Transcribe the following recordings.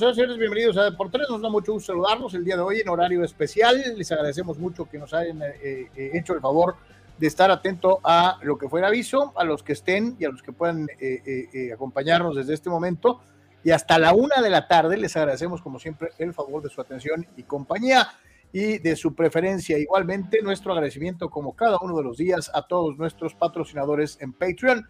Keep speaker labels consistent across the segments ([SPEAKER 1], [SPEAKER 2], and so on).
[SPEAKER 1] Nosotros, señores, bienvenidos a Deportes. Nos da mucho gusto saludarlos el día de hoy en horario especial. Les agradecemos mucho que nos hayan eh, eh, hecho el favor de estar atento a lo que fue el aviso, a los que estén y a los que puedan eh, acompañarnos desde este momento. Y hasta la una de la tarde les agradecemos, como siempre, el favor de su atención y compañía y de su preferencia. Igualmente, nuestro agradecimiento, como cada uno de los días, a todos nuestros patrocinadores en Patreon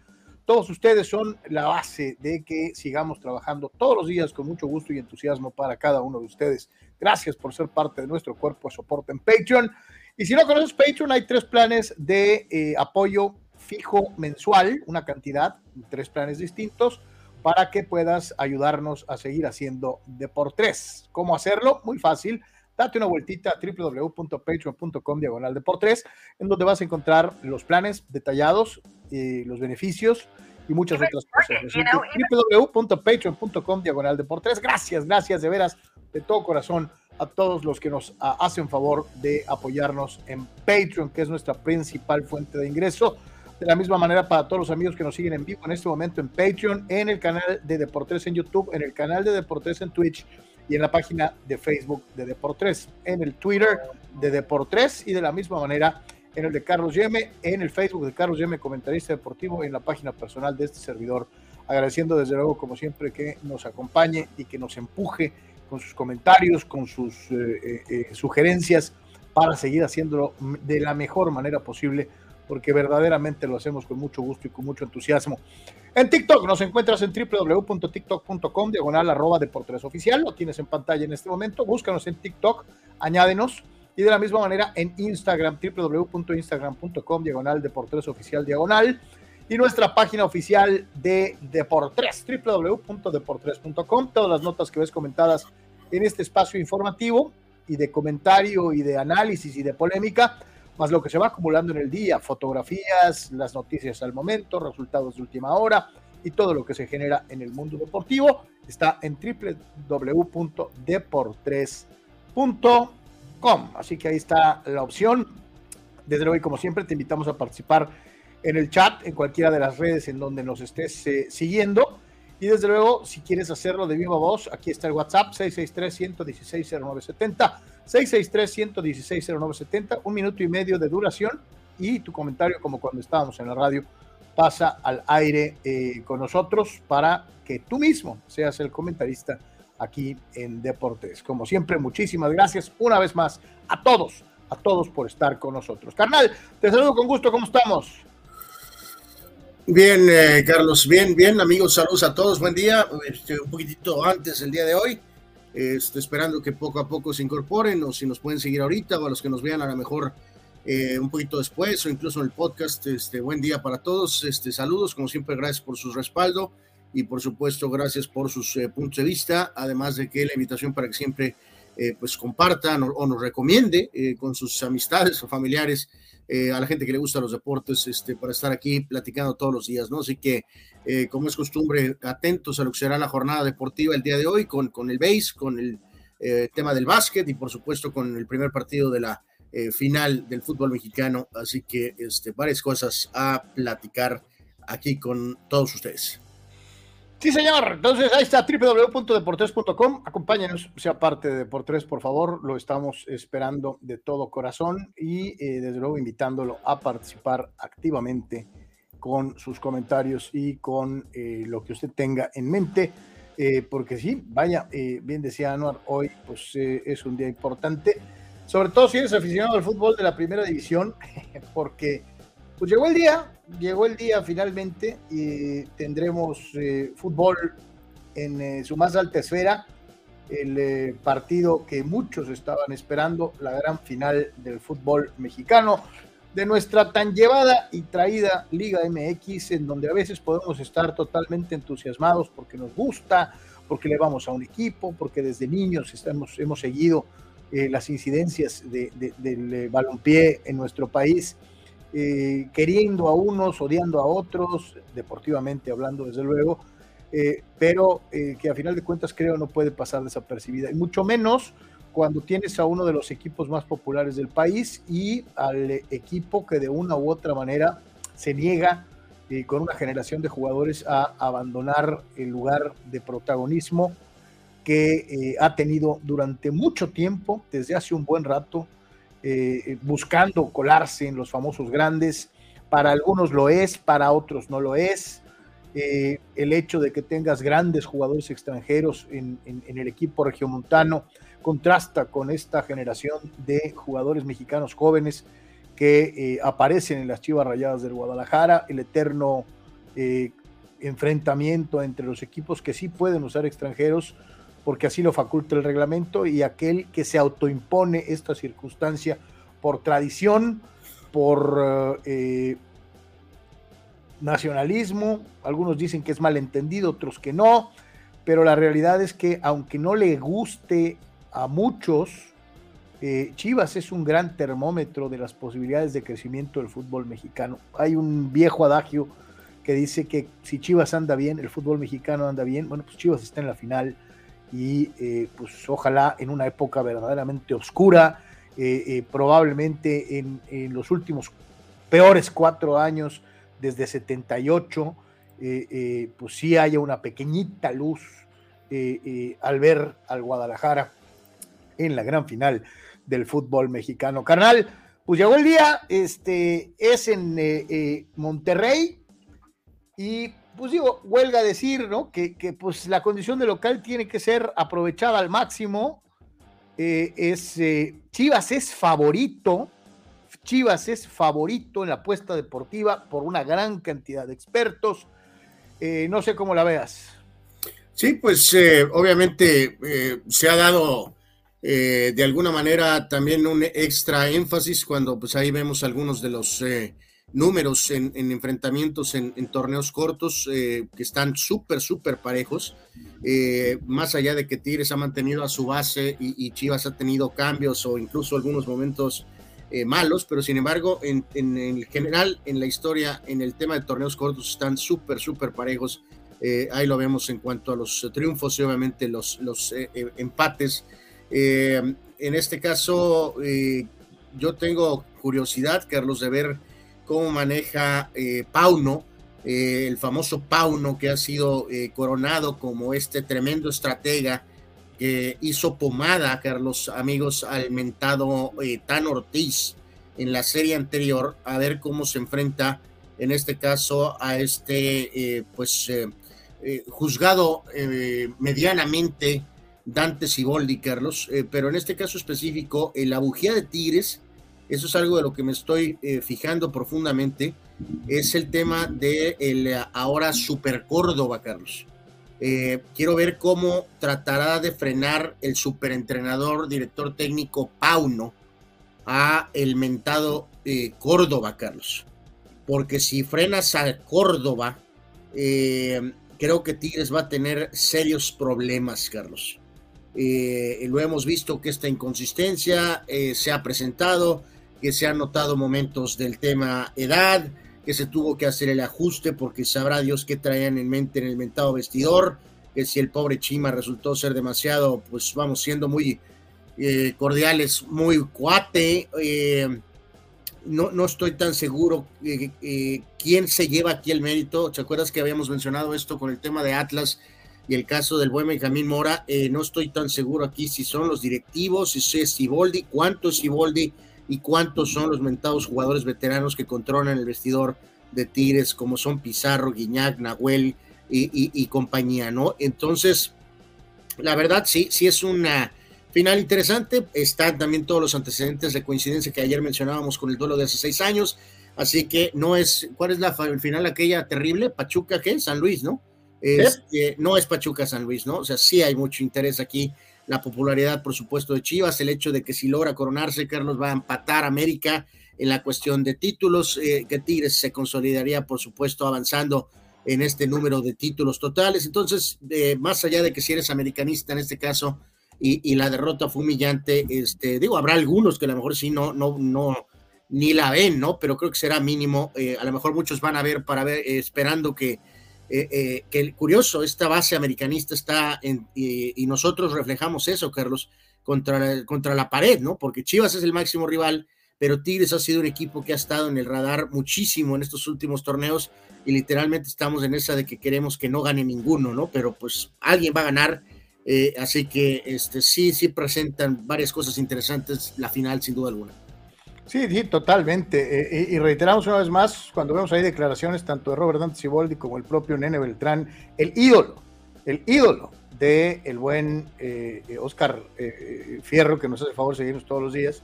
[SPEAKER 1] todos ustedes son la base de que sigamos trabajando todos los días con mucho gusto y entusiasmo para cada uno de ustedes. Gracias por ser parte de nuestro cuerpo de soporte en Patreon. Y si no conoces Patreon, hay tres planes de eh, apoyo fijo mensual, una cantidad, tres planes distintos, para que puedas ayudarnos a seguir haciendo Deportes. ¿Cómo hacerlo? Muy fácil date una vueltita a www.patreon.com diagonal de por tres, en donde vas a encontrar los planes detallados, eh, los beneficios y muchas otras cosas. www.patreon.com diagonal de por tres. Gracias, gracias de veras, de todo corazón a todos los que nos hacen favor de apoyarnos en Patreon, que es nuestra principal fuente de ingreso. De la misma manera, para todos los amigos que nos siguen en vivo en este momento en Patreon, en el canal de Deportes en YouTube, en el canal de Deportes en Twitch y en la página de Facebook de Deportes, en el Twitter de Deportes y de la misma manera en el de Carlos Yeme, en el Facebook de Carlos Yeme, comentarista deportivo, en la página personal de este servidor. Agradeciendo desde luego, como siempre, que nos acompañe y que nos empuje con sus comentarios, con sus eh, eh, eh, sugerencias para seguir haciéndolo de la mejor manera posible porque verdaderamente lo hacemos con mucho gusto y con mucho entusiasmo. En TikTok nos encuentras en www.tiktok.com, diagonal arroba deportes oficial, lo tienes en pantalla en este momento, búscanos en TikTok, añádenos, y de la misma manera en Instagram, www.instagram.com, diagonal deportes oficial, diagonal, y nuestra página oficial de Deportes, www.deportes.com, todas las notas que ves comentadas en este espacio informativo y de comentario y de análisis y de polémica, más lo que se va acumulando en el día, fotografías, las noticias al momento, resultados de última hora y todo lo que se genera en el mundo deportivo está en www.deportres.com. Así que ahí está la opción. Desde luego, y como siempre, te invitamos a participar en el chat, en cualquiera de las redes en donde nos estés eh, siguiendo. Y desde luego, si quieres hacerlo de viva voz, aquí está el WhatsApp 663-116-0970. 663-116-0970, un minuto y medio de duración y tu comentario, como cuando estábamos en la radio, pasa al aire eh, con nosotros para que tú mismo seas el comentarista aquí en Deportes. Como siempre, muchísimas gracias una vez más a todos, a todos por estar con nosotros. Carnal, te saludo con gusto, ¿cómo estamos?
[SPEAKER 2] Bien, eh, Carlos, bien, bien, amigos, saludos a todos, buen día. Este, un poquitito antes el día de hoy, estoy esperando que poco a poco se incorporen o si nos pueden seguir ahorita o a los que nos vean a lo mejor eh, un poquito después o incluso en el podcast. Este, buen día para todos, este, saludos, como siempre, gracias por su respaldo y por supuesto gracias por sus eh, puntos de vista, además de que la invitación para que siempre pues compartan o, nos recomiende con sus amistades o familiares eh, a la gente que le gusta los deportes, este, para estar aquí platicando todos los días, ¿no? Así que, eh, como es costumbre, atentos a lo que será la jornada deportiva el día de hoy, con, con el base, con el eh, tema del básquet y, por supuesto, con el primer partido de la final del fútbol mexicano. Así que, este, varias cosas a platicar aquí con todos ustedes.
[SPEAKER 1] Sí, señor. Entonces, ahí está, www.deportes.com. Acompáñenos, sea parte de Deportes, por favor. Lo estamos esperando de todo corazón y, eh, desde luego, invitándolo a participar activamente con sus comentarios y con eh, lo que usted tenga en mente. Eh, porque sí, vaya, bien decía Anuar, hoy pues es un día importante, sobre todo si eres aficionado al fútbol de la primera división, porque pues llegó el día, llegó el día finalmente y tendremos eh, fútbol en eh, su más alta esfera, el eh, partido que muchos estaban esperando, la gran final del fútbol mexicano, de nuestra tan llevada y traída Liga MX, en donde a veces podemos estar totalmente entusiasmados porque nos gusta, porque le vamos a un equipo, porque desde niños estamos, hemos seguido las incidencias del balompié en nuestro país eh, queriendo a unos, odiando a otros, deportivamente hablando desde luego, eh, pero eh, que a final de cuentas creo no puede pasar desapercibida, y mucho menos cuando tienes a uno de los equipos más populares del país y al equipo que de una u otra manera se niega con una generación de jugadores a abandonar el lugar de protagonismo que ha tenido durante mucho tiempo, desde hace un buen rato, eh, buscando colarse en los famosos grandes. Para algunos lo es, para otros no lo es. Eh, el hecho de que tengas grandes jugadores extranjeros en, el equipo regiomontano contrasta con esta generación de jugadores mexicanos jóvenes que aparecen en las Chivas Rayadas del Guadalajara, el eterno enfrentamiento entre los equipos que sí pueden usar extranjeros porque así lo faculta el reglamento, y aquel que se autoimpone esta circunstancia por tradición, por eh, nacionalismo, algunos dicen que es malentendido, otros que no, pero la realidad es que aunque no le guste a muchos, eh, Chivas es un gran termómetro de las posibilidades de crecimiento del fútbol mexicano. Hay un viejo adagio que dice que si Chivas anda bien, el fútbol mexicano anda bien, bueno, pues Chivas está en la final y eh, pues ojalá en una época verdaderamente oscura, eh, eh, probablemente en, los últimos peores cuatro años, desde 78, pues sí haya una pequeñita luz al ver al Guadalajara en la gran final del fútbol mexicano. Carnal, pues llegó el día, este es en Monterrey y pues digo, huelga decir, ¿no? Que, pues la condición de local tiene que ser aprovechada al máximo. Eh, es, eh, Chivas es favorito, Chivas es favorito en la apuesta deportiva por una gran cantidad de expertos. Eh, no sé cómo la veas.
[SPEAKER 2] Sí, pues obviamente se ha dado de alguna manera también un extra énfasis cuando pues ahí vemos algunos de los números en, enfrentamientos en, torneos cortos eh, que están súper, súper parejos. Eh, más allá de que Tigres ha mantenido a su base y, Chivas ha tenido cambios o incluso algunos momentos eh, malos, pero sin embargo, en, el general, en la historia, en el tema de torneos cortos, están súper, súper parejos. ahí lo vemos en cuanto a los triunfos y obviamente los, los empates. en este caso, yo tengo curiosidad, Carlos, de ver cómo maneja eh, Pauno, eh, el famoso Pauno que ha sido eh, coronado como este tremendo estratega que hizo pomada, Carlos, amigos, al mentado Tan Ortiz en la serie anterior, a ver cómo se enfrenta en este caso a este, pues, juzgado medianamente Dante Siboldi, Carlos, pero en este caso específico, la bujía de Tigres eso es algo de lo que me estoy eh, fijando profundamente, es el tema de el eh, ahora Super Córdoba, Carlos. Eh, quiero ver cómo tratará de frenar el superentrenador, director técnico Pauno a el mentado Córdoba, Carlos. Porque si frenas a Córdoba, creo que Tigres va a tener serios problemas, Carlos. lo hemos visto que esta inconsistencia se ha presentado, que se han notado momentos del tema edad, que se tuvo que hacer el ajuste porque sabrá Dios qué traían en mente en el mentado vestidor, que si el pobre Chima resultó ser demasiado, pues vamos siendo muy eh, cordiales, muy cuate. Eh, no, no estoy tan seguro eh, quién se lleva aquí el mérito. ¿Te acuerdas que habíamos mencionado esto con el tema de Atlas y el caso del buen Benjamín Mora? no estoy tan seguro aquí si son los directivos, si es Siboldi, cuánto es Siboldi y cuántos son los mentados jugadores veteranos que controlan el vestidor de Tigres, como son Pizarro, Guiñac, Nahuel y, compañía, ¿no? Entonces, la verdad, sí, sí es una final interesante. Están también todos los antecedentes de coincidencia que ayer mencionábamos con el duelo de hace seis años. Así que no es, ¿cuál es la final aquella terrible? Pachuca, ¿qué? San Luis, ¿no? Este, no es Pachuca San Luis, ¿no? O sea, sí hay mucho interés aquí la popularidad, por supuesto, de Chivas, el hecho de que si logra coronarse, Carlos va a empatar a América en la cuestión de títulos, eh, que Tigres se consolidaría, por supuesto, avanzando en este número de títulos totales. Entonces, eh, más allá de que si eres americanista en este caso y, la derrota fue humillante, este, digo, habrá algunos que a lo mejor sí no, no, no, ni la ven, ¿no? Pero creo que será mínimo. Eh, a lo mejor muchos van a ver para ver, esperando que eh, eh, que curioso, esta base americanista está en, y, nosotros reflejamos eso, Carlos, contra, contra la pared, ¿no? Porque Chivas es el máximo rival, pero Tigres ha sido un equipo que ha estado en el radar muchísimo en estos últimos torneos y literalmente estamos en esa de que queremos que no gane ninguno, ¿no? Pero pues alguien va a ganar, eh, así que este, sí, sí presentan varias cosas interesantes la final, sin duda alguna.
[SPEAKER 1] Sí, sí, totalmente. Eh, y reiteramos una vez más, cuando vemos ahí declaraciones tanto de Robert Dante Ciboldi como el propio Nene Beltrán, el ídolo, el ídolo de buen eh, Oscar Fierro, que nos hace favor seguirnos todos los días.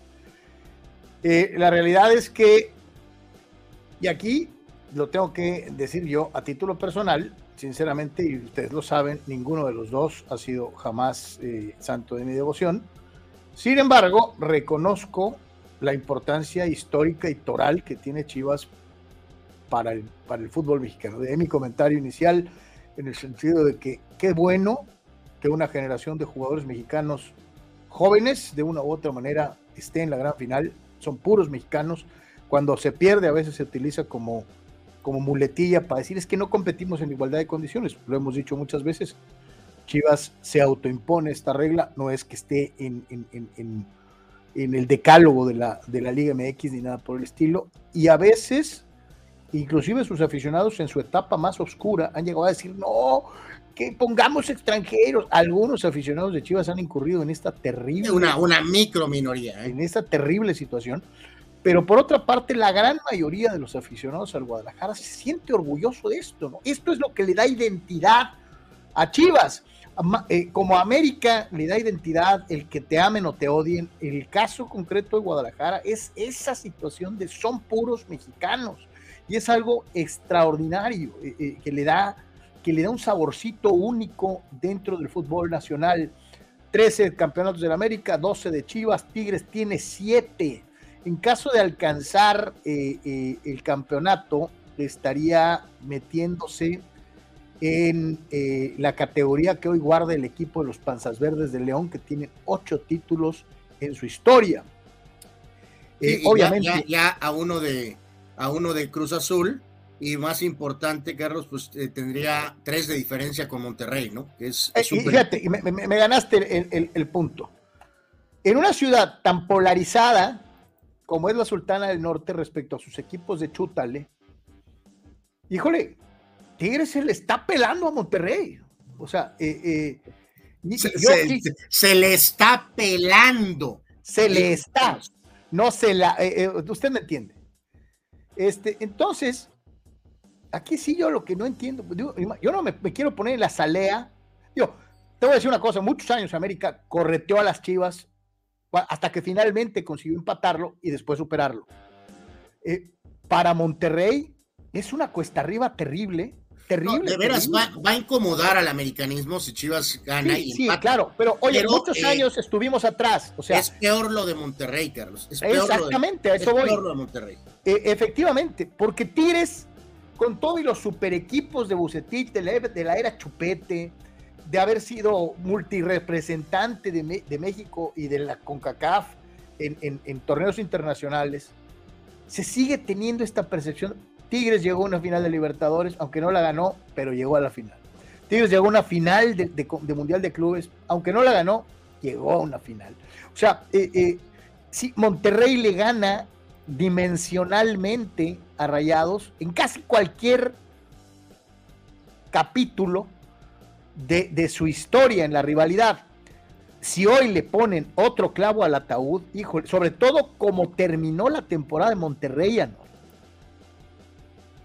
[SPEAKER 1] la realidad es que, y aquí lo tengo que decir yo a título personal, sinceramente, y ustedes lo saben, ninguno de los dos ha sido jamás eh, santo de mi devoción. Sin embargo, reconozco la importancia histórica y toral que tiene Chivas para el, para el fútbol mexicano. De mi comentario inicial, en el sentido de que qué bueno que una generación de jugadores mexicanos jóvenes, de una u otra manera, esté en la gran final. Son puros mexicanos. Cuando se pierde, a veces se utiliza como como muletilla para decir es que no competimos en igualdad de condiciones. Lo hemos dicho muchas veces. Chivas se autoimpone esta regla, no es que esté en, en, el decálogo de la, de la Liga MX ni nada por el estilo. Y a veces, inclusive sus aficionados en su etapa más oscura han llegado a decir, no, que pongamos extranjeros. Algunos aficionados de Chivas han incurrido en esta terrible...
[SPEAKER 2] Una, una micro minoría.
[SPEAKER 1] ¿eh? En esta terrible situación pero por otra parte, la gran mayoría de los aficionados al Guadalajara se siente orgulloso de esto, ¿no? Esto es lo que le da identidad a Chivas. Eh, como América le da identidad el que te amen o te odien, el caso concreto de Guadalajara es esa situación de son puros mexicanos y es algo extraordinario eh, eh, que le da que le da un saborcito único dentro del fútbol nacional. 13 campeonatos de la América, 12 de Chivas, Tigres tiene 7 en caso de alcanzar eh, el campeonato, estaría metiéndose en eh, la categoría que hoy guarda el equipo de los Panzas Verdes de León, que tiene ocho títulos en su historia.
[SPEAKER 2] obviamente. Ya, a uno de a uno de Cruz Azul, y más importante, Carlos, pues tendría tres de diferencia con Monterrey, ¿no?
[SPEAKER 1] es, fíjate, me, ganaste el punto. En una ciudad tan polarizada, como es la Sultana del Norte respecto a sus equipos de Chútale, híjole, Tigres se le está pelando a Monterrey. O sea, eh,
[SPEAKER 2] eh, se, le está pelando.
[SPEAKER 1] Se le está. No se la. Eh, usted me entiende. Este, entonces, aquí sí yo lo que no entiendo. yo no me, me, quiero poner en la salea. Yo, te voy a decir una cosa: muchos años América correteó a las chivas hasta que finalmente consiguió empatarlo y después superarlo. Para Monterrey es una cuesta arriba terrible, terrible.
[SPEAKER 2] de veras Va, a incomodar al americanismo si Chivas gana
[SPEAKER 1] sí, Sí, claro, pero oye, muchos eh, años estuvimos atrás. O sea,
[SPEAKER 2] es peor lo de Monterrey, Carlos.
[SPEAKER 1] exactamente, a eso voy.
[SPEAKER 2] Peor lo de Monterrey.
[SPEAKER 1] Eh, efectivamente, porque Tires con todos los super equipos de Bucetich, de la era Chupete, de haber sido multirepresentante de, de México y de la CONCACAF en, torneos internacionales, se sigue teniendo esta percepción. Tigres llegó a una final de Libertadores, aunque no la ganó, pero llegó a la final. Tigres llegó a una final de, Mundial de Clubes, aunque no la ganó, llegó a una final. O sea, eh, eh, si Monterrey le gana dimensionalmente a Rayados en casi cualquier capítulo, de, su historia en la rivalidad. Si hoy le ponen otro clavo al ataúd, híjole, sobre todo como terminó la temporada de Monterrey,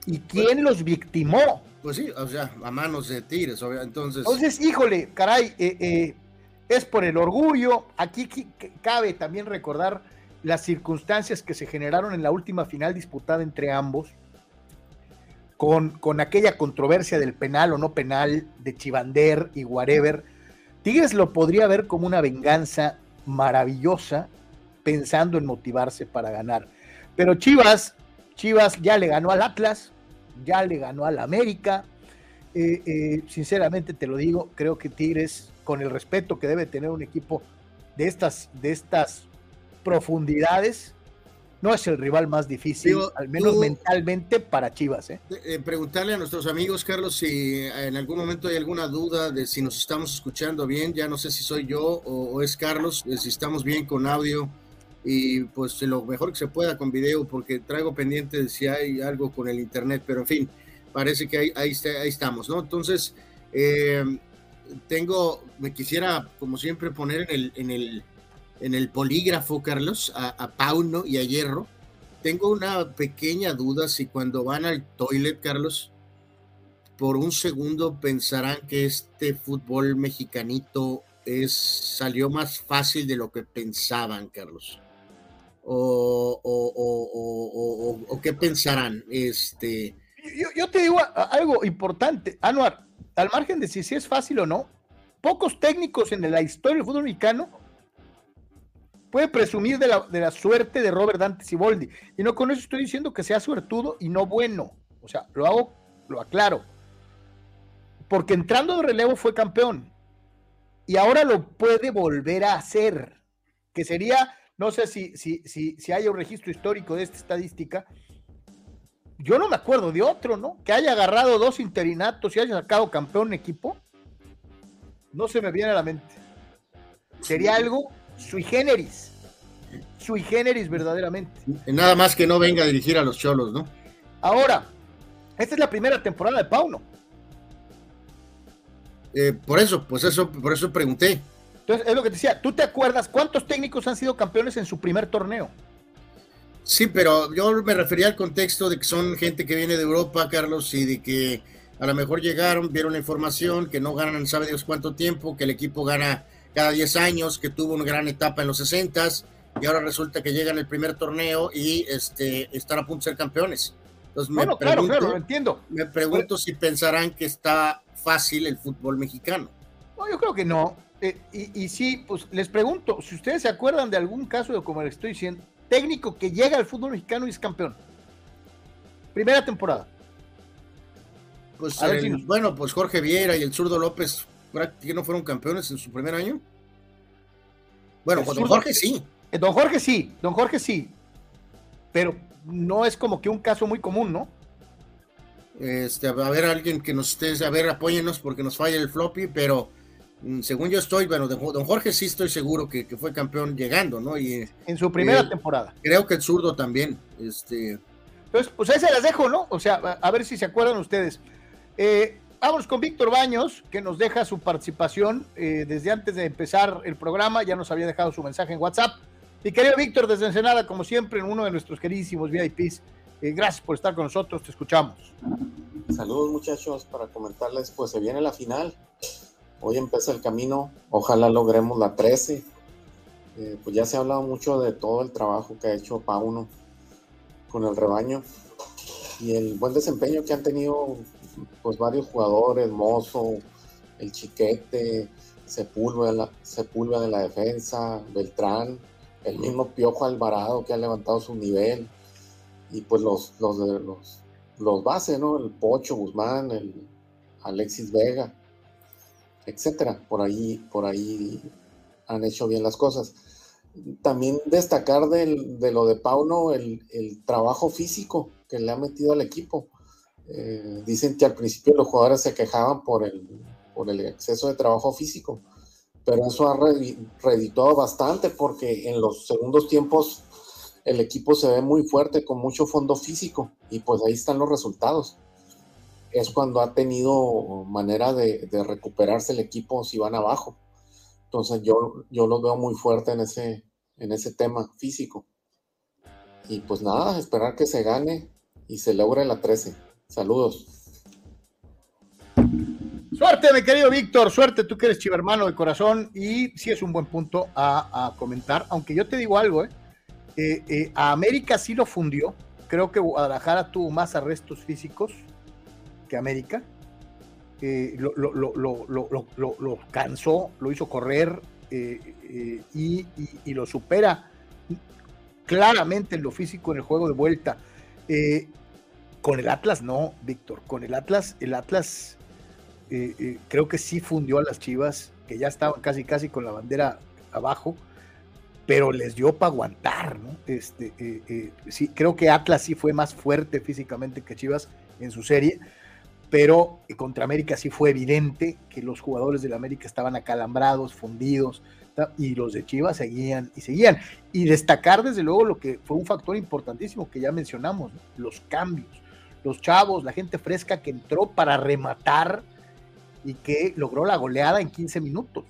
[SPEAKER 1] ¿Y quién los victimó?
[SPEAKER 2] Pues sí, o sea, a manos de Tigres, entonces.
[SPEAKER 1] Entonces, híjole, caray, eh, eh, es por el orgullo. Aquí cabe también recordar las circunstancias que se generaron en la última final disputada entre ambos con, aquella controversia del penal o no penal de Chivander y whatever, Tigres lo podría ver como una venganza maravillosa pensando en motivarse para ganar. Pero Chivas, Chivas ya le ganó al Atlas, ya le ganó al América. Eh, eh, sinceramente te lo digo, creo que Tigres, con el respeto que debe tener un equipo de estas, de estas profundidades, no es el rival más difícil, al menos mentalmente para Chivas. ¿eh?
[SPEAKER 2] preguntarle a nuestros amigos, Carlos, si en algún momento hay alguna duda de si nos estamos escuchando bien, ya no sé si soy yo o, es Carlos, si estamos bien con audio y pues lo mejor que se pueda con video porque traigo pendiente si hay algo con el internet, pero en fin, parece que ahí, ahí, estamos, ¿no? Entonces, eh, tengo, me quisiera como siempre poner en el, en el, en el polígrafo, Carlos, a, a Pauno y a Hierro. Tengo una pequeña duda si cuando van al toilet, Carlos, por un segundo pensarán que este fútbol mexicanito es, salió más fácil de lo que pensaban, Carlos. O, o, qué pensarán. Este...
[SPEAKER 1] Yo, te digo algo importante, Anuar, al margen de si, es fácil o no, pocos técnicos en la historia del fútbol mexicano pueden presumir de la, de la suerte de Robert Dante Siboldi. Y no con eso estoy diciendo que sea suertudo y no bueno. O sea, lo hago, lo aclaro. Porque entrando de relevo fue campeón. Y ahora lo puede volver a hacer. Que sería, no sé si, si, si, si hay un registro histórico de esta estadística, yo no me acuerdo de otro, ¿no? Que haya agarrado dos interinatos y haya sacado campeón equipo. No se me viene a la mente. Sería algo sui generis. Sui generis verdaderamente.
[SPEAKER 2] Nada más que no venga a dirigir a los cholos, ¿no?
[SPEAKER 1] Ahora, esta es la primera temporada de Pauno.
[SPEAKER 2] Eh, por eso, pues eso, por eso pregunté.
[SPEAKER 1] Entonces, es lo que te decía, ¿tú te acuerdas cuántos técnicos han sido campeones en su primer torneo?
[SPEAKER 2] Sí, pero yo me refería al contexto de que son gente que viene de Europa, Carlos, y de que a lo mejor llegaron, vieron la información, que no ganan, sabe Dios cuánto tiempo, que el equipo gana cada 10 años, que tuvo una gran etapa en los 60 y ahora resulta que llegan el primer torneo y este, están a punto de ser campeones. Entonces me
[SPEAKER 1] pregunto, claro, lo entiendo.
[SPEAKER 2] Me pregunto si pensarán que está fácil el fútbol mexicano.
[SPEAKER 1] No, yo creo que no. Eh, y, y, sí, pues les pregunto, si ustedes se acuerdan de algún caso de como le estoy diciendo, técnico que llega al fútbol mexicano y es campeón. Primera temporada.
[SPEAKER 2] Pues bueno, pues Jorge Viera y el zurdo López que no fueron campeones en su primer año. Bueno, con don Jorge sí.
[SPEAKER 1] Eh, don Jorge sí, don Jorge sí. Pero no es como que un caso muy común, ¿no?
[SPEAKER 2] Este, a ver, alguien que nos esté, a ver, apóyenos porque nos falla el floppy, pero según yo estoy, bueno, don Jorge sí estoy seguro que, fue campeón llegando, ¿no? Y,
[SPEAKER 1] en su primera eh, temporada.
[SPEAKER 2] Creo que el zurdo también. Este...
[SPEAKER 1] Entonces, pues ahí se las dejo, ¿no? O sea, a, ver si se acuerdan ustedes. Eh, vamos con Víctor Baños, que nos deja su participación eh, desde antes de empezar el programa, ya nos había dejado su mensaje en WhatsApp. Y querido Víctor, desde Ensenada, como siempre, en uno de nuestros queridísimos VIPs, gracias por estar con nosotros, te escuchamos.
[SPEAKER 3] Saludos muchachos, para comentarles, pues se viene la final hoy empieza el camino, ojalá logremos la 13. Eh, pues ya se ha hablado mucho de todo el trabajo que ha hecho Pauno con el rebaño y el buen desempeño que han tenido pues varios jugadores, Mozo, el Chiquete, Sepúlveda, de la defensa, Beltrán, el mismo Piojo Alvarado que ha levantado su nivel y pues los, los, los, los bases, ¿no? El Pocho Guzmán, el Alexis Vega etcétera. Por ahí, por ahí han hecho bien las cosas. También destacar de lo de Pauno el, trabajo físico que le ha metido al equipo. Eh, dicen que al principio los jugadores se quejaban por el, por el exceso de trabajo físico, pero eso ha reeditado bastante porque en los segundos tiempos el equipo se ve muy fuerte con mucho fondo físico y pues ahí están los resultados es cuando ha tenido manera de, recuperarse el equipo si van abajo. Entonces yo, yo lo veo muy fuerte en ese, en ese tema físico. Y pues nada, esperar que se gane y se logre la 13. Saludos.
[SPEAKER 1] Suerte, mi querido Víctor, suerte, tú que eres chivermano de corazón y sí es un buen punto a, comentar, aunque yo te digo algo, ¿eh? Eh, ¿eh? a América sí lo fundió, creo que Guadalajara tuvo más arrestos físicos, América. lo, lo, cansó, lo hizo correr eh, eh, y, lo supera claramente en lo físico en el juego de vuelta. Eh, con el Atlas no, Víctor. Con el Atlas, el Atlas creo que sí fundió a las Chivas, que ya estaban casi casi con la bandera abajo, pero les dio para aguantar, ¿no? Este, sí, creo que Atlas sí fue más fuerte físicamente que Chivas en su serie pero contra América sí fue evidente que los jugadores del América estaban acalambrados, fundidos, y los de Chivas seguían y seguían. Y destacar desde luego lo que fue un factor importantísimo que ya mencionamos, los cambios, los chavos, la gente fresca que entró para rematar y que logró la goleada en 15 minutos.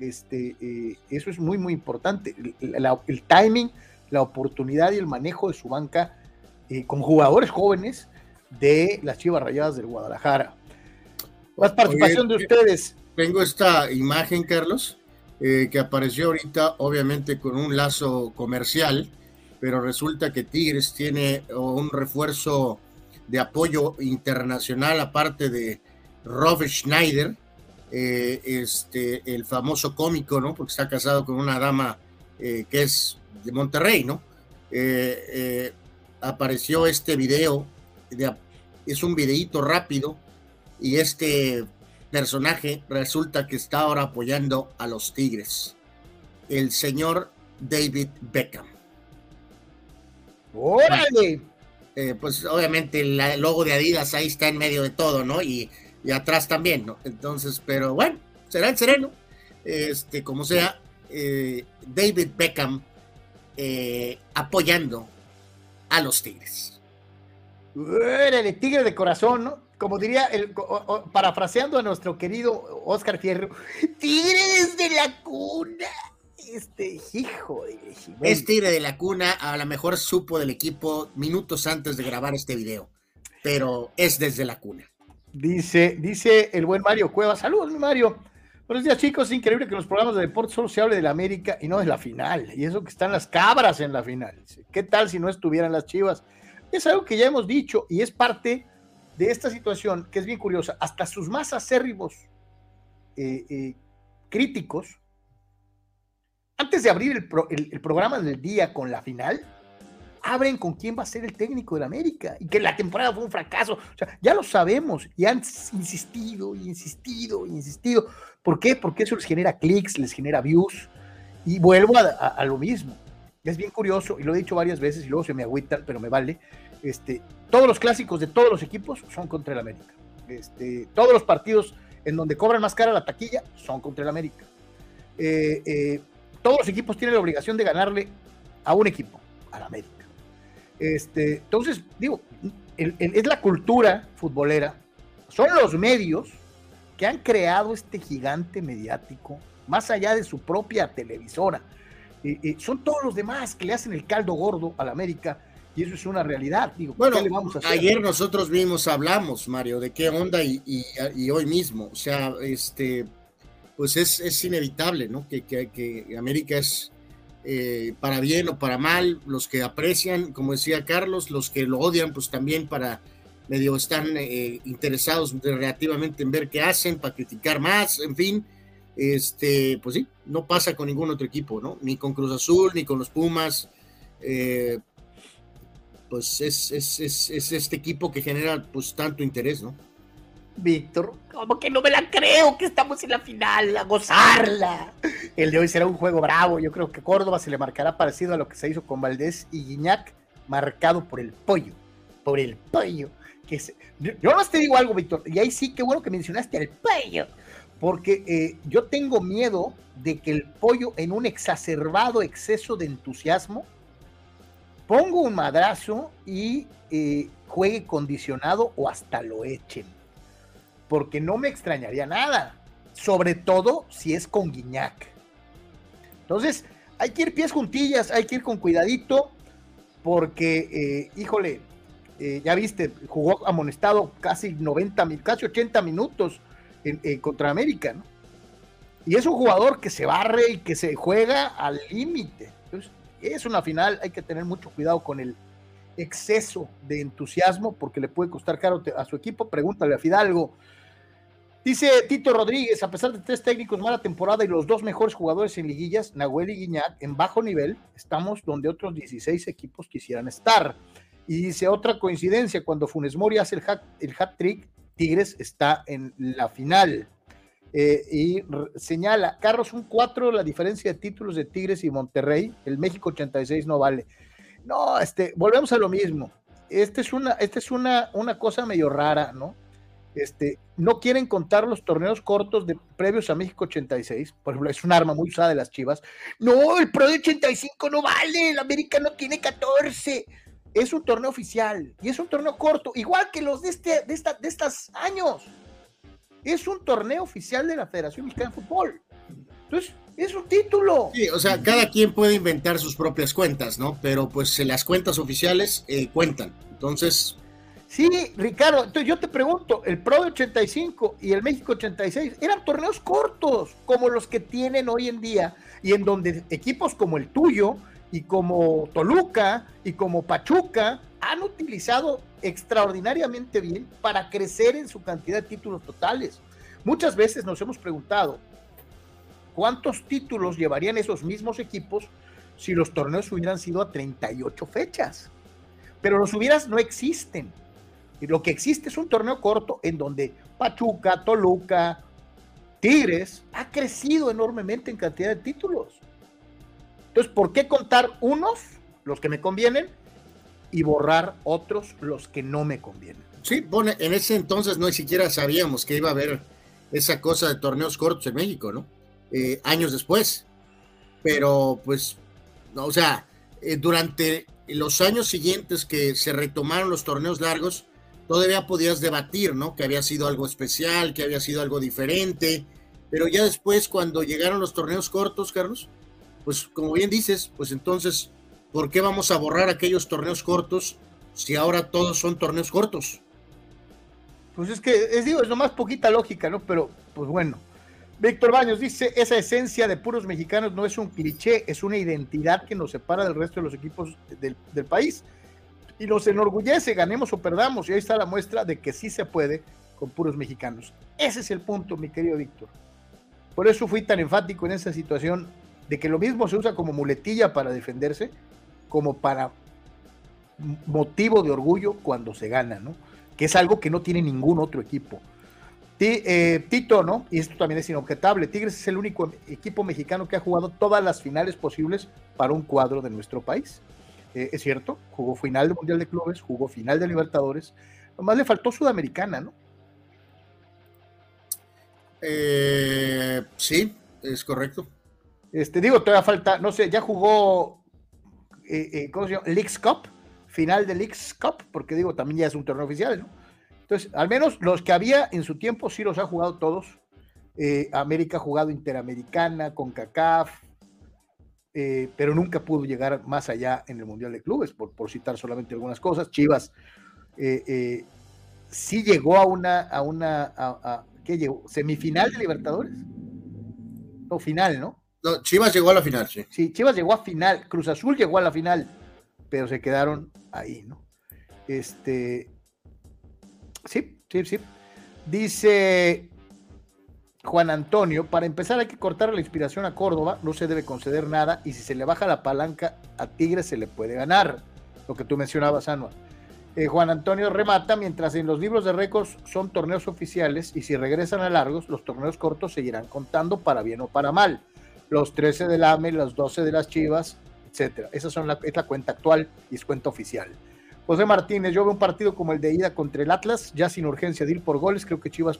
[SPEAKER 1] Este, eh, eso es muy, muy importante. El, timing, la oportunidad y el manejo de su banca eh, con jugadores jóvenes de las Chivas Rayadas del Guadalajara. Más participación de ustedes.
[SPEAKER 2] Tengo esta imagen, Carlos, eh, que apareció ahorita, obviamente con un lazo comercial, pero resulta que Tigres tiene un refuerzo de apoyo internacional, aparte de Rob Schneider, eh, este, el famoso cómico, ¿no? Porque está casado con una dama eh, que es de Monterrey, ¿no? apareció este video, es un videíto rápido, y este personaje resulta que está ahora apoyando a los Tigres, el señor David Beckham.
[SPEAKER 1] ¡Órale!
[SPEAKER 2] Eh, pues obviamente el logo de Adidas ahí está en medio de todo, ¿no? Y, atrás también, ¿no? Entonces, pero bueno, será el sereno. Este, como sea, eh, David Beckham eh, apoyando a los Tigres.
[SPEAKER 1] ¡Órale, Tigre de corazón, ¿no? como diría, el, parafraseando a nuestro querido Oscar Fierro, Tigres de la cuna. Este hijo de
[SPEAKER 2] Es Tigre de la cuna, a lo mejor supo del equipo minutos antes de grabar este video, pero es desde la cuna.
[SPEAKER 1] Dice, dice el buen Mario Cueva, saludos Mario. Buenos días chicos, es increíble que en los programas de deporte solo se hable de la América y no de la final, y eso que están las cabras en la final. ¿Qué tal si no estuvieran las chivas? Es algo que ya hemos dicho y es parte de esta situación que es bien curiosa. Hasta sus más acérrimos eh, eh, críticos, antes de abrir el, programa del día con la final, abren con quién va a ser el técnico de la América y que la temporada fue un fracaso. Ya lo sabemos y han insistido y insistido y insistido. ¿Por qué? Porque eso les genera clics, les genera views y vuelvo a, lo mismo. Es bien curioso y lo he dicho varias veces y luego se me agüita, pero me vale. Este, todos los clásicos de todos los equipos son contra el América. Este, todos los partidos en donde cobran más cara la taquilla son contra el América. Eh, eh, todos los equipos tienen la obligación de ganarle a un equipo, al América. Este, entonces, digo, es la cultura futbolera, son los medios que han creado este gigante mediático, más allá de su propia televisora. Eh, son todos los demás que le hacen el caldo gordo al América y eso es una realidad. Digo,
[SPEAKER 2] bueno, vamos a ayer nosotros mismos hablamos, Mario, de qué onda y, hoy mismo. O sea, este, pues es, inevitable, ¿no? Que, que, América es eh, para bien o para mal, los que aprecian, como decía Carlos, los que lo odian, pues también para medio están eh, interesados relativamente en ver qué hacen, para criticar más, en fin. Este, pues sí, no pasa con ningún otro equipo, ¿no? Ni con Cruz Azul, ni con los Pumas. Eh, pues es, es, este equipo que genera pues tanto interés, ¿no?
[SPEAKER 1] Víctor, como que no me la creo que estamos en la final, a gozarla. El de hoy será un juego bravo. Yo creo que Córdoba se le marcará parecido a lo que se hizo con Valdés y Guiñac, marcado por el pollo, por el pollo. Que yo, no te digo algo, Víctor, y ahí sí, qué bueno que mencionaste el pollo, porque eh, yo tengo miedo de que el pollo, en un exacerbado exceso de entusiasmo, pongo un madrazo y eh, juegue condicionado o hasta lo echen. Porque no me extrañaría nada. Sobre todo si es con Guiñac. Entonces, hay que ir pies juntillas, hay que ir con cuidadito. Porque, eh, híjole, ya viste, jugó amonestado casi 90, casi 80 minutos contra América, ¿no? Y es un jugador que se barre y que se juega al límite es una final, hay que tener mucho cuidado con el exceso de entusiasmo porque le puede costar caro a su equipo. Pregúntale a Fidalgo. Dice Tito Rodríguez, a pesar de tres técnicos, mala temporada y los dos mejores jugadores en liguillas, Nahuel y Guiñac, en bajo nivel, estamos donde otros 16 equipos quisieran estar. Y dice otra coincidencia, cuando Funes Mori hace el hat, el hat trick, Tigres está en la final. Eh, y señala, Carlos, un 4 la diferencia de títulos de Tigres y Monterrey, el México 86 no vale. No, este, volvemos a lo mismo. Este es una, este es una, una cosa medio rara, ¿no? Este, no quieren contar los torneos cortos de previos a México 86. Por ejemplo, es un arma muy usada de las chivas. No, el Pro de 85 no vale, el América no tiene 14. Es un torneo oficial y es un torneo corto, igual que los de, este, de, esta, de estos años. Es un torneo oficial de la Federación Mexicana de Fútbol. Entonces, es un título.
[SPEAKER 2] Sí, o sea, cada quien puede inventar sus propias cuentas, ¿no? Pero pues las cuentas oficiales eh, cuentan. Entonces,
[SPEAKER 1] Sí, Ricardo, entonces yo te pregunto, el Pro de 85 y el México 86 eran torneos cortos, como los que tienen hoy en día, y en donde equipos como el tuyo y como Toluca y como Pachuca han utilizado extraordinariamente bien para crecer en su cantidad de títulos totales. Muchas veces nos hemos preguntado cuántos títulos llevarían esos mismos equipos si los torneos hubieran sido a 38 fechas. Pero los hubieras no existen y lo que existe es un torneo corto en donde Pachuca, Toluca, Tigres ha crecido enormemente en cantidad de títulos. Entonces, ¿por qué contar unos, los que me convienen, y borrar otros, los que no me convienen?
[SPEAKER 2] Sí, bueno, en ese entonces no siquiera sabíamos que iba a haber esa cosa de torneos cortos en México, ¿no? Eh, años después. Pero, pues, no, o sea, eh, durante los años siguientes que se retomaron los torneos largos, todavía podías debatir, ¿no? Que había sido algo especial, que había sido algo diferente, pero ya después cuando llegaron los torneos cortos, Carlos, pues como bien dices, pues entonces, ¿por qué vamos a borrar aquellos torneos cortos si ahora todos son torneos cortos?
[SPEAKER 1] Pues es que, es digo, es nomás poquita lógica, ¿no? Pero, pues bueno. Víctor Baños dice, esa esencia de puros mexicanos no es un cliché, es una identidad que nos separa del resto de los equipos del, del país y nos enorgullece, ganemos o perdamos. Y ahí está la muestra de que sí se puede con puros mexicanos. Ese es el punto, mi querido Víctor. Por eso fui tan enfático en esa situación de que lo mismo se usa como muletilla para defenderse, como para motivo de orgullo cuando se gana, ¿no? Que es algo que no tiene ningún otro equipo. Eh, Tito, ¿no? Y esto también es inobjetable. Tigres es el único equipo mexicano que ha jugado todas las finales posibles para un cuadro de nuestro país. Eh, es cierto, jugó final de Mundial de Clubes, jugó final de Libertadores, nomás le faltó Sudamericana, ¿no?
[SPEAKER 2] Eh, sí, es correcto.
[SPEAKER 1] Este, digo, todavía falta, no sé, ya jugó, eh, ¿cómo se llama? Leagues Cup, final de Leagues Cup, porque digo, también ya es un torneo oficial, ¿no? Entonces, al menos los que había en su tiempo sí los ha jugado todos. América ha jugado Interamericana, con CACAF, eh, pero nunca pudo llegar más allá en el Mundial de Clubes, por, por citar solamente algunas cosas. Chivas eh, eh, sí llegó a una, a una, a, ¿qué llegó? ¿Semifinal de Libertadores? O final, ¿no?
[SPEAKER 2] ¿No? Chivas llegó a la final, sí.
[SPEAKER 1] Sí, Chivas llegó a final, Cruz Azul llegó a la final, pero se quedaron ahí, ¿no? Este, sí, sí, sí. Dice Juan Antonio, para empezar hay que cortar la inspiración a Córdoba, no se debe conceder nada y si se le baja la palanca a Tigres se le puede ganar, lo que tú mencionabas, Anual. Eh, Juan Antonio remata, mientras en los libros de récords son torneos oficiales y si regresan a largos, los torneos cortos seguirán contando para bien o para mal. Los 13 del AME, los 12 de las Chivas, etcétera. Esa son es la cuenta actual y es cuenta oficial. José Martínez, yo veo un partido como el de ida contra el Atlas, ya sin urgencia de ir por goles, creo que Chivas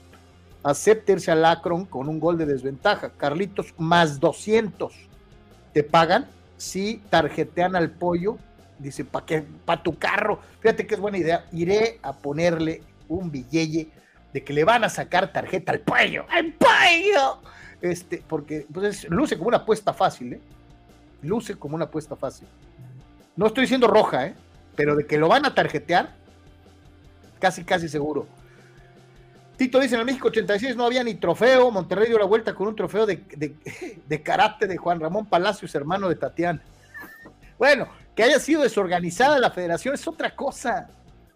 [SPEAKER 1] aceptarse al Akron con un gol de desventaja. Carlitos, más 200 te pagan si tarjetean al pollo. Dice, ¿para qué? Para tu carro. Fíjate que es buena idea. Iré a ponerle un billete de que le van a sacar tarjeta al pollo. ¡Al pollo! Este, porque pues luce como una apuesta fácil, ¿eh? Luce como una apuesta fácil. No estoy diciendo roja, ¿eh? Pero de que lo van a tarjetear, casi, casi seguro. Tito dice, en el México 86 no había ni trofeo, Monterrey dio la vuelta con un trofeo de, de, karate de Juan Ramón Palacios, hermano de Tatiana. Bueno, que haya sido desorganizada la federación es otra cosa,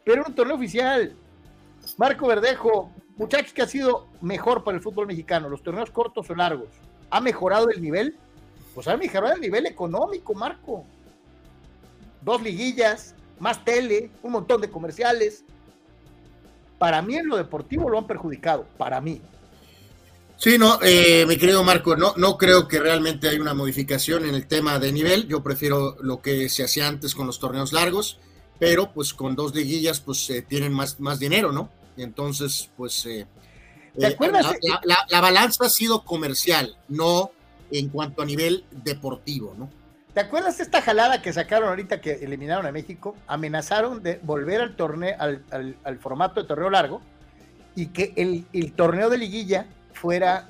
[SPEAKER 1] pero era un torneo oficial. Marco Verdejo, muchachos, que ha sido mejor para el fútbol mexicano? ¿Los torneos cortos o largos? ¿Ha mejorado el nivel? Pues ha mejorado el nivel económico, Marco. Dos liguillas, más tele, un montón de comerciales, para mí en lo deportivo lo han perjudicado, para mí.
[SPEAKER 2] Sí, no, eh, mi querido Marco, no, no creo que realmente hay una modificación en el tema de nivel. Yo prefiero lo que se hacía antes con los torneos largos, pero pues con dos liguillas pues eh, tienen más, más dinero, ¿no? Entonces, pues, eh, ¿Te La, balanza ha sido comercial, no en cuanto a nivel deportivo, ¿no?
[SPEAKER 1] ¿Te acuerdas de esta jalada que sacaron ahorita que eliminaron a México? Amenazaron de volver al torneo, al, formato de torneo largo y que el, el, torneo de liguilla fuera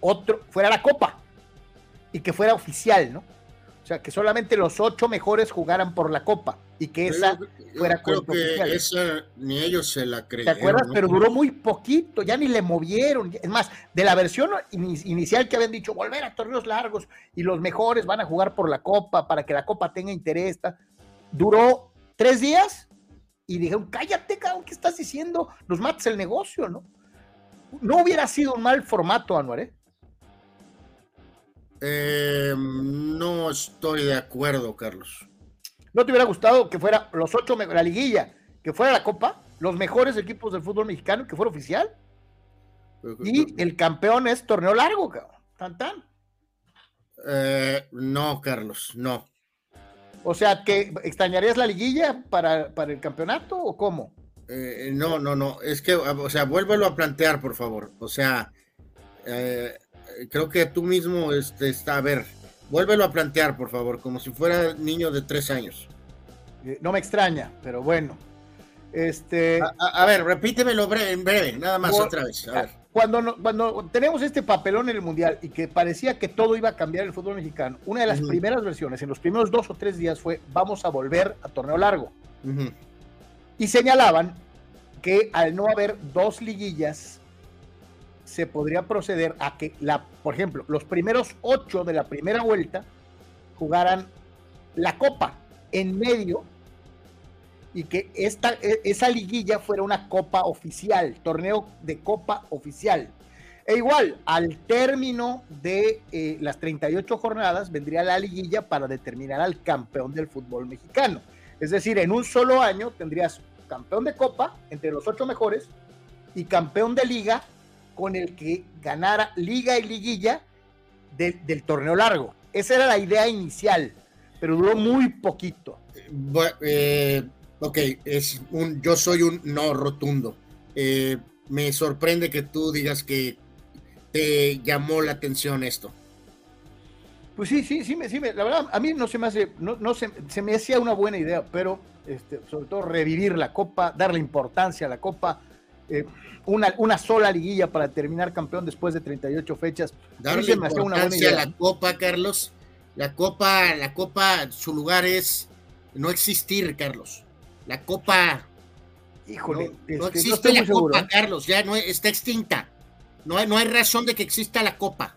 [SPEAKER 1] otro, fuera la copa y que fuera oficial, ¿no? O sea, que solamente los ocho mejores jugaran por la copa y que esa fuera
[SPEAKER 2] creo que esa ni ellos se la creyeron.
[SPEAKER 1] ¿Te acuerdas? Pero duró muy poquito, ya ni le movieron. Es más, de la versión inicial que habían dicho volver a torneos largos y los mejores van a jugar por la copa para que la copa tenga interés, duró tres días y dijeron, cállate, cabrón, ¿qué estás diciendo? Nos matas el negocio, ¿no? No hubiera sido un mal formato, Anuar, ¿eh?
[SPEAKER 2] Eh, no estoy de acuerdo, Carlos.
[SPEAKER 1] ¿No te hubiera gustado que fuera los ocho, la liguilla, que fuera la Copa, los mejores equipos del fútbol mexicano, que fuera oficial? Y el campeón es torneo largo, cabrón. Tan, tan.
[SPEAKER 2] Eh, no, Carlos, no.
[SPEAKER 1] O sea, que extrañarías la liguilla para, el campeonato o cómo?
[SPEAKER 2] Eh, no, no, no. Es que, o sea, vuélvelo a plantear, por favor. O sea, eh, creo que tú mismo este, está, a ver, vuélvelo a plantear, por favor, como si fuera niño de tres años.
[SPEAKER 1] Eh, no me extraña, pero bueno. Este.
[SPEAKER 2] A, ver, repítemelo breve, en breve, nada más otra vez.
[SPEAKER 1] Cuando, cuando tenemos este papelón en el Mundial y que parecía que todo iba a cambiar el fútbol mexicano, una de las primeras versiones, en los primeros dos o tres días, fue vamos a volver a torneo largo. Y señalaban que al no haber dos liguillas se podría proceder a que, la, por ejemplo, los primeros ocho de la primera vuelta jugaran la copa en medio y que esta, e, esa liguilla fuera una copa oficial, torneo de copa oficial. E igual, al término de eh, las 38 jornadas, vendría la liguilla para determinar al campeón del fútbol mexicano. Es decir, en un solo año tendrías campeón de copa entre los ocho mejores y campeón de liga con el que ganara liga y liguilla del torneo largo. Esa era la idea inicial, pero duró muy poquito.
[SPEAKER 2] Eh, ok, es un, yo soy un no rotundo. Eh, me sorprende que tú digas que te llamó la atención esto.
[SPEAKER 1] Pues sí, sí, sí, sí, la verdad, a mí no se me hace, no, no se, se, me hacía una buena idea, pero este, sobre todo revivir la copa, darle importancia a la copa, eh, una, una sola liguilla para terminar campeón después de 38 fechas.
[SPEAKER 2] Darle importancia a la Copa, Carlos. La Copa, la Copa, su lugar es no existir, Carlos. La Copa.
[SPEAKER 1] Híjole,
[SPEAKER 2] no, este, existe la Copa, Carlos, ya no está extinta. No hay, no hay razón de que exista la Copa.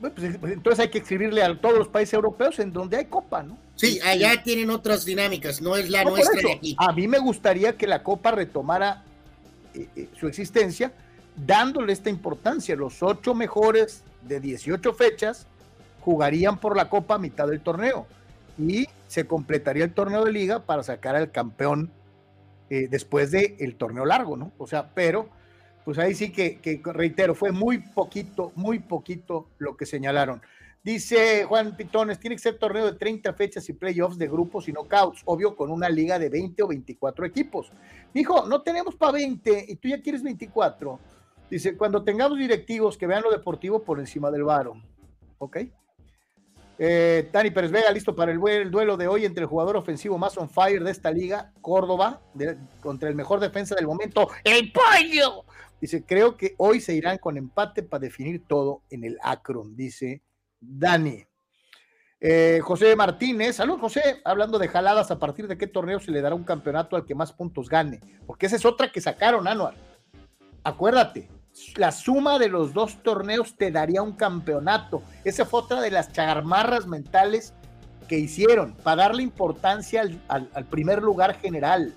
[SPEAKER 1] Pues, pues, entonces hay que escribirle a todos los países europeos en donde hay Copa, ¿no?
[SPEAKER 2] Sí, este, allá tienen otras dinámicas, no es la nuestra de aquí.
[SPEAKER 1] A mí me gustaría que la Copa retomara eh, eh, su existencia, dándole esta importancia. Los ocho mejores de 18 fechas jugarían por la Copa a mitad del torneo y se completaría el torneo de liga para sacar al campeón eh, después del el torneo largo, ¿no? O sea, pero pues ahí sí que, que, reitero, fue muy poquito, muy poquito lo que señalaron. Dice Juan Pitones, tiene que ser torneo de 30 fechas y playoffs de grupos y knockouts, obvio con una liga de 20 o 24 equipos. Dijo, no tenemos para 20 y tú ya quieres 24. Dice, cuando tengamos directivos que vean lo deportivo por encima del varo. ¿Ok? Eh, Tani Pérez Vega, listo para el, duelo de hoy entre el jugador ofensivo más on fire de esta liga, Córdoba, contra el mejor defensa del momento, el pollo. Dice, creo que hoy se irán con empate para definir todo en el Akron, dice Dani. Eh, José Martínez, salud José, hablando de jaladas, ¿a partir de qué torneo se le dará un campeonato al que más puntos gane? Porque esa es otra que sacaron, Anual. Acuérdate, la suma de los dos torneos te daría un campeonato. Esa fue otra de las chagarmarras mentales que hicieron para darle importancia al, primer lugar general.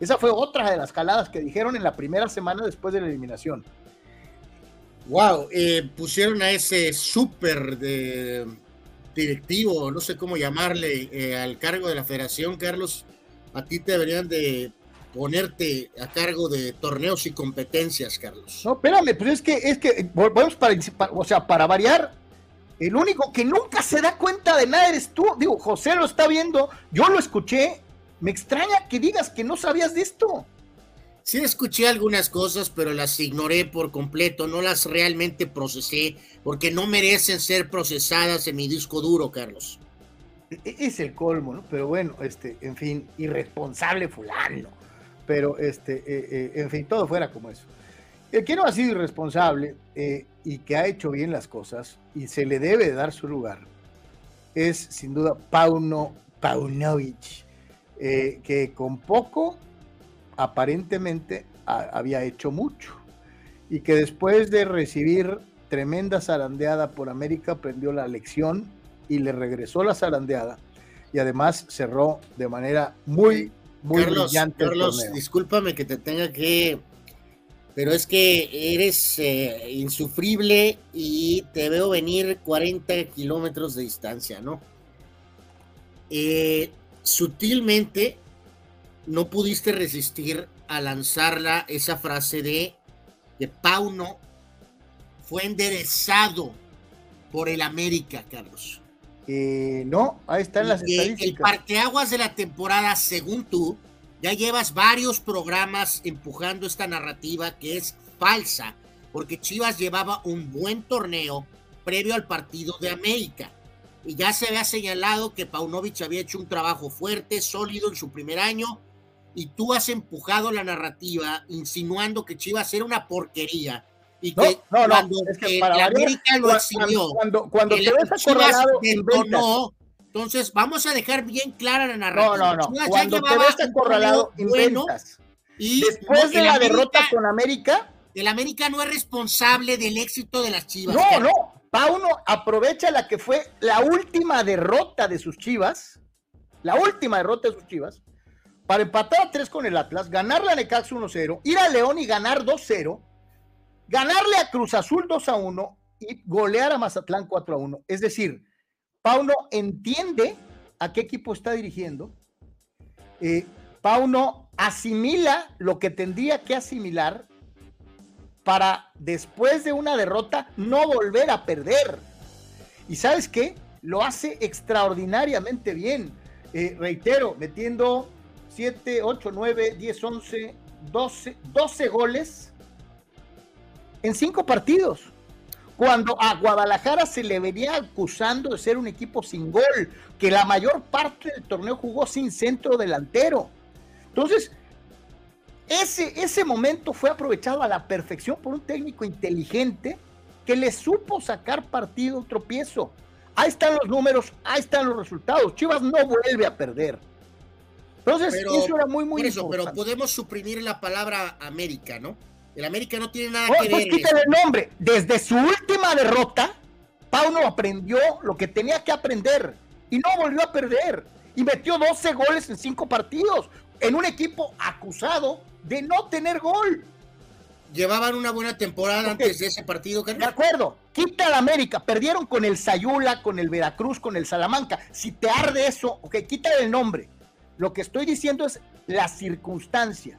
[SPEAKER 1] Esa fue otra de las jaladas que dijeron en la primera semana después de la eliminación.
[SPEAKER 2] Wow, eh, pusieron a ese súper directivo, no sé cómo llamarle, eh, al cargo de la federación, Carlos. A ti te deberían de ponerte a cargo de torneos y competencias, Carlos.
[SPEAKER 1] No, espérame, pues es que, es que, volvemos para, o sea, para variar, el único que nunca se da cuenta de nada eres tú. Digo, José lo está viendo, yo lo escuché, me extraña que digas que no sabías de esto.
[SPEAKER 2] Sí escuché algunas cosas, pero las ignoré por completo, no las realmente procesé, porque no merecen ser procesadas en mi disco duro, Carlos.
[SPEAKER 1] E, es el colmo, ¿no? Pero bueno, este, en fin, irresponsable fulano. Pero este, eh, eh, en fin, todo fuera como eso. El que no ha sido irresponsable eh, y que ha hecho bien las cosas y se le debe dar su lugar es sin duda Pauno Paunovic, que con poco aparentemente había hecho mucho y que después de recibir tremenda zarandeada por América aprendió la lección y le regresó la zarandeada y además cerró de manera muy, muy brillante.
[SPEAKER 2] Carlos, discúlpame que te tenga que... Pero es que eres eh, insufrible y te veo venir 40 kilómetros de distancia, ¿no? Eh, sutilmente no pudiste resistir a lanzarla esa frase de que Pauno fue enderezado por el América, Carlos.
[SPEAKER 1] Eh, no, ahí están las estadísticas.
[SPEAKER 2] El parteaguas de la temporada, según tú, ya llevas varios programas empujando esta narrativa que es falsa, porque Chivas llevaba un buen torneo previo al partido de América. Y ya se había señalado que Paunovic había hecho un trabajo fuerte, sólido en su primer año, y tú has empujado la narrativa insinuando que Chivas era una porquería y que
[SPEAKER 1] no, no, cuando
[SPEAKER 2] es que para América lo exhibió,
[SPEAKER 1] cuando, cuando, te ves acorralado no,
[SPEAKER 2] entonces vamos a dejar bien clara la narrativa.
[SPEAKER 1] No, no, no. cuando te ves acorralado, bueno, y después de la derrota con América,
[SPEAKER 2] el América no es responsable del éxito de las Chivas.
[SPEAKER 1] No, no. Pauno aprovecha la que fue la última derrota de sus Chivas, la última derrota de sus Chivas, para empatar a 3 con el Atlas, ganarle a Necaxa 1-0, ir a León y ganar 2-0, ganarle a Cruz Azul 2-1 y golear a Mazatlán 4-1. Es decir, Pauno entiende a qué equipo está dirigiendo. Eh, Pauno asimila lo que tendría que asimilar para después de una derrota no volver a perder. Y sabes qué? Lo hace extraordinariamente bien. Eh, reitero, metiendo 7, 8, 9, 10, 11, 12, 12 goles en 5 partidos. Cuando a Guadalajara se le venía acusando de ser un equipo sin gol, que la mayor parte del torneo jugó sin centro delantero. Entonces, ese, ese momento fue aprovechado a la perfección por un técnico inteligente que le supo sacar partido un tropiezo. Ahí están los números, ahí están los resultados. Chivas no vuelve a perder. Entonces, eso era muy, muy
[SPEAKER 2] eso, Pero podemos suprimir la palabra América, ¿no? El América no tiene nada oh, que pues
[SPEAKER 1] ver. Quítale el nombre. Desde su última derrota, Pauno aprendió lo que tenía que aprender y no volvió a perder. Y metió 12 goles en 5 partidos en un equipo acusado de no tener gol.
[SPEAKER 2] Llevaban una buena temporada antes de ese partido,
[SPEAKER 1] De acuerdo, quita al América, perdieron con el Sayula, con el Veracruz, con el Salamanca. Si te arde eso, ok, quita el nombre. Lo que estoy diciendo es la circunstancia.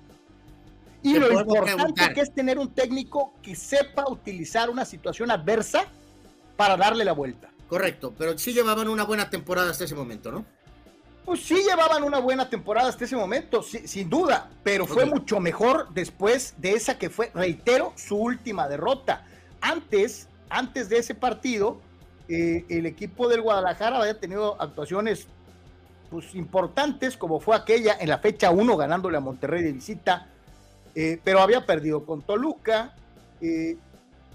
[SPEAKER 1] Y lo importante que es tener un técnico que sepa utilizar una situación adversa para darle la vuelta.
[SPEAKER 2] Correcto, pero sí llevaban una buena temporada hasta ese momento, ¿no?
[SPEAKER 1] Pues sí llevaban una buena temporada hasta ese momento, sin duda, pero fue mucho mejor después de esa que fue, reitero, su última derrota. Antes, antes de ese partido, eh, el equipo del Guadalajara había tenido actuaciones pues, importantes, como fue aquella en la fecha 1 ganándole a Monterrey de visita, eh, pero había perdido con Toluca. Eh,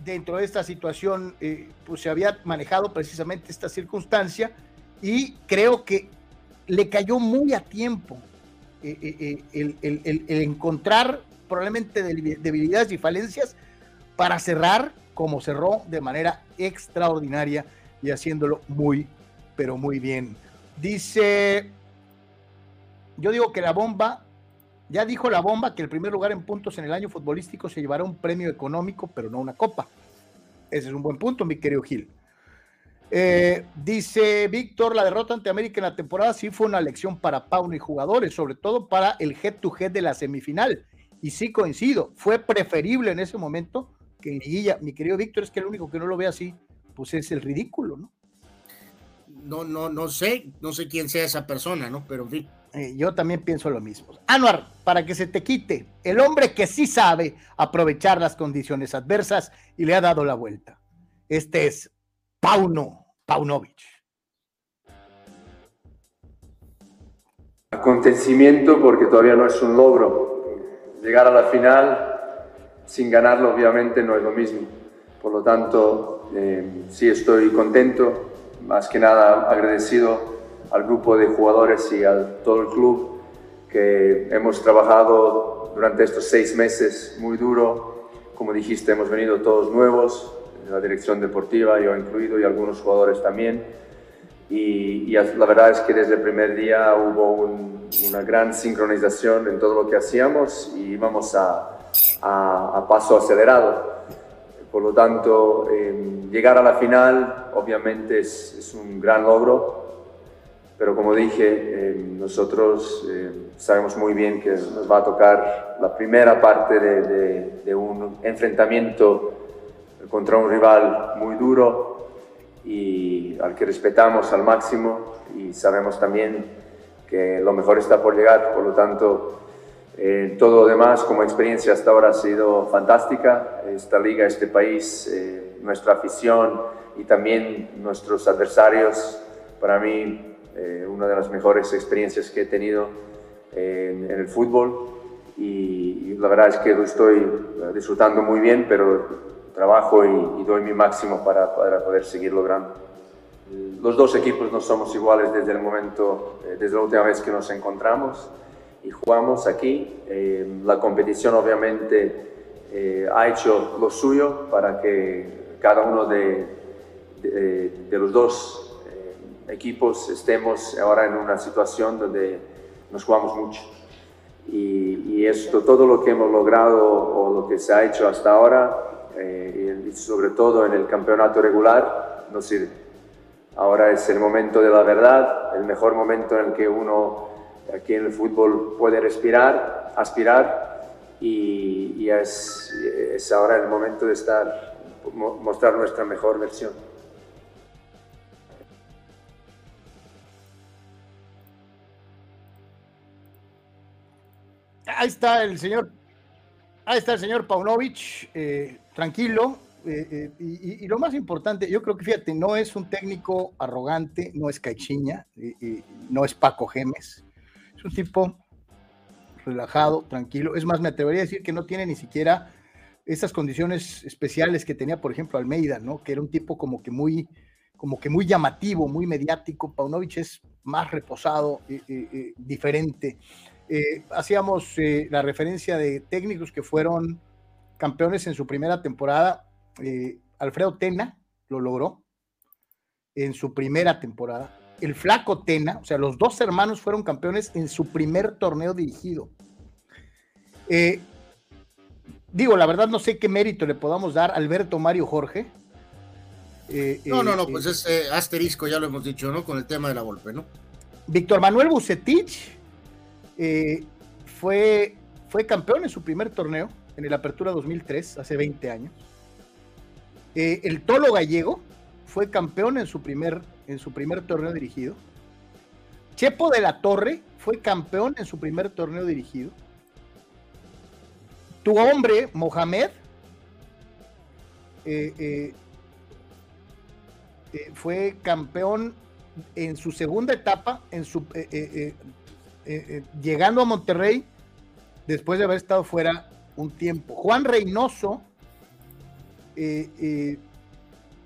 [SPEAKER 1] dentro de esta situación, eh, pues se había manejado precisamente esta circunstancia y creo que le cayó muy a tiempo el, encontrar probablemente debilidades y falencias para cerrar como cerró de manera extraordinaria y haciéndolo muy, pero muy bien. Dice, yo digo que la bomba, ya dijo la bomba que el primer lugar en puntos en el año futbolístico se llevará un premio económico, pero no una copa. Ese es un buen punto, mi querido Gil. Eh, dice Víctor, la derrota ante América en la temporada sí fue una lección para Pauno y jugadores, sobre todo para el head to head de la semifinal. Y sí coincido, fue preferible en ese momento que en Liguilla. Mi querido Víctor, es que el único que no lo ve así, pues es el ridículo, ¿no?
[SPEAKER 2] No, no, no sé, no sé quién sea esa persona, ¿no? Pero en fin.
[SPEAKER 1] Eh, yo también pienso lo mismo. Anuar, para que se te quite, el hombre que sí sabe aprovechar las condiciones adversas y le ha dado la vuelta. Este es Pauno, Paunovic.
[SPEAKER 4] Acontecimiento porque todavía no es un logro. Llegar a la final sin ganarlo obviamente no es lo mismo. Por lo tanto, eh, sí estoy contento, más que nada agradecido al grupo de jugadores y a todo el club que hemos trabajado durante estos seis meses muy duro. Como dijiste, hemos venido todos nuevos, la dirección deportiva, yo incluido, y algunos jugadores también. Y, la verdad es que desde el primer día hubo una gran sincronización en todo lo que hacíamos y íbamos a, a, paso acelerado. Por lo tanto, eh, llegar a la final obviamente es, es un gran logro. Pero como dije, eh, nosotros eh, sabemos muy bien que nos va a tocar la primera parte de, un enfrentamiento contra un rival muy duro y al que respetamos al máximo. Y sabemos también que lo mejor está por llegar, por lo tanto, eh, todo lo demás como experiencia hasta ahora ha sido fantástica. Esta liga, este país, nuestra afición y también nuestros adversarios, para mí eh, una de las mejores experiencias que he tenido en, el fútbol y, la verdad es que lo estoy eh, disfrutando muy bien, pero trabajo y, doy mi máximo para, para, poder seguir logrando. Los dos equipos no somos iguales desde el momento, eh, desde la última vez que nos encontramos y jugamos aquí. la competición obviamente ha hecho lo suyo para que cada uno de, de, de los dos equipos estemos ahora en una situación donde nos jugamos mucho. Y, esto, todo lo que hemos logrado o lo que se ha hecho hasta ahora, eh, y sobre todo en el campeonato regular, no sirve. Ahora es el momento de la verdad, el mejor momento en el que uno aquí en el fútbol puede respirar, aspirar, y, y es, ahora el momento de estar, mostrar nuestra mejor versión.
[SPEAKER 1] ahí está el señor, ahí está el señor Paunovic, eh, tranquilo. Eh, eh, y, lo más importante, yo creo que fíjate, no es un técnico arrogante, no es Caixinha, no es Paco Gemes, es un tipo relajado, tranquilo. Es más, me atrevería a decir que no tiene ni siquiera esas condiciones especiales que tenía, por ejemplo, Almeida, ¿no? Que era un tipo como que muy, como que muy llamativo, muy mediático. Paunovic es más reposado, diferente. Eh, hacíamos eh, la referencia de técnicos que fueron campeones en su primera temporada. Eh, Alfredo Tena lo logró en su primera temporada. El flaco Tena, o sea, los dos hermanos fueron campeones en su primer torneo dirigido. digo, la verdad no sé qué mérito le podamos dar a Alberto Mario Jorge.
[SPEAKER 2] no, no, no, pues es asterisco, ya lo hemos dicho, ¿no? Con el tema de la golpe, ¿no?
[SPEAKER 1] Víctor Manuel Bucetich, eh, fue, fue campeón en su primer torneo, en el Apertura 2003, hace 20 años. Eh, el Tolo Gallego fue campeón en su, primer, en su primer torneo dirigido. Chepo de la Torre fue campeón en su primer torneo dirigido. Tu hombre, Mohamed, eh, fue campeón en su segunda etapa, en su, eh, eh, llegando a Monterrey después de haber estado fuera un tiempo. Juan Reynoso eh,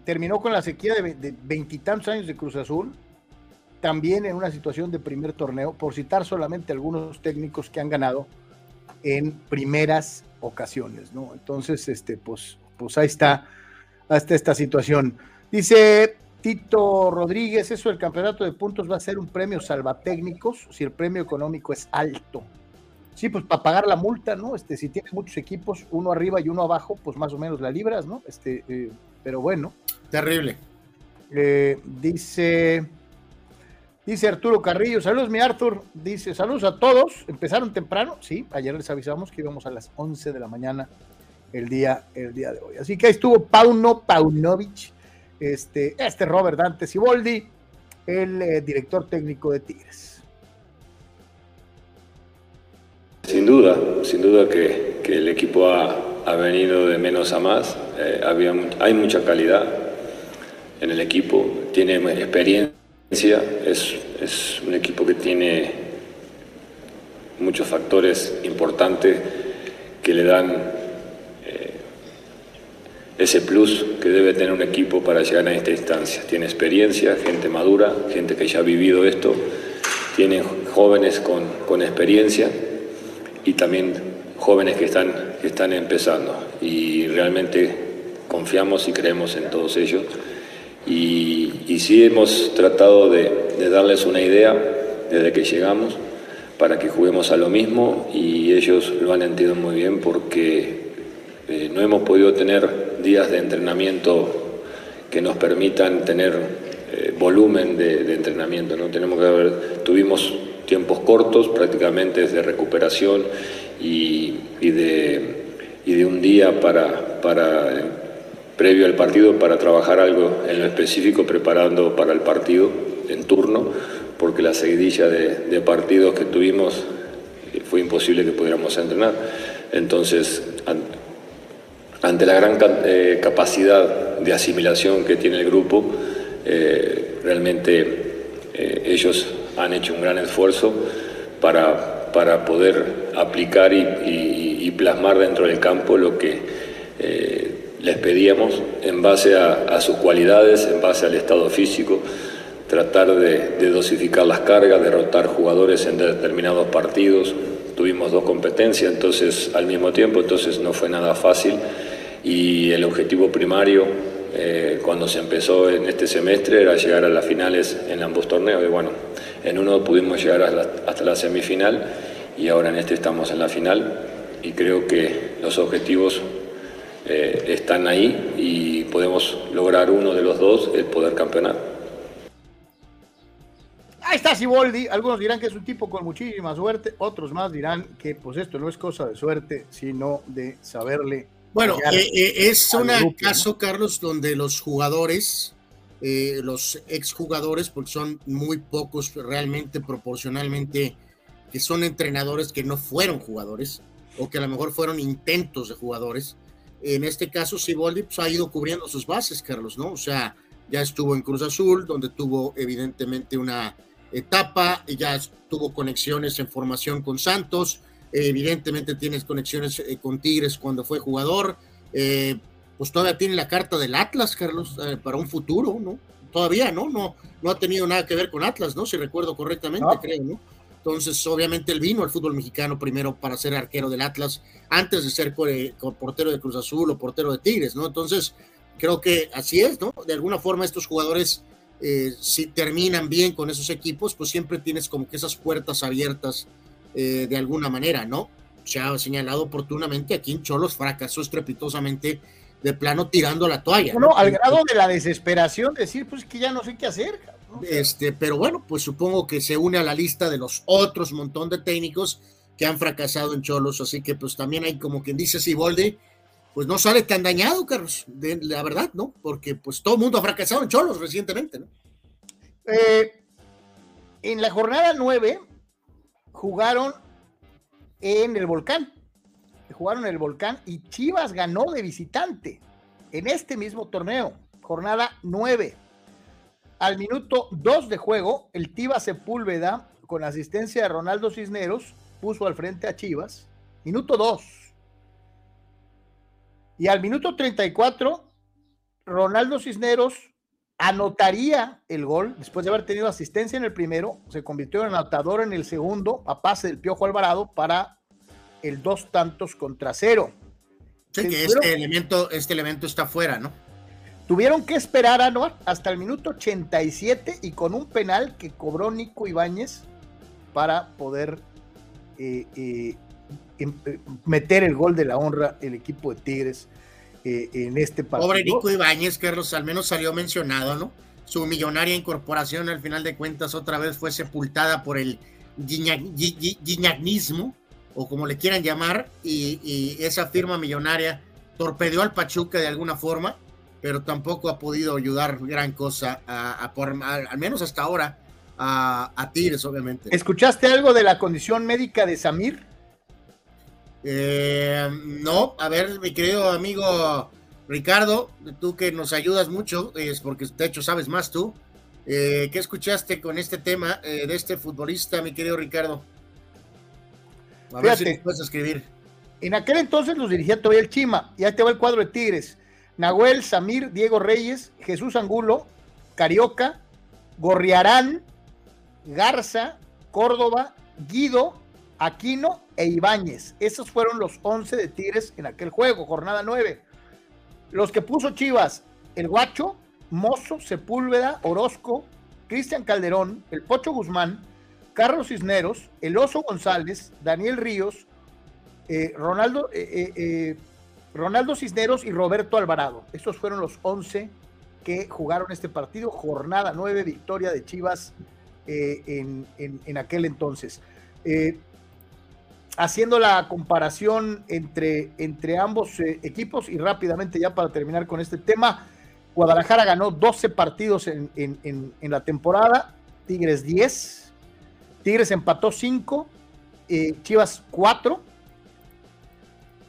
[SPEAKER 1] terminó con la sequía de veintitantos años de Cruz Azul, también en una situación de primer torneo, por citar solamente algunos técnicos que han ganado en primeras ocasiones, ¿no? Entonces, este, pues, pues ahí está, hasta esta situación. Dice Tito Rodríguez, eso el campeonato de puntos va a ser un premio salvatécnicos si el premio económico es alto. Sí, pues para pagar la multa, ¿no? Este, si tienes muchos equipos, uno arriba y uno abajo, pues más o menos la libras, ¿no? Este, eh, pero bueno.
[SPEAKER 2] Terrible.
[SPEAKER 1] Eh, dice, dice Arturo Carrillo, saludos mi Artur, dice, saludos a todos, empezaron temprano, sí, ayer les avisamos que íbamos a las 11 de la mañana el día, el día de hoy. Así que ahí estuvo Pauno Paunovic este, este Robert Dante Siboldi, el eh, director técnico de Tigres.
[SPEAKER 5] Duda, sin duda que, el equipo ha, venido de menos a más. Eh, hay mucha calidad en el equipo, tiene experiencia, es, un equipo que tiene muchos factores importantes que le dan eh, ese plus que debe tener un equipo para llegar a esta instancia. Tiene experiencia, gente madura, gente que ya ha vivido esto, tiene jóvenes con experiencia y también jóvenes que están, que están empezando. Y realmente confiamos y creemos en todos ellos. Y, sí hemos tratado de, darles una idea desde que llegamos para que juguemos a lo mismo y ellos lo han entendido muy bien porque eh, no hemos podido tener días de entrenamiento que nos permitan tener eh, volumen de, entrenamiento. ¿no? Tenemos tuvimos tiempos cortos prácticamente de recuperación y, de, y de, un día para, para, previo al partido para trabajar algo en lo específico preparando para el partido en turno porque la seguidilla de, partidos que tuvimos eh, fue imposible que pudiéramos entrenar. Entonces, ante la gran eh, capacidad de asimilación que tiene el grupo, eh, realmente ellos han hecho un gran esfuerzo para, para poder aplicar y, plasmar dentro del campo lo que les pedíamos en base a, sus cualidades, en base al estado físico, tratar de, dosificar las cargas, derrotar jugadores en determinados partidos. Tuvimos dos competencias entonces al mismo tiempo, entonces no fue nada fácil y el objetivo primario eh, cuando se empezó en este semestre era llegar a las finales en ambos torneos y bueno, en uno pudimos llegar hasta la semifinal y ahora en este estamos en la final y creo que los objetivos eh, están ahí y podemos lograr uno de los dos, el poder campeonar.
[SPEAKER 1] Ahí está Siboldi. Algunos dirán que es un tipo con muchísima suerte, otros más dirán que pues esto no es cosa de suerte, sino de saberle.
[SPEAKER 2] Bueno, eh, eh, es un caso, Carlos, donde los jugadores, eh, los exjugadores, porque son muy pocos realmente proporcionalmente, que son entrenadores que no fueron jugadores, o que a lo mejor fueron intentos de jugadores. En este caso, Siboldi pues, ha ido cubriendo sus bases, Carlos, ¿no? O sea, ya estuvo en Cruz Azul, donde tuvo evidentemente una etapa, ya tuvo conexiones en formación con Santos, evidentemente tienes conexiones eh, con Tigres cuando fue jugador, eh, pues todavía tiene la carta del Atlas, Carlos, eh, para un futuro, ¿no? Todavía, ¿no? ¿no? No ha tenido nada que ver con Atlas, ¿no? Si recuerdo correctamente, creo, ¿no? Entonces, obviamente, él vino al fútbol mexicano primero para ser arquero del Atlas, antes de ser portero de Cruz Azul o portero de Tigres, ¿no? Entonces, creo que así es, ¿no? De alguna forma estos jugadores eh, si terminan bien con esos equipos, pues siempre tienes como que esas puertas abiertas eh, de alguna manera, ¿no? Se ha señalado oportunamente, aquí en Cholos fracasó estrepitosamente de plano tirando la toalla.
[SPEAKER 1] No, al grado de la desesperación, decir, pues que ya no sé qué hacer.
[SPEAKER 2] Este, pero bueno, pues supongo que se une a la lista de los otros montón de técnicos que han fracasado en Cholos, así que pues también hay como quien dice Siboldi, pues no sale tan dañado, Carlos, de, la verdad, ¿no? Porque pues todo el mundo ha fracasado en Cholos recientemente, ¿no?
[SPEAKER 1] Eh, en la jornada 9 jugaron en el volcán. Jugaron en el volcán y Chivas ganó de visitante en este mismo torneo. Jornada 9. Al minuto 2 de juego, el Tiva Sepúlveda, con asistencia de Ronaldo Cisneros, puso al frente a Chivas. Minuto 2 y al minuto 34, Ronaldo Cisneros anotaría el gol después de haber tenido asistencia en el primero, se convirtió en anotador en el segundo a pase del Piojo Alvarado para el dos tantos contra cero.
[SPEAKER 2] Sí, que este elemento, este elemento está fuera, ¿no?
[SPEAKER 1] Tuvieron que esperar a Noah hasta el minuto 87 y con un penal que cobró Nico Ibáñez para poder eh, eh, eh, meter el gol de la honra el equipo de Tigres eh, en este partido.
[SPEAKER 2] Pobre Nico Ibáñez, Carlos, al menos salió mencionado, ¿no? Su millonaria incorporación al final de cuentas otra vez fue sepultada por el guiñagnismo, o como le quieran llamar, y, esa firma millonaria torpedeó al Pachuca de alguna forma, pero tampoco ha podido ayudar gran cosa, a, al menos hasta ahora, a, a Tigres, obviamente.
[SPEAKER 1] ¿Escuchaste algo de la condición médica de Samir?
[SPEAKER 2] Eh, no, a ver, mi querido amigo Ricardo, tú que nos ayudas mucho, es porque de hecho sabes más tú. Eh, ¿Qué escuchaste con este tema eh, de este futbolista, mi querido Ricardo?
[SPEAKER 1] A ver si puedes escribir. En aquel entonces los dirigía todavía el Chima, y ahí te va el cuadro de Tigres. Nahuel, Samir, Diego Reyes, Jesús Angulo, Carioca, Gorriarán, Garza, Córdoba, Guido, Aquino e Ibáñez. Esos fueron los 11 de Tigres en aquel juego, jornada 9. Los que puso Chivas, el Guacho, Mozo, Sepúlveda, Orozco, Cristian Calderón, el Pocho Guzmán, Carlos Cisneros, el Oso González, Daniel Ríos, eh, Ronaldo, eh, eh, Ronaldo Cisneros y Roberto Alvarado. Estos fueron los 11 que jugaron este partido. Jornada 9, victoria de Chivas en, en, aquel entonces. Haciendo la comparación entre, entre ambos equipos y rápidamente ya para terminar con este tema, Guadalajara ganó 12 partidos en, la temporada, Tigres 10, Tigres empató 5, eh, Chivas 4,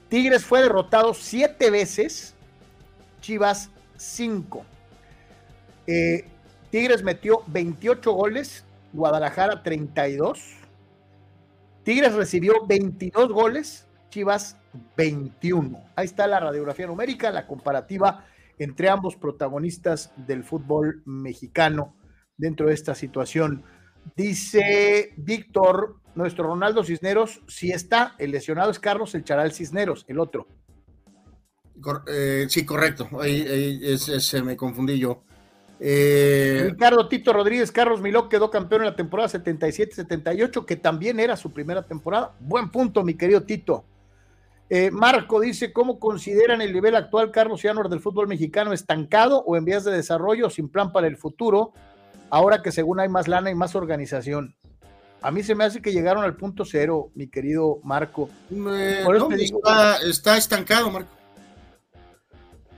[SPEAKER 1] Tigres fue derrotado 7 veces, Chivas 5. Eh, Tigres metió 28 goles, Guadalajara 32. Tigres recibió 22 goles, Chivas 21. Ahí está la radiografía numérica, la comparativa entre ambos protagonistas del fútbol mexicano dentro de esta situación. Dice Víctor, nuestro Ronaldo Cisneros, si está, el lesionado es Carlos el Charal Cisneros, el otro.
[SPEAKER 2] Eh, sí, correcto, ahí, se me confundí yo.
[SPEAKER 1] Eh, Ricardo Tito Rodríguez, Carlos Miló quedó campeón en la temporada 77-78, que también era su primera temporada. Buen punto, mi querido Tito. Eh, Marco dice, ¿cómo consideran el nivel actual Carlos Anuar del fútbol mexicano estancado o en vías de desarrollo sin plan para el futuro, ahora que según hay más lana y más organización? A mí se me hace que llegaron al punto cero, mi querido Marco.
[SPEAKER 2] está, estancado, Marco.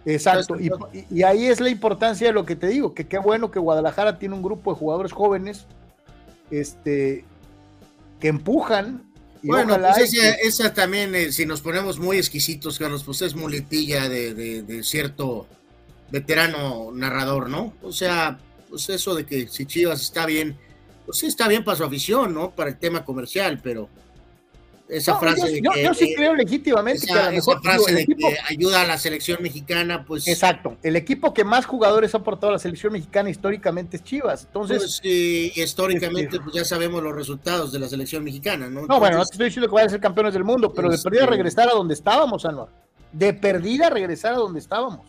[SPEAKER 1] Exacto, y, ahí es la importancia de lo que te digo, que qué bueno que Guadalajara tiene un grupo de jugadores jóvenes este, que empujan
[SPEAKER 2] bueno, pues esa, también, eh, si nos ponemos muy exquisitos, Carlos, pues es muletilla de, cierto veterano narrador, ¿no? O sea, pues eso de que si Chivas está bien, pues sí está bien para su afición, ¿no? Para el tema comercial, pero esa frase
[SPEAKER 1] yo, de que, sí creo legítimamente
[SPEAKER 2] que a lo mejor, frase de que ayuda a la selección mexicana, pues.
[SPEAKER 1] Exacto. El equipo que más jugadores ha aportado a la selección mexicana históricamente es Chivas. Entonces.
[SPEAKER 2] Pues, históricamente, este, pues ya sabemos los resultados de la selección mexicana, ¿no?
[SPEAKER 1] no, bueno, no te estoy diciendo que vayan a ser campeones del mundo, pero de perdida este, regresar a donde estábamos, Anuar. De perdida regresar a donde estábamos.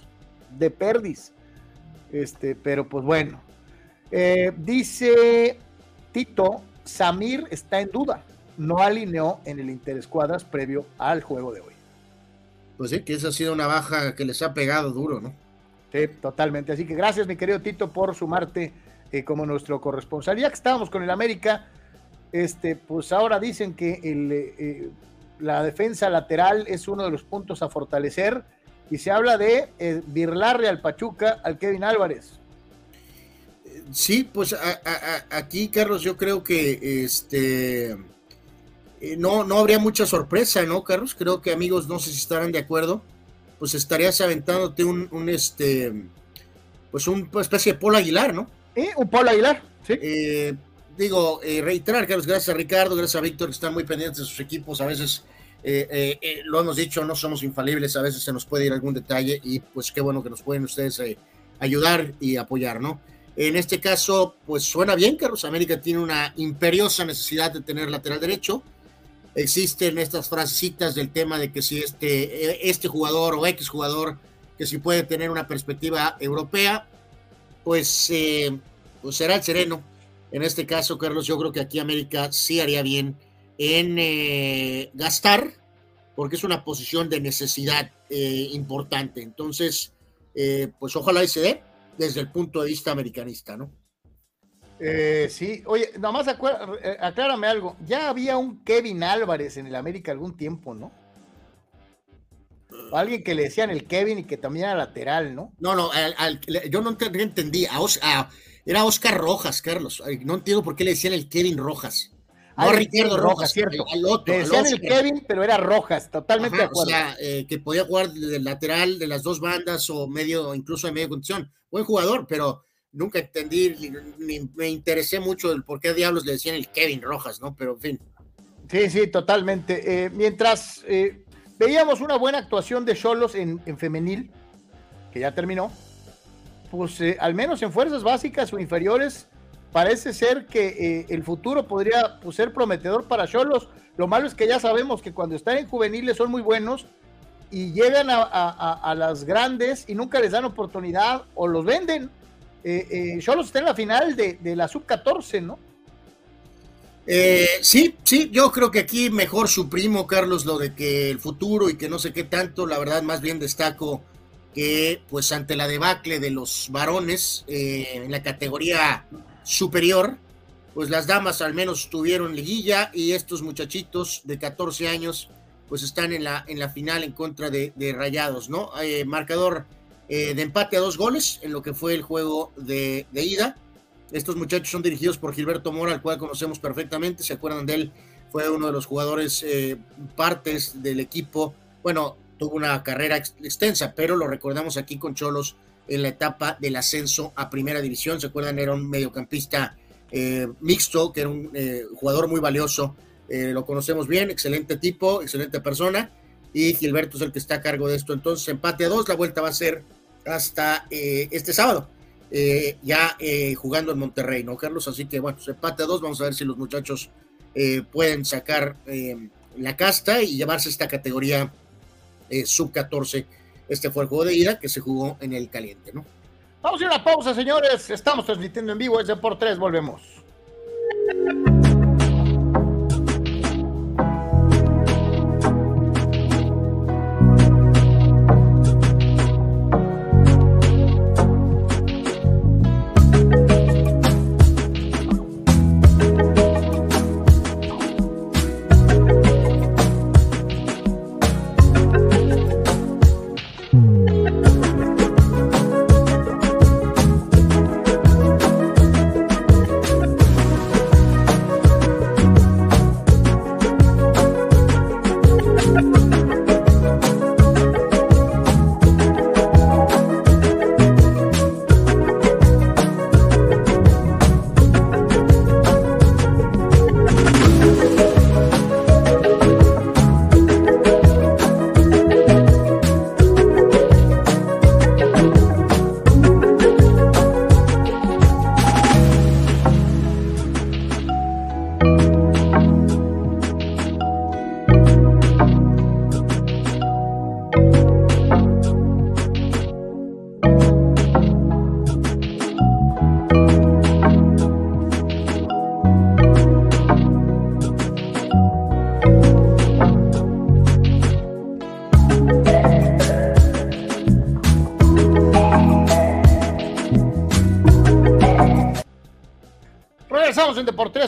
[SPEAKER 1] De perdis. Este, pero pues bueno. Eh, dice Tito, Samir está en duda no alineó en el Interescuadras previo al juego de hoy.
[SPEAKER 2] Pues sí, que esa ha sido una baja que les ha pegado duro, ¿no?
[SPEAKER 1] Sí, totalmente. Así que gracias, mi querido Tito, por sumarte eh, como nuestro corresponsal. Ya que estábamos con el América, este, pues ahora dicen que el, eh, la defensa lateral es uno de los puntos a fortalecer y se habla de eh, virlarle al Pachuca al Kevin Álvarez.
[SPEAKER 2] Sí, pues aquí, Carlos, yo creo que este eh, no, no habría mucha sorpresa, ¿no, Carlos? Creo que amigos, no sé si estarán de acuerdo, pues estarías aventándote un, un este, pues una especie de Paul Aguilar, ¿no?
[SPEAKER 1] ¿Eh? Un Paul Aguilar, sí.
[SPEAKER 2] Eh, digo, eh, reiterar, Carlos, gracias a Ricardo, gracias a Víctor, que están muy pendientes de sus equipos, a veces lo hemos dicho, no somos infalibles, a veces se nos puede ir algún detalle y pues qué bueno que nos pueden ustedes ayudar y apoyar, ¿no? En este caso, pues suena bien, Carlos América tiene una imperiosa necesidad de tener lateral derecho, existen estas frasecitas del tema de que si este, este jugador o X jugador, que si puede tener una perspectiva europea, pues, eh, pues será el sereno. En este caso, Carlos, yo creo que aquí América sí haría bien en eh, gastar, porque es una posición de necesidad eh, importante. Entonces, pues ojalá y se dé desde el punto de vista americanista, ¿no?
[SPEAKER 1] Eh, sí, oye, nada más eh, aclárame algo. Ya había un Kevin Álvarez en el América algún tiempo, ¿no? alguien que le decían el Kevin y que también era lateral, ¿no?
[SPEAKER 2] No, no, yo no entendí. era Oscar Rojas, Carlos. No entiendo por qué le decían el Kevin Rojas. No Ricardo Rojas,
[SPEAKER 1] cierto. Al otro, decían el Kevin, pero era Rojas, totalmente de acuerdo.
[SPEAKER 2] O sea, eh, que podía jugar del lateral de las dos bandas o medio, incluso de media condición. Buen jugador, pero nunca entendí ni, me interesé mucho del por qué diablos le decían el Kevin Rojas, ¿no? Pero en fin.
[SPEAKER 1] Sí, sí, totalmente. Eh, mientras eh, veíamos una buena actuación de Cholos en, en, femenil, que ya terminó, pues al menos en fuerzas básicas o inferiores parece ser que eh, el futuro podría pues, ser prometedor para Cholos. Lo malo es que ya sabemos que cuando están en juveniles son muy buenos y llegan a, las grandes y nunca les dan oportunidad o los venden. Eh, eh, está en la final de, la sub-14, ¿no?
[SPEAKER 2] Eh, sí, sí, yo creo que aquí mejor su primo, Carlos, lo de que el futuro y que no sé qué tanto, la verdad más bien destaco que pues ante la debacle de los varones en la categoría superior, pues las damas al menos tuvieron liguilla y estos muchachitos de 14 años pues están en la, en la final en contra de, Rayados, ¿no? Eh, marcador eh, de empate a dos goles en lo que fue el juego de, ida. Estos muchachos son dirigidos por Gilberto Mora, al cual conocemos perfectamente, ¿se acuerdan de él? Fue uno de los jugadores eh, partes del equipo, bueno, tuvo una carrera extensa, pero lo recordamos aquí con Cholos en la etapa del ascenso a primera división. ¿Se acuerdan? Era un mediocampista eh, mixto, que era un eh, jugador muy valioso. Eh, lo conocemos bien, excelente tipo, excelente persona. Y Gilberto es el que está a cargo de esto. Entonces, empate a dos, la vuelta va a ser hasta este sábado. ya jugando en Monterrey, ¿no, Carlos? Así que bueno, empate a dos, vamos a ver si los muchachos pueden sacar la casta y llevarse esta categoría sub 14 este fue el juego de ida que se jugó en el caliente, ¿no?
[SPEAKER 1] Vamos a ir a una pausa, señores. Estamos transmitiendo en vivo, es de por tres, volvemos.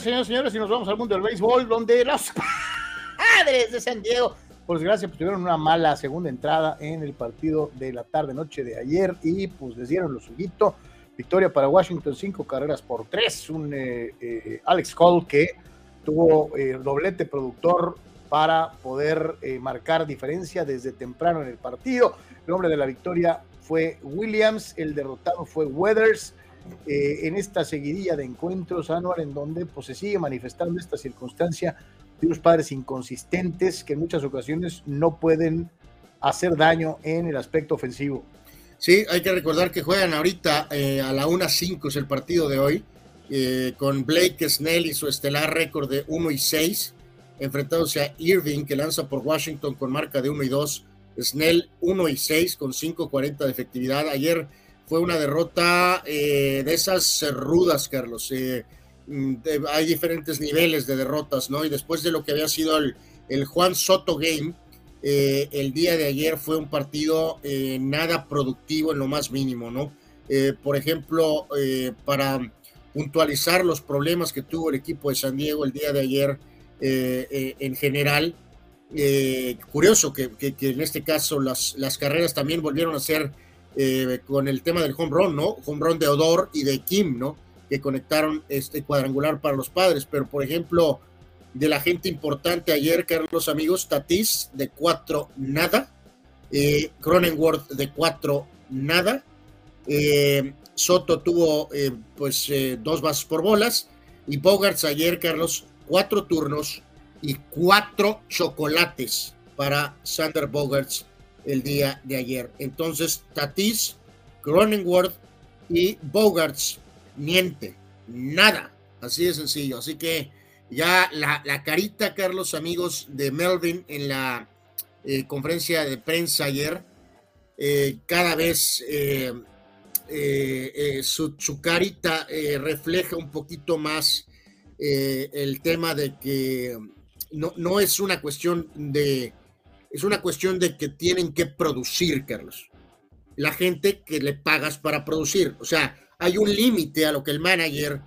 [SPEAKER 1] Tres, señores y señores, y nos vamos al mundo del béisbol, donde los padres de San Diego, por desgracia, pues, tuvieron una mala segunda entrada en el partido de la tarde-noche de ayer y pues les dieron los suyito. Victoria para Washington, cinco carreras por tres. Un eh, eh, Alex Cole que tuvo eh, doblete productor para poder marcar diferencia desde temprano en el partido. El hombre de la victoria fue Williams, el derrotado fue Weathers. Eh, en esta seguidilla de encuentros, Anual, en donde pues, se sigue manifestando esta circunstancia de unos padres inconsistentes que en muchas ocasiones no pueden hacer daño en el aspecto ofensivo.
[SPEAKER 2] Sí, hay que recordar que juegan ahorita eh, a la 1-5 es el partido de hoy, eh, con Blake Snell y su estelar récord de 1 y 6, enfrentándose a Irving, que lanza por Washington con marca de 1 y 2. Snell 1 y 6 con 5.40 de efectividad. Ayer fue una derrota eh, de esas rudas, Carlos. Eh, mm, hay diferentes niveles de derrotas, ¿no? Y después de lo que había sido el, Juan Soto Game, eh, el día de ayer fue un partido nada productivo en lo más mínimo, ¿no? por ejemplo, para puntualizar los problemas que tuvo el equipo de San Diego el día de ayer en general, curioso que, en este caso las, las carreras también volvieron a ser eh, con el tema del home run, ¿no? Home run de Odor y de Kim, ¿no? Que conectaron este cuadrangular para los padres, pero por ejemplo, de la gente importante ayer, Carlos amigos, Tatis de cuatro nada, eh, Cronenworth de cuatro nada, eh, Soto tuvo pues dos bases por bolas y Bogarts ayer, Carlos, cuatro turnos y cuatro chocolates para Sander Bogarts el día de ayer. Entonces, Tatis, Cronenworth y Bogarts, niente, nada, así de sencillo. Así que ya la, carita, Carlos, amigos de Melvin en la eh, conferencia de prensa ayer, eh, cada vez eh, su, su, carita refleja un poquito más el tema de que no, no es una cuestión de, es una cuestión de que tienen que producir, Carlos. La gente que le pagas para producir. O sea, hay un límite a lo que el manager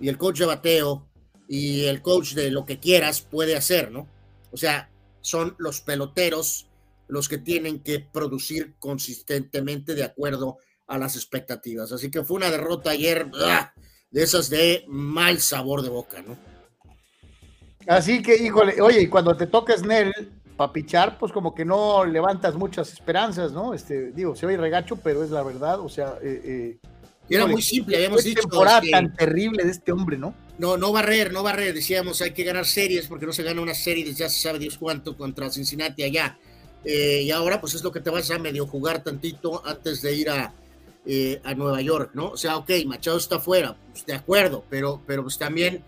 [SPEAKER 2] y el coach de bateo y el coach de lo que quieras puede hacer, ¿no? O sea, son los peloteros los que tienen que producir consistentemente de acuerdo a las expectativas. Así que fue una derrota ayer de esas de mal sabor de boca, ¿no?
[SPEAKER 1] Así que, híjole, oye, y cuando te toca Snell para pichar, pues como que no levantas muchas esperanzas, ¿no? Este, digo, se oye regacho, pero es la verdad, o sea, eh, eh,
[SPEAKER 2] era muy simple, habíamos dicho.
[SPEAKER 1] temporada tan terrible de este hombre, ¿no?
[SPEAKER 2] No, no barrer, no barrer. Decíamos, hay que ganar series porque no se gana una serie desde ya se sabe Dios cuánto contra Cincinnati allá. Eh, y ahora, pues es lo que te vas a medio jugar tantito antes de ir a, eh, a Nueva York, ¿no? O sea, ok, Machado está fuera, pues, de acuerdo, pero, pero pues también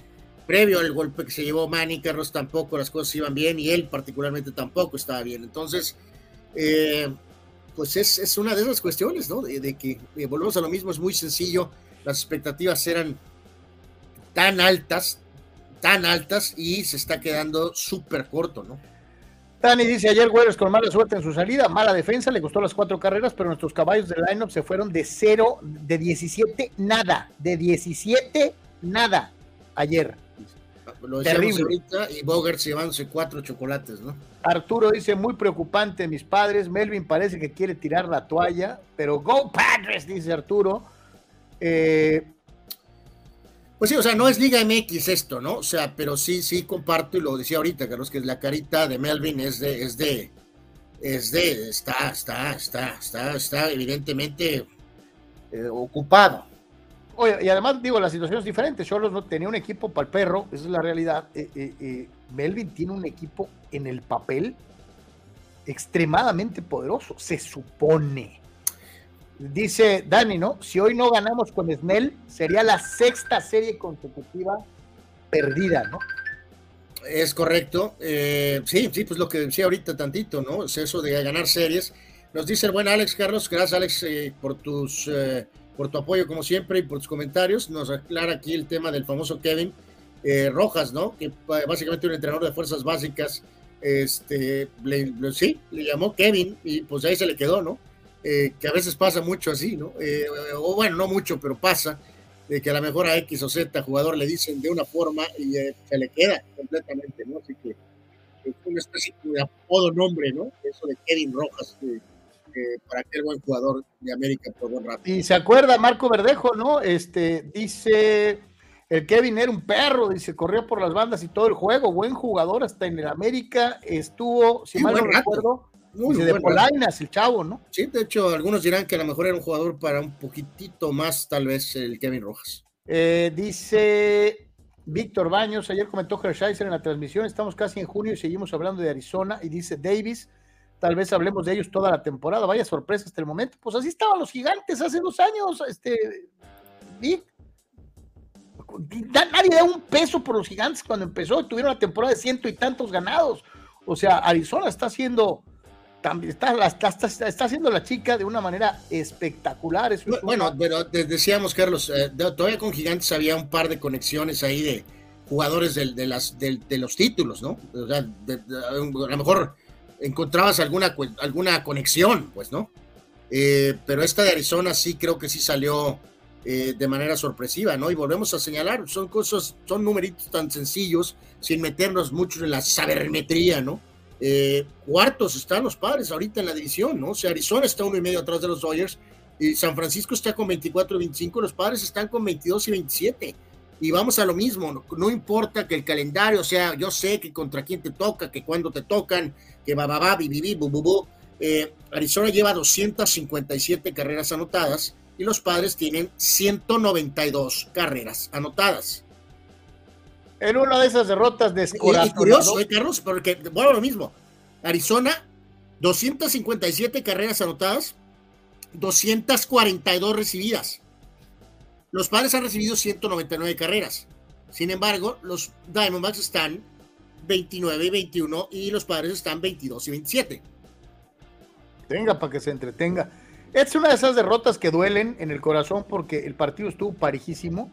[SPEAKER 2] previo al golpe que se llevó Manny, Carlos tampoco las cosas iban bien y él particularmente tampoco estaba bien. Entonces, eh, pues es, es, una de esas cuestiones, ¿no? De, que eh, volvemos a lo mismo, es muy sencillo, las expectativas eran tan altas, tan altas y se está quedando súper corto, ¿no?
[SPEAKER 1] Dani dice ayer Güeros con mala suerte en su salida, mala defensa, le costó las cuatro carreras, pero nuestros caballos del lineup se fueron de cero, de 17, nada, de 17, nada, ayer.
[SPEAKER 2] Lo Terrible. ahorita y Bogart llevándose cuatro chocolates, ¿no?
[SPEAKER 1] Arturo dice, muy preocupante mis padres, Melvin parece que quiere tirar la toalla, pero go Padres, dice Arturo. Eh,
[SPEAKER 2] pues sí, o sea, no es Liga MX esto, ¿no? O sea, pero sí, sí comparto y lo decía ahorita, Carlos, que la carita de Melvin es de, es de, es de, está, está, está, está, está evidentemente eh, ocupado.
[SPEAKER 1] Oye, y además digo, la situación es diferente. Cholos no tenía un equipo para el perro, esa es la realidad. Eh, eh, eh, Melvin tiene un equipo en el papel extremadamente poderoso, se supone. Dice Dani, ¿no? Si hoy no ganamos con Snell, sería la sexta serie consecutiva perdida, ¿no?
[SPEAKER 2] Es correcto. sí, sí, pues lo que decía ahorita tantito, ¿no? Es eso de ganar series. Nos dice el buen Alex Carlos, gracias Alex por tus por tu apoyo como siempre y por tus comentarios. Nos aclara aquí el tema del famoso Kevin eh, Rojas, ¿no? Que básicamente un entrenador de fuerzas básicas, este, le, sí, le llamó Kevin y pues ahí se le quedó, ¿no? Eh, que a veces pasa mucho así, ¿no? Eh, o bueno, no mucho, pero pasa, de que a lo mejor a X o Z jugador le dicen de una forma y se le queda completamente, ¿no? Así que es una especie de apodo nombre, ¿no? Eso de Kevin Rojas para aquel buen jugador de América por buen rato.
[SPEAKER 1] Y se acuerda Marco Verdejo, ¿no? Este dice el Kevin era un perro, dice, corría por las bandas y todo el juego, buen jugador, hasta en el América estuvo, si mal no recuerdo, dice, de Polainas, el chavo, ¿no?
[SPEAKER 2] Sí, de hecho, algunos dirán que a lo mejor era un jugador para un poquitito más, tal vez, el Kevin Rojas.
[SPEAKER 1] Eh, dice Víctor Baños, ayer comentó Hershiser en la transmisión, estamos casi en junio y seguimos hablando de Arizona, y dice Davis, tal vez hablemos de ellos toda la temporada, vaya sorpresa hasta el momento. Pues así estaban los gigantes hace dos años, este, Nadie da un peso por los gigantes cuando empezó, tuvieron una temporada de ciento y tantos ganados. O sea, Arizona está haciendo, está, está, está, haciendo la chica de una manera espectacular.
[SPEAKER 2] bueno, pero decíamos, Carlos, eh, todavía con gigantes había un par de conexiones ahí de jugadores de, las, de, los títulos, ¿no? O sea, a lo mejor encontrabas alguna, alguna conexión, pues, ¿no? Eh, pero esta de Arizona sí creo que sí salió eh, de manera sorpresiva, ¿no? Y volvemos a señalar, son cosas, son numeritos tan sencillos, sin meternos mucho en la sabermetría, ¿no? Eh, cuartos están los padres ahorita en la división, ¿no? O Arizona está uno y medio atrás de los Dodgers y San Francisco está con 24 y 25, los padres están con 22 y 27. Y vamos a lo mismo, no, importa que el calendario, o sea, yo sé que contra quién te toca, que cuando te tocan, que va, va, va, bi, bu. Eh, Arizona lleva 257 carreras anotadas y los padres tienen 192 carreras anotadas.
[SPEAKER 1] En una de esas derrotas de
[SPEAKER 2] Y, curioso, ¿eh, Carlos, porque, bueno, lo mismo. Arizona, 257 carreras anotadas, 242 recibidas. Los padres han recibido 199 carreras. Sin embargo, los Diamondbacks están 29 y 21 y los padres están 22 y 27.
[SPEAKER 1] Tenga para que se entretenga. Es una de esas derrotas que duelen en el corazón porque el partido estuvo parejísimo,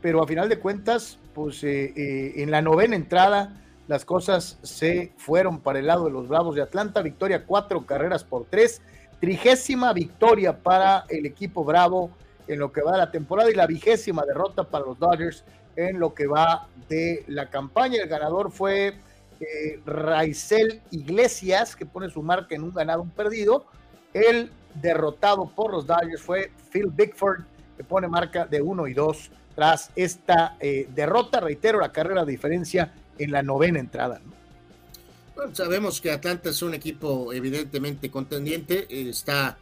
[SPEAKER 1] pero a final de cuentas, pues eh, eh, en la novena entrada las cosas se fueron para el lado de los Bravos de Atlanta. Victoria cuatro carreras por tres, trigésima victoria para el equipo Bravo en lo que va de la temporada y la vigésima derrota para los Dodgers en lo que va de la campaña. El ganador fue eh, Raizel Iglesias, que pone su marca en un ganado, un perdido. El derrotado por los Dodgers fue Phil Bickford, que pone marca de 1 y 2 tras esta eh, derrota. Reitero, la carrera de diferencia en la novena entrada.
[SPEAKER 2] sabemos que Atlanta es un equipo evidentemente contendiente, está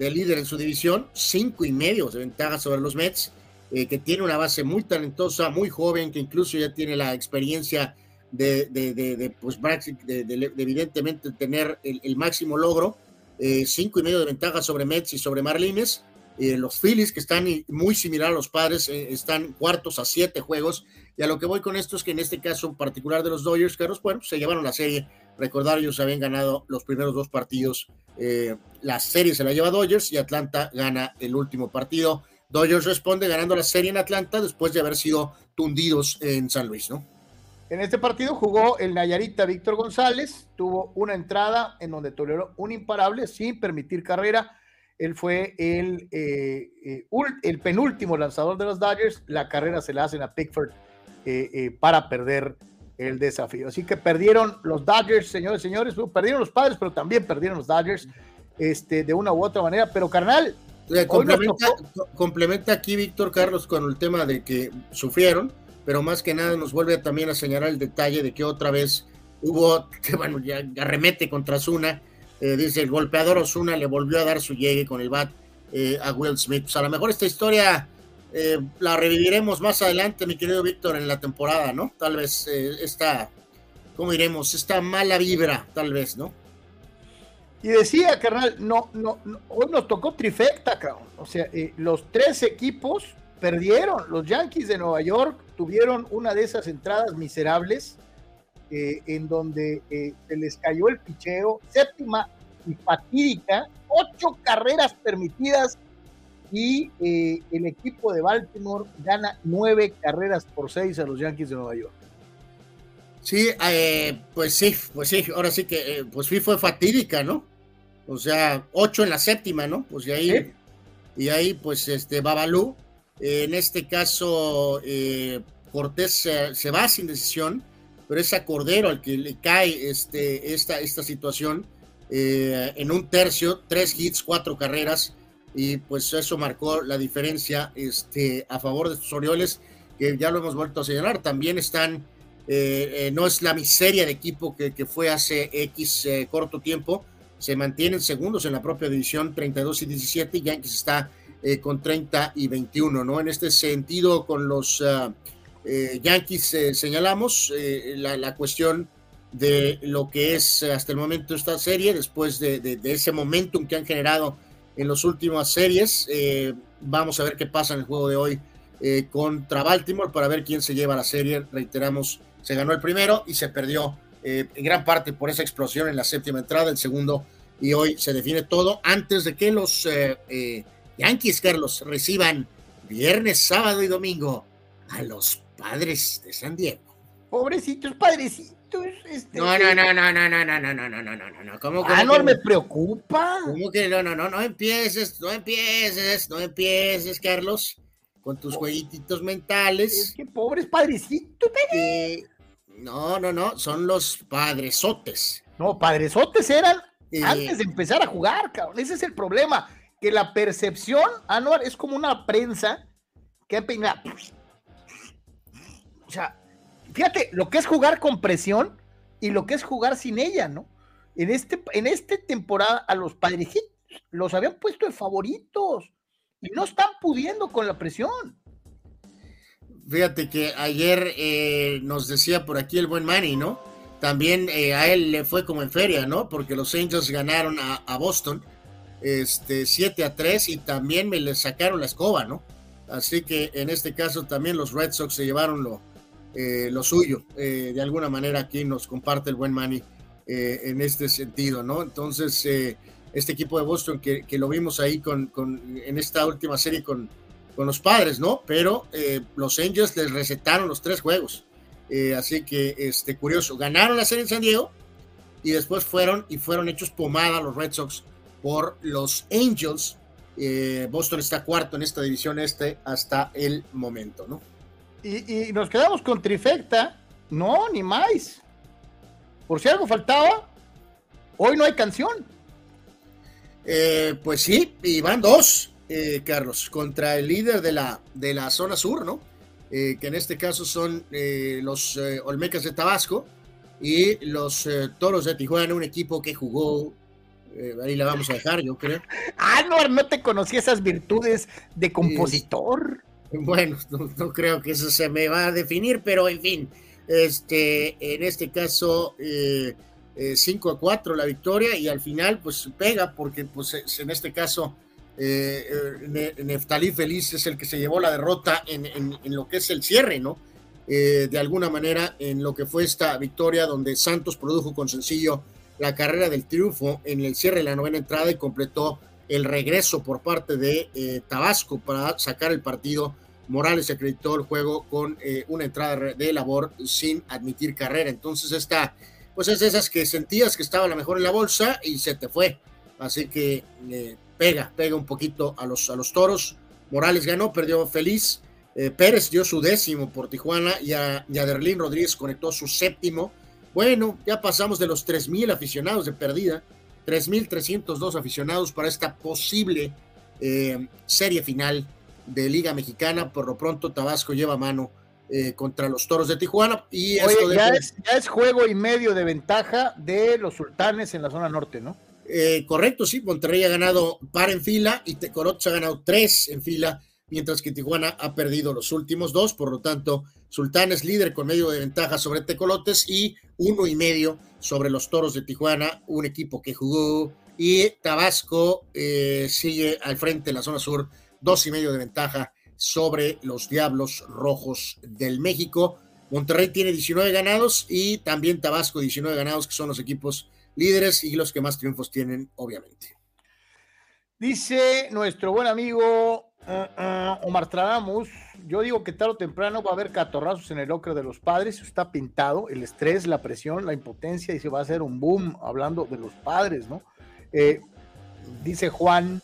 [SPEAKER 2] de líder en su división, cinco y medio de ventaja sobre los Mets, eh, que tiene una base muy talentosa, muy joven, que incluso ya tiene la experiencia de, de, de, pues, de evidentemente tener el, máximo logro, eh, cinco y medio de ventaja sobre Mets y sobre Marlines. Eh, los Phillies, que están muy similar a los padres, están cuartos a siete juegos. Y a lo que voy con esto es que en este caso particular de los Dodgers, Carlos, bueno, se llevaron la serie. Recordar, ellos habían ganado los primeros dos partidos eh, la serie se la lleva Dodgers y Atlanta gana el último partido. Dodgers responde ganando la serie en Atlanta después de haber sido tundidos en San Luis, ¿no?
[SPEAKER 1] En este partido jugó el Nayarita Víctor González, tuvo una entrada en donde toleró un imparable sin permitir carrera. Él fue el, eh, eh, el penúltimo lanzador de los Dodgers. La carrera se la hacen a Pickford para perder el desafío. Así que perdieron los Dodgers, señores, señores, perdieron los padres, pero también perdieron los Dodgers este, de una u otra manera. Pero carnal,
[SPEAKER 2] complementa, complementa, aquí Víctor Carlos con el tema de que sufrieron, pero más que nada nos vuelve también a señalar el detalle de que otra vez hubo, bueno, ya arremete contra Zuna, eh, dice el golpeador Osuna le volvió a dar su llegue con el bat eh, a Will Smith. Pues a lo mejor esta historia eh, la reviviremos más adelante, mi querido Víctor, en la temporada, ¿no? Tal vez eh, esta, ¿cómo diremos? Esta mala vibra, tal vez, ¿no?
[SPEAKER 1] Y decía, carnal, no, no, hoy nos tocó trifecta, cabrón. O sea, eh, los tres equipos perdieron. Los Yankees de Nueva York tuvieron una de esas entradas miserables en donde se les cayó el picheo, séptima y fatídica, ocho carreras permitidas y eh, el equipo de Baltimore gana nueve carreras por seis a los Yankees de Nueva York.
[SPEAKER 2] Sí, eh, pues sí, pues sí, ahora sí que eh, pues sí fue fatídica, ¿no? O sea, ocho en la séptima, ¿no? Pues de ahí, y ahí pues este Babalú, en este caso Cortés se, va sin decisión, pero es a Cordero al que le cae este, esta, esta situación en un tercio, tres hits, cuatro carreras, y pues eso marcó la diferencia este, a favor de estos Orioles, que ya lo hemos vuelto a señalar, también están, eh, eh, no es la miseria de equipo que, que fue hace X eh, corto tiempo, se mantienen segundos en la propia división 32 y 17, y Yankees está con 30 y 21, ¿no? En este sentido, con los ah, Yankees señalamos la, la, cuestión de lo que es hasta el momento esta serie, después de, de, de ese momentum que han generado en las últimas series. Eh, vamos a ver qué pasa en el juego de hoy eh, contra Baltimore para ver quién se lleva la serie. Reiteramos, se ganó el primero y se perdió eh, en gran parte por esa explosión en la séptima entrada, el segundo y hoy se define todo antes de que los Yankees, Carlos, reciban viernes, sábado y domingo a los padres de San Diego.
[SPEAKER 1] Pobrecitos padrecitos.
[SPEAKER 2] Este, no, no, no, no, no, no, no, no, no, no, no, no, no. ¿Cómo,
[SPEAKER 1] ah, no me preocupa.
[SPEAKER 2] ¿Cómo que no, no, no, no empieces, no empieces, no empieces, Carlos, con tus jueguitos mentales.
[SPEAKER 1] Es que pobres padrecitos,
[SPEAKER 2] no, no, no, son los padresotes.
[SPEAKER 1] No, padresotes eran antes de empezar a jugar, cabrón. Ese es el problema, que la percepción, Anuar, es como una prensa que ha peinado O sea, fíjate, lo que es jugar con presión y lo que es jugar sin ella, ¿no? En este, en esta temporada a los padres los habían puesto de favoritos y no están pudiendo con la presión.
[SPEAKER 2] Fíjate que ayer eh, nos decía por aquí el buen Manny, ¿no? También eh, a él le fue como en feria, ¿no? Porque los Angels ganaron a, Boston este, 7 a 3 y también me le sacaron la escoba, ¿no? Así que en este caso también los Red Sox se llevaron lo, eh, lo suyo. de alguna manera aquí nos comparte el buen Manny en este sentido, ¿no? Entonces, este equipo de Boston que, lo vimos ahí con, con, en esta última serie con, con los padres, ¿no? Pero eh, los Angels les recetaron los tres juegos. Eh, así que, este, curioso, ganaron la serie en San Diego y después fueron y fueron hechos pomada los Red Sox por los Angels. Eh, Boston está cuarto en esta división este hasta el momento, ¿no?
[SPEAKER 1] Y, nos quedamos con trifecta. No, ni más. Por si algo faltaba, hoy no hay canción.
[SPEAKER 2] pues sí, y van dos. Eh, Carlos, contra el líder de la, de la zona sur, ¿no? Eh, que en este caso son eh, los Olmecas de Tabasco y los Toros de Tijuana, un equipo que jugó, ahí la vamos a dejar, yo creo.
[SPEAKER 1] Ah, no, no te conocí esas virtudes de compositor.
[SPEAKER 2] bueno, no, creo que eso se me va a definir, pero en fin, este, en este caso... 5 a 4 la victoria y al final pues pega porque pues en este caso eh, eh Neftalí Feliz es el que se llevó la derrota en, lo que es el cierre, ¿no? Eh, de alguna manera, en lo que fue esta victoria donde Santos produjo con sencillo la carrera del triunfo en el cierre de la novena entrada y completó el regreso por parte de eh, Tabasco para sacar el partido. Morales acreditó el juego con una entrada de labor sin admitir carrera. Entonces, esta, pues es de esas que sentías que estaba la mejor en la bolsa y se te fue. Así que pega, pega un poquito a los, a los toros. Morales ganó, perdió feliz. Eh, Pérez dio su décimo por Tijuana y a, Derlín Rodríguez conectó su séptimo. Bueno, ya pasamos de los 3.000 aficionados de perdida, 3.302 aficionados para esta posible eh, serie final de Liga Mexicana. Por lo pronto, Tabasco lleva mano eh, contra los toros de Tijuana. Y
[SPEAKER 1] ya, es, ya es juego y medio de ventaja de los sultanes en la zona norte, ¿no?
[SPEAKER 2] Eh, correcto, sí, Monterrey ha ganado par en fila y Tecorotes ha ganado tres en fila, mientras que Tijuana ha perdido los últimos dos, por lo tanto, Sultán es líder con medio de ventaja sobre Tecolotes y uno y medio sobre los Toros de Tijuana, un equipo que jugó, y Tabasco eh, sigue al frente en la zona sur, dos y medio de ventaja sobre los Diablos Rojos del México. Monterrey tiene 19 ganados y también Tabasco 19 ganados, que son los equipos líderes y los que más triunfos tienen, obviamente.
[SPEAKER 1] Dice nuestro buen amigo uh, uh, Omar Tradamus, yo digo que tarde o temprano va a haber catorrazos en el ocre de los padres, está pintado, el estrés, la presión, la impotencia, y se va a hacer un boom hablando de los padres, ¿no? Eh, dice Juan,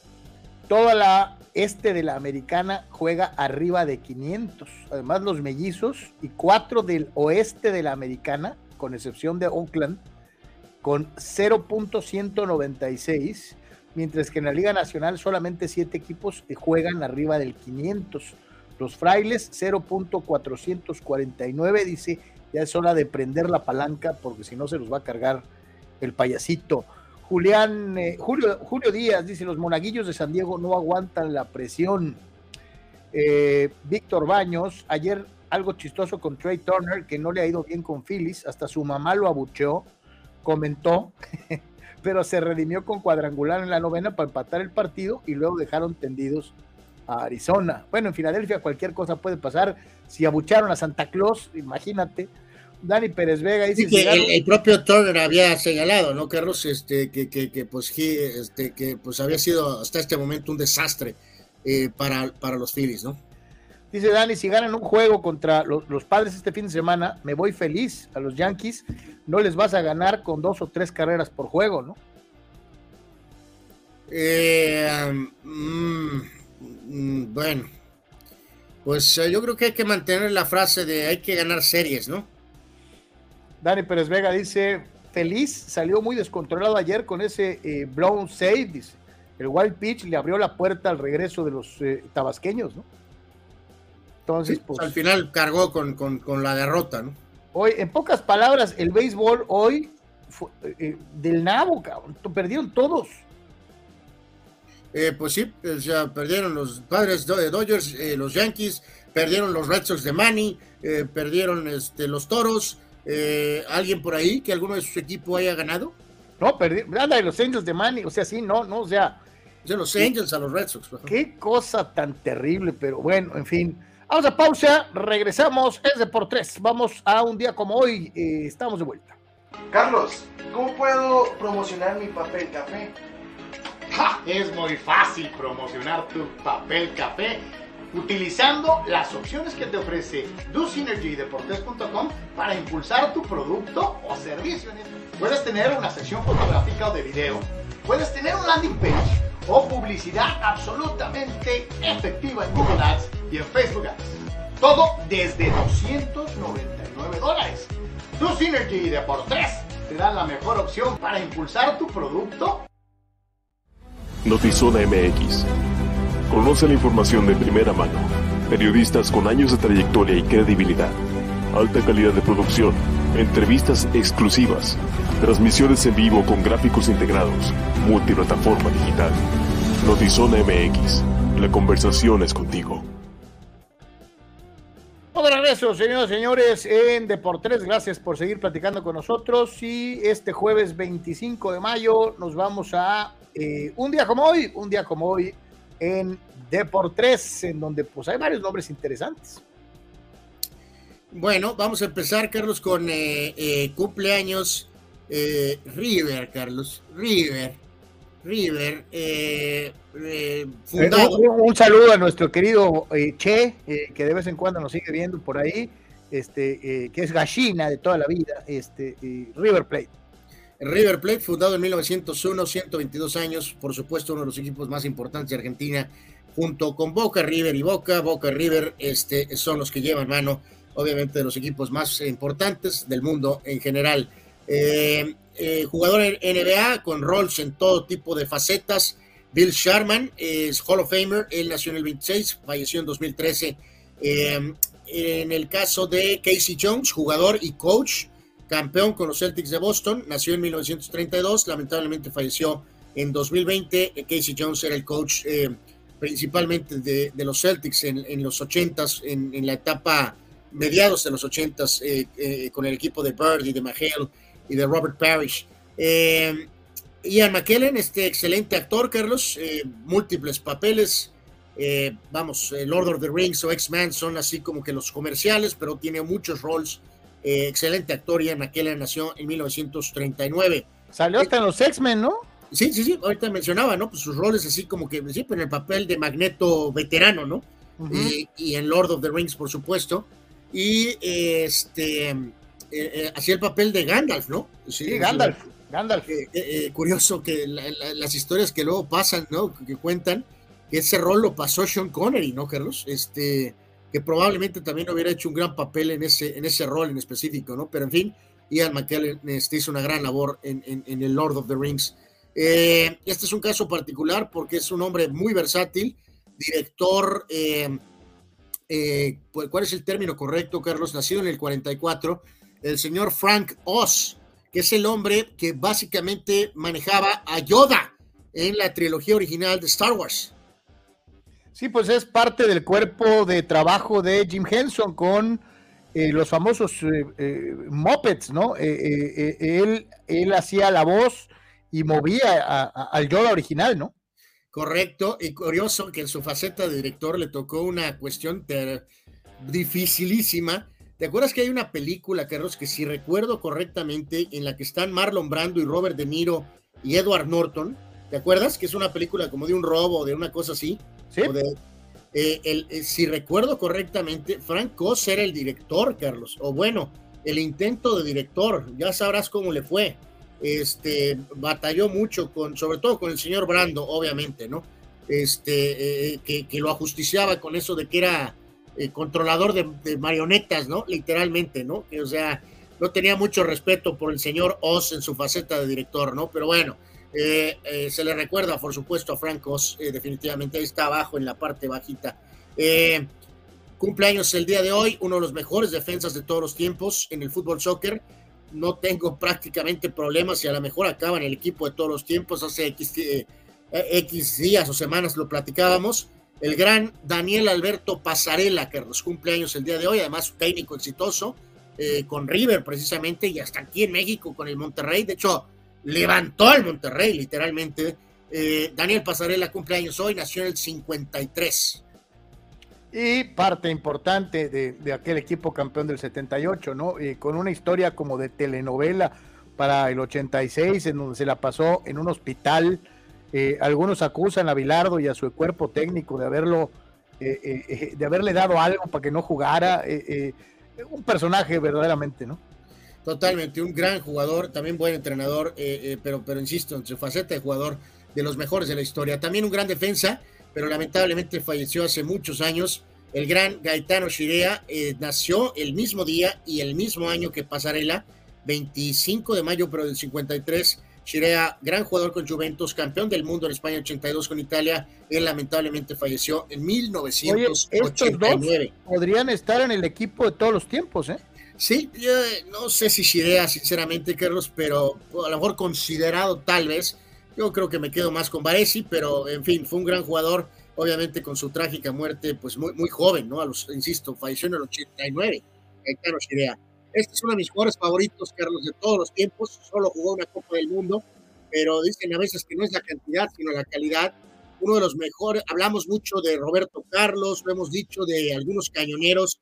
[SPEAKER 1] toda la este de la americana juega arriba de 500, además los mellizos y cuatro del oeste de la americana, con excepción de Oakland, con 0.196, mientras que en la Liga Nacional solamente siete equipos juegan arriba del 500. Los frailes 0.449, dice, ya es hora de prender la palanca porque si no se los va a cargar el payasito. Julián, eh, Julio, Julio Díaz dice, los monaguillos de San Diego no aguantan la presión. Eh, Víctor Baños, ayer algo chistoso con Trey Turner, que no le ha ido bien con Phillies, hasta su mamá lo abucheó comentó, pero se redimió con cuadrangular en la novena para empatar el partido y luego dejaron tendidos a Arizona. Bueno, en Filadelfia cualquier cosa puede pasar. Si abucharon a Santa Claus, imagínate. Dani Pérez Vega dice
[SPEAKER 2] que el, propio Turner había señalado, ¿no, Carlos? Este, que, que, pues, este, que pues había sido hasta este momento un desastre eh, para, para los Phillies, ¿no?
[SPEAKER 1] Dice Dani, si ganan un juego contra los, padres este fin de semana, me voy feliz a los Yankees. No les vas a ganar con dos o tres carreras por juego, ¿no?
[SPEAKER 2] Eh, mm, mm, bueno, pues eh, yo creo que hay que mantener la frase de hay que ganar series, ¿no?
[SPEAKER 1] Dani Pérez Vega dice, feliz, salió muy descontrolado ayer con ese eh, blown save, dice. El wild pitch le abrió la puerta al regreso de los tabasqueños, ¿no? Entonces, pues,
[SPEAKER 2] al final cargó con, con, la derrota, ¿no?
[SPEAKER 1] Hoy, en pocas palabras, el béisbol hoy fue, eh, del nabo, cabrón. Perdieron todos.
[SPEAKER 2] Eh, pues sí, o sea, perdieron los padres de Dodgers, eh, los Yankees, perdieron los Red Sox de Manny, perdieron este, los Toros. ¿Alguien por ahí que alguno de su equipo haya ganado?
[SPEAKER 1] No, perdí, anda de los Angels de Manny, o sea, sí, no, no, o sea.
[SPEAKER 2] De los Angels a los Red Sox.
[SPEAKER 1] Qué cosa tan terrible, pero bueno, en fin. Vamos a pausa, regresamos, es de por tres. Vamos a un día como hoy, eh, estamos de vuelta.
[SPEAKER 6] Carlos, ¿cómo puedo promocionar mi papel café?
[SPEAKER 7] Es muy fácil promocionar tu papel café utilizando las opciones que te ofrece DoSynergyDeportes.com para impulsar tu producto o servicio. Puedes tener una sección fotográfica o de video, puedes tener un landing page o publicidad absolutamente efectiva en Google Ads y en Facebook Ads. Todo desde 299 dólares. Tu Synergy Deportes te da la mejor opción para impulsar tu producto.
[SPEAKER 8] Notizona MX. Conoce la información de primera mano. Periodistas con años de trayectoria y credibilidad. Alta calidad de producción. Entrevistas exclusivas. Transmisiones en vivo con gráficos integrados. Multiplataforma digital. Notizona MX. La conversación es contigo.
[SPEAKER 1] Todo regreso, señoras y señores, en Deportes. Gracias por seguir platicando con nosotros. Y este jueves 25 de mayo nos vamos a eh, un día como hoy, un día como hoy en Deportes, en donde pues hay varios nombres interesantes.
[SPEAKER 2] Bueno, vamos a empezar, Carlos, con eh, eh, cumpleaños River, Carlos. River. River.
[SPEAKER 1] fundado. Un, saludo a nuestro querido Che, que de vez en cuando nos sigue viendo por ahí, este, que es gallina de toda la vida, este, River Plate.
[SPEAKER 2] River Plate, fundado en 1901, 122 años, por supuesto uno de los equipos más importantes de Argentina, junto con Boca, River y Boca. Boca, River este, son los que llevan mano, obviamente, de los equipos más importantes del mundo en general. Eh, eh, jugador en NBA con roles en todo tipo de facetas. Bill Sharman es Hall of Famer, él nació en el 26, falleció en 2013. Eh, en el caso de Casey Jones, jugador y coach, campeón con los Celtics de Boston, nació en 1932, lamentablemente falleció en 2020. Casey Jones era el coach principalmente de, los Celtics en, los 80s, en, la etapa mediados de los 80s, eh, eh, con el equipo de Bird y de McHale y de Robert Parrish. Ian McKellen, este excelente actor, Carlos, múltiples papeles. vamos, Lord of the Rings o X-Men son así como que los comerciales, pero tiene muchos roles eh, excelente actor, Ian McKellen nació en 1939.
[SPEAKER 1] Salió hasta en los X-Men, ¿no?
[SPEAKER 2] Sí, sí, sí, ahorita mencionaba, ¿no? Pues sus roles así como que, sí, en el papel de Magneto veterano, ¿no? y, en Lord of the Rings, por supuesto. Y este, eh, eh, hacía el papel de Gandalf, ¿no?
[SPEAKER 1] Sí, Gandalf. Gandalf.
[SPEAKER 2] curioso que las historias que luego pasan, ¿no? Que cuentan, que ese rol lo pasó Sean Connery, ¿no, Carlos? Este, que probablemente también hubiera hecho un gran papel en ese, en ese rol en específico, ¿no? Pero en fin, Ian McKellen este, hizo una gran labor en, en, el Lord of the Rings. Eh, este es un caso particular porque es un hombre muy versátil, director, eh, eh, ¿cuál es el término correcto, Carlos? Nacido en el 44, el señor Frank Oz, que es el hombre que básicamente manejaba a Yoda en la trilogía original de Star Wars.
[SPEAKER 1] Sí, pues es parte del cuerpo de trabajo de Jim Henson con eh, los famosos eh, eh Muppets, ¿no? Él, él hacía la voz y movía al Yoda original, ¿no?
[SPEAKER 2] Correcto, y curioso que en su faceta de director le tocó una cuestión dificilísima. ¿Te acuerdas que hay una película, Carlos, que si recuerdo correctamente, en la que están Marlon Brando y Robert De Niro y Edward Norton? ¿Te acuerdas? Que es una película como de un robo, de una cosa así. Eh, eh, si recuerdo correctamente, Frank Oz era el director, Carlos, o bueno, el intento de director, ya sabrás cómo le fue. Este, batalló mucho con, sobre todo con el señor Brando, obviamente, ¿no? Este, eh, que, lo ajusticiaba con eso de que era controlador de, marionetas, ¿no? Literalmente, ¿no? O sea, no tenía mucho respeto por el señor Oz en su faceta de director, ¿no? Pero bueno, eh, eh, se le recuerda, por supuesto, a Francos, eh, definitivamente ahí está abajo en la parte bajita. Cumpleaños el día de hoy, uno de los mejores defensas de todos los tiempos en el fútbol soccer. No tengo prácticamente problemas y a lo mejor acaba en el equipo de todos los tiempos. Hace X, eh, X días o semanas lo platicábamos. El gran Daniel Alberto Pasarela, que nos cumpleaños el día de hoy, además técnico exitoso, eh, con River precisamente, y hasta aquí en México con el Monterrey. De hecho, levantó al Monterrey literalmente. Eh, Daniel Pasarela cumpleaños hoy, nació en el 53.
[SPEAKER 1] Y parte importante de, aquel equipo campeón del 78, ¿no? Eh, con una historia como de telenovela para el 86, en donde se la pasó en un hospital. Eh, algunos acusan a Bilardo y a su cuerpo técnico de haberlo, de haberle dado algo para que no jugara. un personaje verdaderamente, ¿no?
[SPEAKER 2] Totalmente, un gran jugador, también buen entrenador, pero, pero insisto, en su faceta de jugador de los mejores de la historia. También un gran defensa, pero lamentablemente falleció hace muchos años. El gran Gaetano Shirea eh, nació el mismo día y el mismo año que Pasarela, 25 de mayo, pero del 53. Shirea, gran jugador con Juventus, campeón del mundo en España 82 con Italia. Él lamentablemente falleció en 1989.
[SPEAKER 1] podrían estar en el equipo de todos los tiempos, ¿eh?
[SPEAKER 2] Sí, yo no sé si Shirea, sinceramente, Carlos, pero a lo mejor considerado tal vez yo creo que me quedo más con Varesi, pero en fin, fue un gran jugador, obviamente con su trágica muerte, pues muy, muy joven, ¿no? A los, insisto, falleció en el 89, Gaetano Chirea. Este es uno de mis jugadores favoritos, Carlos, de todos los tiempos, solo jugó una Copa del Mundo, pero dicen a veces que no es la cantidad, sino la calidad. Uno de los mejores, hablamos mucho de Roberto Carlos, lo hemos dicho de algunos cañoneros,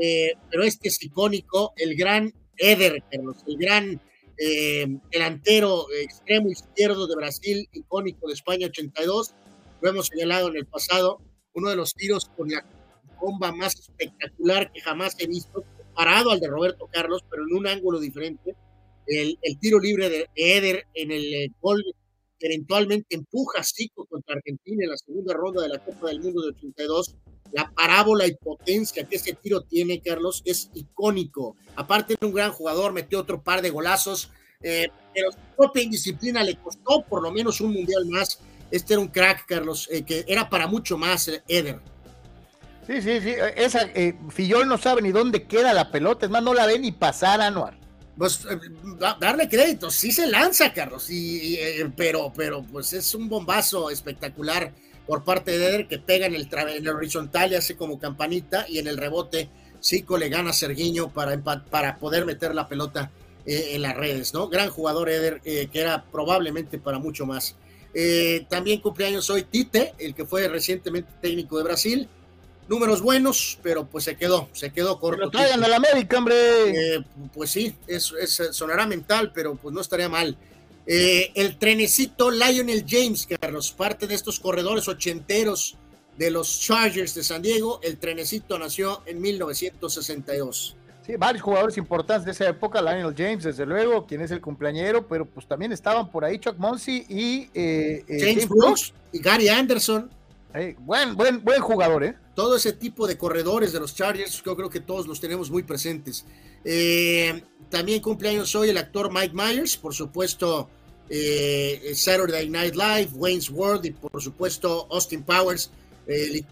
[SPEAKER 2] eh, pero este es icónico, el gran Eder, Carlos, el gran eh, delantero extremo izquierdo de Brasil, icónico de España 82. Lo hemos señalado en el pasado, uno de los tiros con la bomba más espectacular que jamás he visto, parado al de Roberto Carlos, pero en un ángulo diferente. El, tiro libre de Eder en el eh, gol que eventualmente empuja a Zico contra Argentina en la segunda ronda de la Copa del Mundo de 82 la parábola y potencia que ese tiro tiene, Carlos, es icónico. Aparte de un gran jugador, metió otro par de golazos, eh, pero su propia indisciplina le costó por lo menos un mundial más. Este era un crack, Carlos, eh, que era para mucho más, eh, Eder.
[SPEAKER 1] Sí, sí, sí. Esa, Fillol no sabe ni dónde queda la pelota, es más, no la ve ni pasar, Anuar.
[SPEAKER 2] Pues darle crédito, sí se lanza, Carlos, y, pero, pero pues es un bombazo espectacular por parte de Eder que pega en el, en el horizontal y hace como campanita y en el rebote Zico le gana a Serguiño para, para poder meter la pelota eh, en las redes, ¿no? Gran jugador Eder eh, que era probablemente para mucho más. Eh, también cumpleaños hoy Tite, el que fue recientemente técnico de Brasil. Números buenos, pero pues se quedó, se quedó corto.
[SPEAKER 1] Pero traigan a la América, hombre.
[SPEAKER 2] pues sí, es, sonará mental, pero pues no estaría mal. Eh, el trenecito Lionel James, Carlos, parte de estos corredores ochenteros de los Chargers de San Diego. El trenecito nació en 1962.
[SPEAKER 1] Sí, varios jugadores importantes de esa época, Lionel James, desde luego, quien es el cumpleañero, pero pues también estaban por ahí Chuck Monsey y
[SPEAKER 2] eh, eh, James, Brooks y Gary Anderson.
[SPEAKER 1] Buen, buen, buen jugador, ¿eh?
[SPEAKER 2] Todo ese tipo de corredores de los Chargers, yo creo que todos los tenemos muy presentes. también cumpleaños hoy el actor Mike Myers, por supuesto, eh, Saturday Night Live, Wayne's World y por supuesto Austin Powers. el,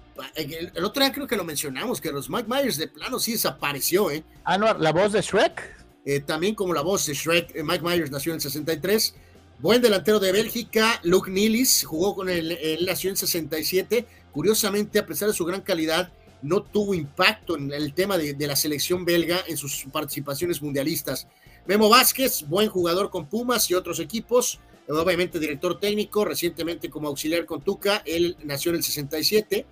[SPEAKER 2] otro día creo que lo mencionamos, que los Mike Myers de plano sí desapareció. ¿eh?
[SPEAKER 1] Ah, no, la voz de Shrek.
[SPEAKER 2] Eh, también como la voz de Shrek, eh, Mike Myers nació en 63. Buen delantero de Bélgica, Luke Nilis, jugó con él, él nació en 67. Curiosamente, a pesar de su gran calidad, no tuvo impacto en el tema de, de la selección belga en sus participaciones mundialistas. Memo Vázquez, buen jugador con Pumas y otros equipos, obviamente director técnico, recientemente como auxiliar con Tuca, él nació en el 67.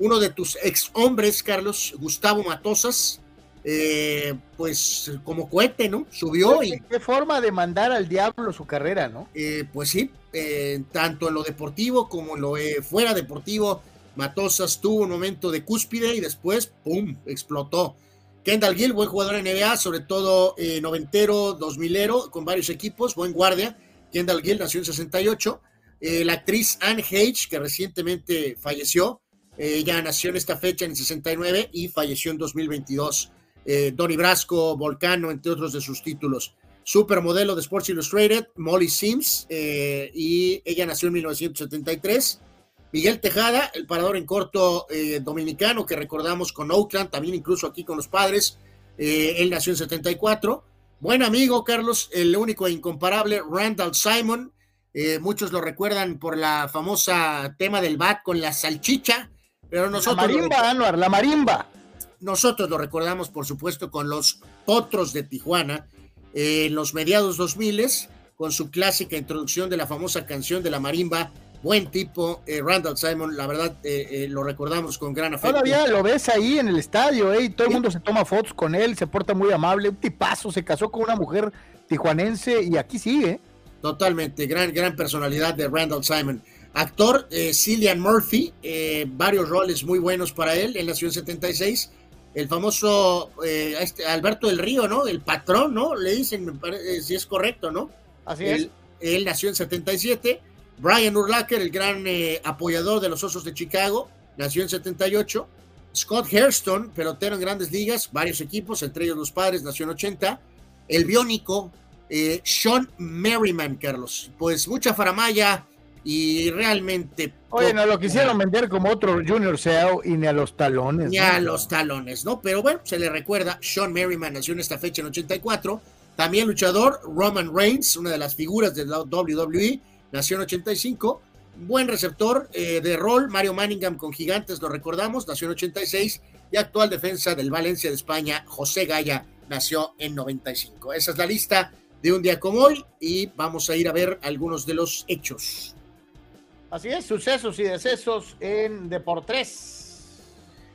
[SPEAKER 2] Uno de tus ex hombres, Carlos, Gustavo Matosas, eh, pues como cohete, ¿no? Subió y...
[SPEAKER 1] Qué forma de mandar al diablo su carrera, ¿no?
[SPEAKER 2] Eh, pues sí, eh, tanto en lo deportivo como en lo fuera deportivo, Matosas tuvo un momento de cúspide y después, ¡pum!, explotó. Kendall Gill, buen jugador en NBA, sobre todo eh, noventero, dos milero, con varios equipos, buen guardia. Kendall Gill nació en 68. Eh, la actriz Anne Hage, que recientemente falleció, ella nació en esta fecha en 69 y falleció en 2022. Eh, Donny Brasco, Volcano, entre otros de sus títulos. Supermodelo de Sports Illustrated, Molly Sims, y ella nació en 1973. Miguel Tejada, el parador en corto eh, dominicano que recordamos con Oakland, también incluso aquí con los padres. Eh, él nació en 74. Buen amigo, Carlos, el único e incomparable Randall Simon. Eh, muchos lo recuerdan por la famosa tema del bat con la salchicha, pero nosotros.
[SPEAKER 1] La marimba, Anuar, la marimba.
[SPEAKER 2] Nosotros lo recordamos, por supuesto, con los Potros de Tijuana en los mediados 2000 con su clásica introducción de la famosa canción de la marimba buen tipo, eh, Randall Simon, la verdad eh, eh, lo recordamos con gran afecto.
[SPEAKER 1] Todavía lo ves ahí en el estadio, eh, y todo el mundo se toma fotos con él, se porta muy amable, un tipazo, se casó con una mujer tijuanense y aquí sigue.
[SPEAKER 2] Totalmente, gran, gran personalidad de Randall Simon. Actor, Cillian Murphy, varios roles muy buenos para él, en nació en 76. El famoso este, Alberto del Río, ¿no? El patrón, ¿no? Le dicen, me parece, si es correcto, ¿no?
[SPEAKER 1] Así es.
[SPEAKER 2] Él nació en 77 Brian Urlacher, el gran eh, apoyador de los Osos de Chicago, nació en 78. Scott Hairston, pelotero en grandes ligas, varios equipos, entre ellos los padres, nació en 80. El biónico, eh, Sean Merriman, Carlos. Pues mucha faramaya y realmente.
[SPEAKER 1] Oye, no lo quisieron vender como otro Junior Seau y ni a los talones.
[SPEAKER 2] Ni a los talones, ¿no? Pero bueno, se le recuerda, Sean Merriman nació en esta fecha en 84. También luchador, Roman Reigns, una de las figuras de la WWE nació en 85. Buen receptor eh, de rol, Mario Manningham con Gigantes, lo recordamos, nació en 86. Y actual defensa del Valencia de España, José Gaya, nació en 95. Esa es la lista de un día como hoy y vamos a ir a ver algunos de los hechos.
[SPEAKER 1] Así es, sucesos y decesos en Deportes.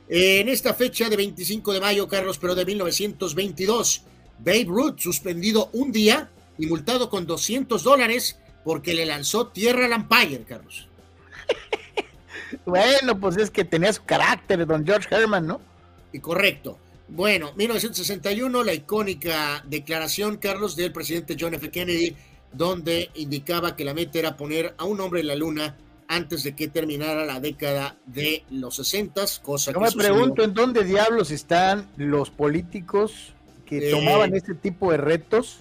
[SPEAKER 2] En esta fecha de 25 de mayo, Carlos, pero de 1922, Babe Ruth suspendido un día y multado con 200 dólares porque le lanzó tierra al Empire, Carlos.
[SPEAKER 1] bueno, pues es que tenía su carácter, don George Herman, ¿no?
[SPEAKER 2] Y correcto. Bueno, 1961, la icónica declaración, Carlos, del presidente John F. Kennedy, donde indicaba que la meta era poner a un hombre en la luna antes de que terminara la década de los 60, cosa
[SPEAKER 1] Yo me pregunto en dónde diablos están los políticos que eh, tomaban este tipo de retos.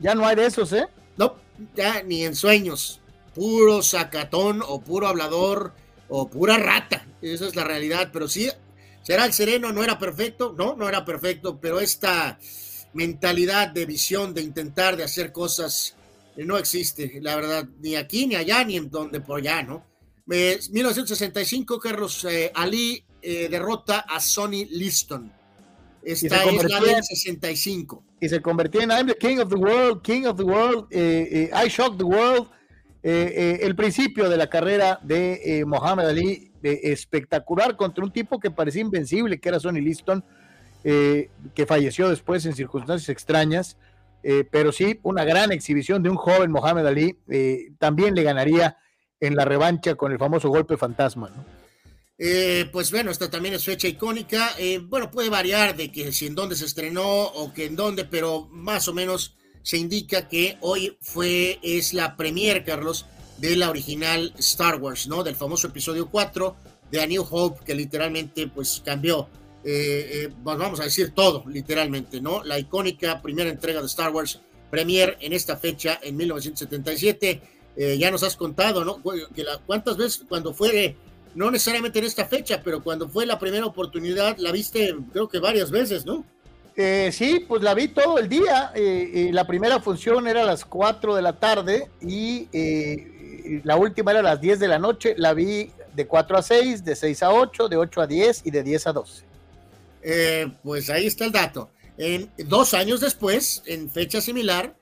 [SPEAKER 1] Ya no hay de esos, ¿eh?
[SPEAKER 2] No, ya ni en sueños. Puro sacatón o puro hablador o pura rata. Esa es la realidad. Pero sí, será el sereno, no era perfecto. No, no era perfecto, pero esta mentalidad de visión, de intentar de hacer cosas, no existe, la verdad, ni aquí, ni allá, ni en donde por allá, ¿no? 1965, Carlos eh, Ali eh, derrota a Sonny Liston. Esta es la del 65
[SPEAKER 1] y se convertía en I'm the King of the World, King of the World, eh, eh, I Shock the World. Eh, el principio de la carrera de Mohamed Ali, espectacular contra un tipo que parecía invencible, que era Sonny Liston, que falleció después en circunstancias extrañas. Pero sí, una gran exhibición de un joven Mohamed Ali. también le ganaría en la revancha con el famoso golpe fantasma. ¿no?
[SPEAKER 2] Eh, pues bueno, esta también es fecha icónica. Eh, bueno, puede variar de que si en dónde se estrenó o que en dónde, pero más o menos se indica que hoy fue, es la premier, Carlos, de la original Star Wars, ¿no? Del famoso episodio 4 de A New Hope, que literalmente pues cambió, eh, pues, vamos a decir todo, literalmente, ¿no? La icónica primera entrega de Star Wars, premier en esta fecha, en 1977. ya nos has contado, ¿no? Que la, ¿Cuántas veces cuando fue no necesariamente en esta fecha, pero cuando fue la primera oportunidad, la viste creo que varias veces, ¿no?
[SPEAKER 1] Eh, sí, pues la vi todo el día. Eh, eh, la primera función era a las 4 de la tarde y la última era a las 10 de la noche. La vi de 4 a 6, de 6 a 8, de 8 a 10 y de 10 a 12.
[SPEAKER 2] Pues ahí está el dato. En, dos años después, en fecha similar,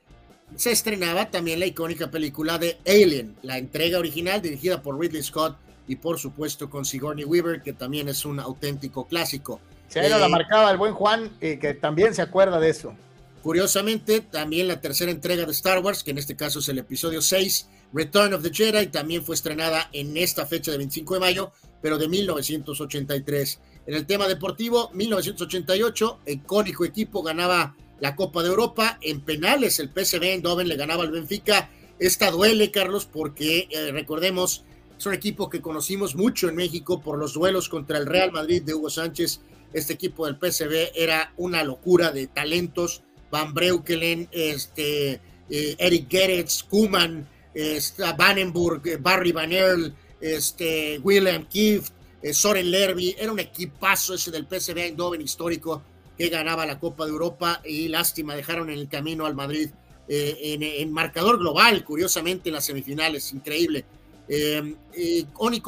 [SPEAKER 2] se estrenaba también la icónica película de Alien, la entrega original dirigida por Ridley Scott y por supuesto con Sigourney Weaver, que también es un auténtico clásico.
[SPEAKER 1] Se la eh, marcaba el buen Juan, eh, que también se acuerda de eso.
[SPEAKER 2] Curiosamente, también la tercera entrega de Star Wars, que en este caso es el episodio 6, Return of the Jedi, también fue estrenada en esta fecha de 25 de mayo, pero de 1983. En el tema deportivo, 1988, el icónico equipo ganaba la Copa de Europa. En penales, el PSV Eindhoven le ganaba al Benfica. Esta duele, Carlos, porque eh, recordemos es un equipo que conocimos mucho en México por los duelos contra el Real Madrid de Hugo Sánchez. Este equipo del PSV era una locura de talentos. Van Breukelen, este, eh, Eric Gerets, Kuman, Vanenburg, eh, Barry Van Earl, este, William Kieft, eh, Soren Lerby, era un equipazo ese del PSV Eindhoven histórico que ganaba la Copa de Europa y lástima, dejaron en el camino al Madrid eh, en, marcador global, curiosamente en las semifinales, increíble. Eh,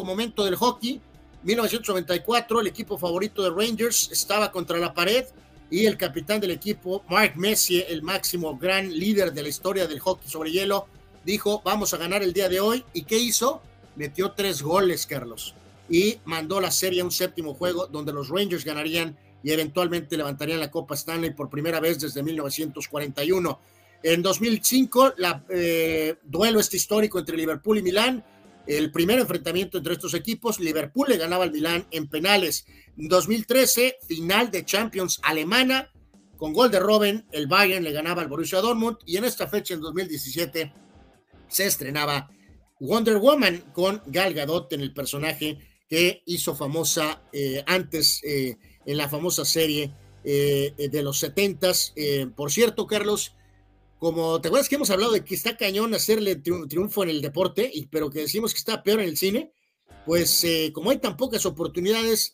[SPEAKER 2] momento del hockey, 1994, el equipo favorito de Rangers estaba contra la pared y el capitán del equipo, Mark Messier, el máximo gran líder de la historia del hockey sobre hielo, dijo, vamos a ganar el día de hoy. ¿Y qué hizo? Metió tres goles, Carlos, y mandó la serie a un séptimo juego donde los Rangers ganarían y eventualmente levantarían la Copa Stanley por primera vez desde 1941. En 2005, la, eh, duelo este histórico entre Liverpool y Milán, el primer enfrentamiento entre estos equipos, Liverpool le ganaba al Milán en penales. En 2013, final de Champions alemana, con gol de Robben, el Bayern le ganaba al Borussia Dortmund y en esta fecha, en 2017, se estrenaba Wonder Woman con Gal Gadot en el personaje que hizo famosa eh, antes eh, en la famosa serie eh, de los setentas. por cierto, Carlos, como te acuerdas que hemos hablado de que está cañón hacerle triunfo en el deporte, y, pero que decimos que está peor en el cine, pues como hay tan pocas oportunidades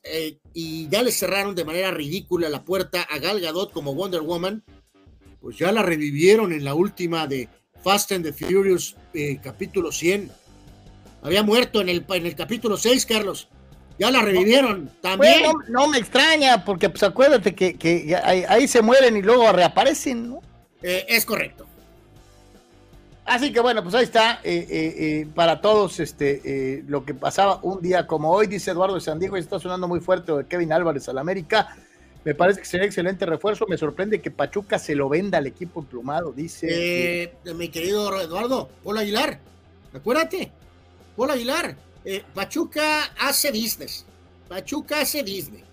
[SPEAKER 2] y ya le cerraron de manera ridícula la puerta a Gal Gadot como Wonder Woman, pues ya la revivieron en la última de Fast and the Furious eh, capítulo 100. Había muerto en el, en el capítulo 6, Carlos. Ya la revivieron también.
[SPEAKER 1] no, me extraña, porque pues acuérdate que, ahí, se mueren y luego reaparecen, ¿no?
[SPEAKER 2] Eh, es correcto.
[SPEAKER 1] Así que bueno, pues ahí está eh, para todos este lo que pasaba un día como hoy, dice Eduardo de San Diego, y está sonando muy fuerte de Kevin Álvarez al América. Me parece que sería excelente refuerzo. Me sorprende que Pachuca se lo venda al equipo emplumado, dice.
[SPEAKER 2] Eh, mi querido Eduardo, Paul Aguilar, acuérdate, Paul Aguilar, eh, Pachuca hace business. Pachuca hace Disney.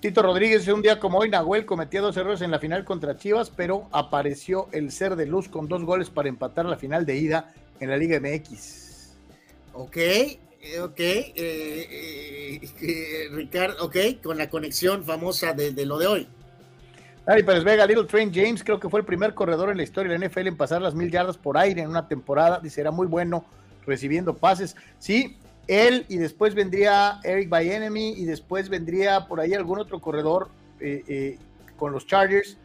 [SPEAKER 1] Tito Rodríguez, un día como hoy, Nahuel cometía dos errores en la final contra Chivas, pero apareció el ser de luz con dos goles para empatar la final de ida en la Liga MX.
[SPEAKER 2] Ok, eh, ok, eh, eh, Ricardo, ok, con la conexión famosa de, lo de hoy.
[SPEAKER 1] Dani Pérez Vega, Little Train James, creo que fue el primer corredor en la historia de la NFL en pasar las mil yardas por aire en una temporada. Dice, era muy bueno recibiendo pases. Sí, él y después vendría Eric Bienemy y después vendría por ahí algún otro corredor con los Chargers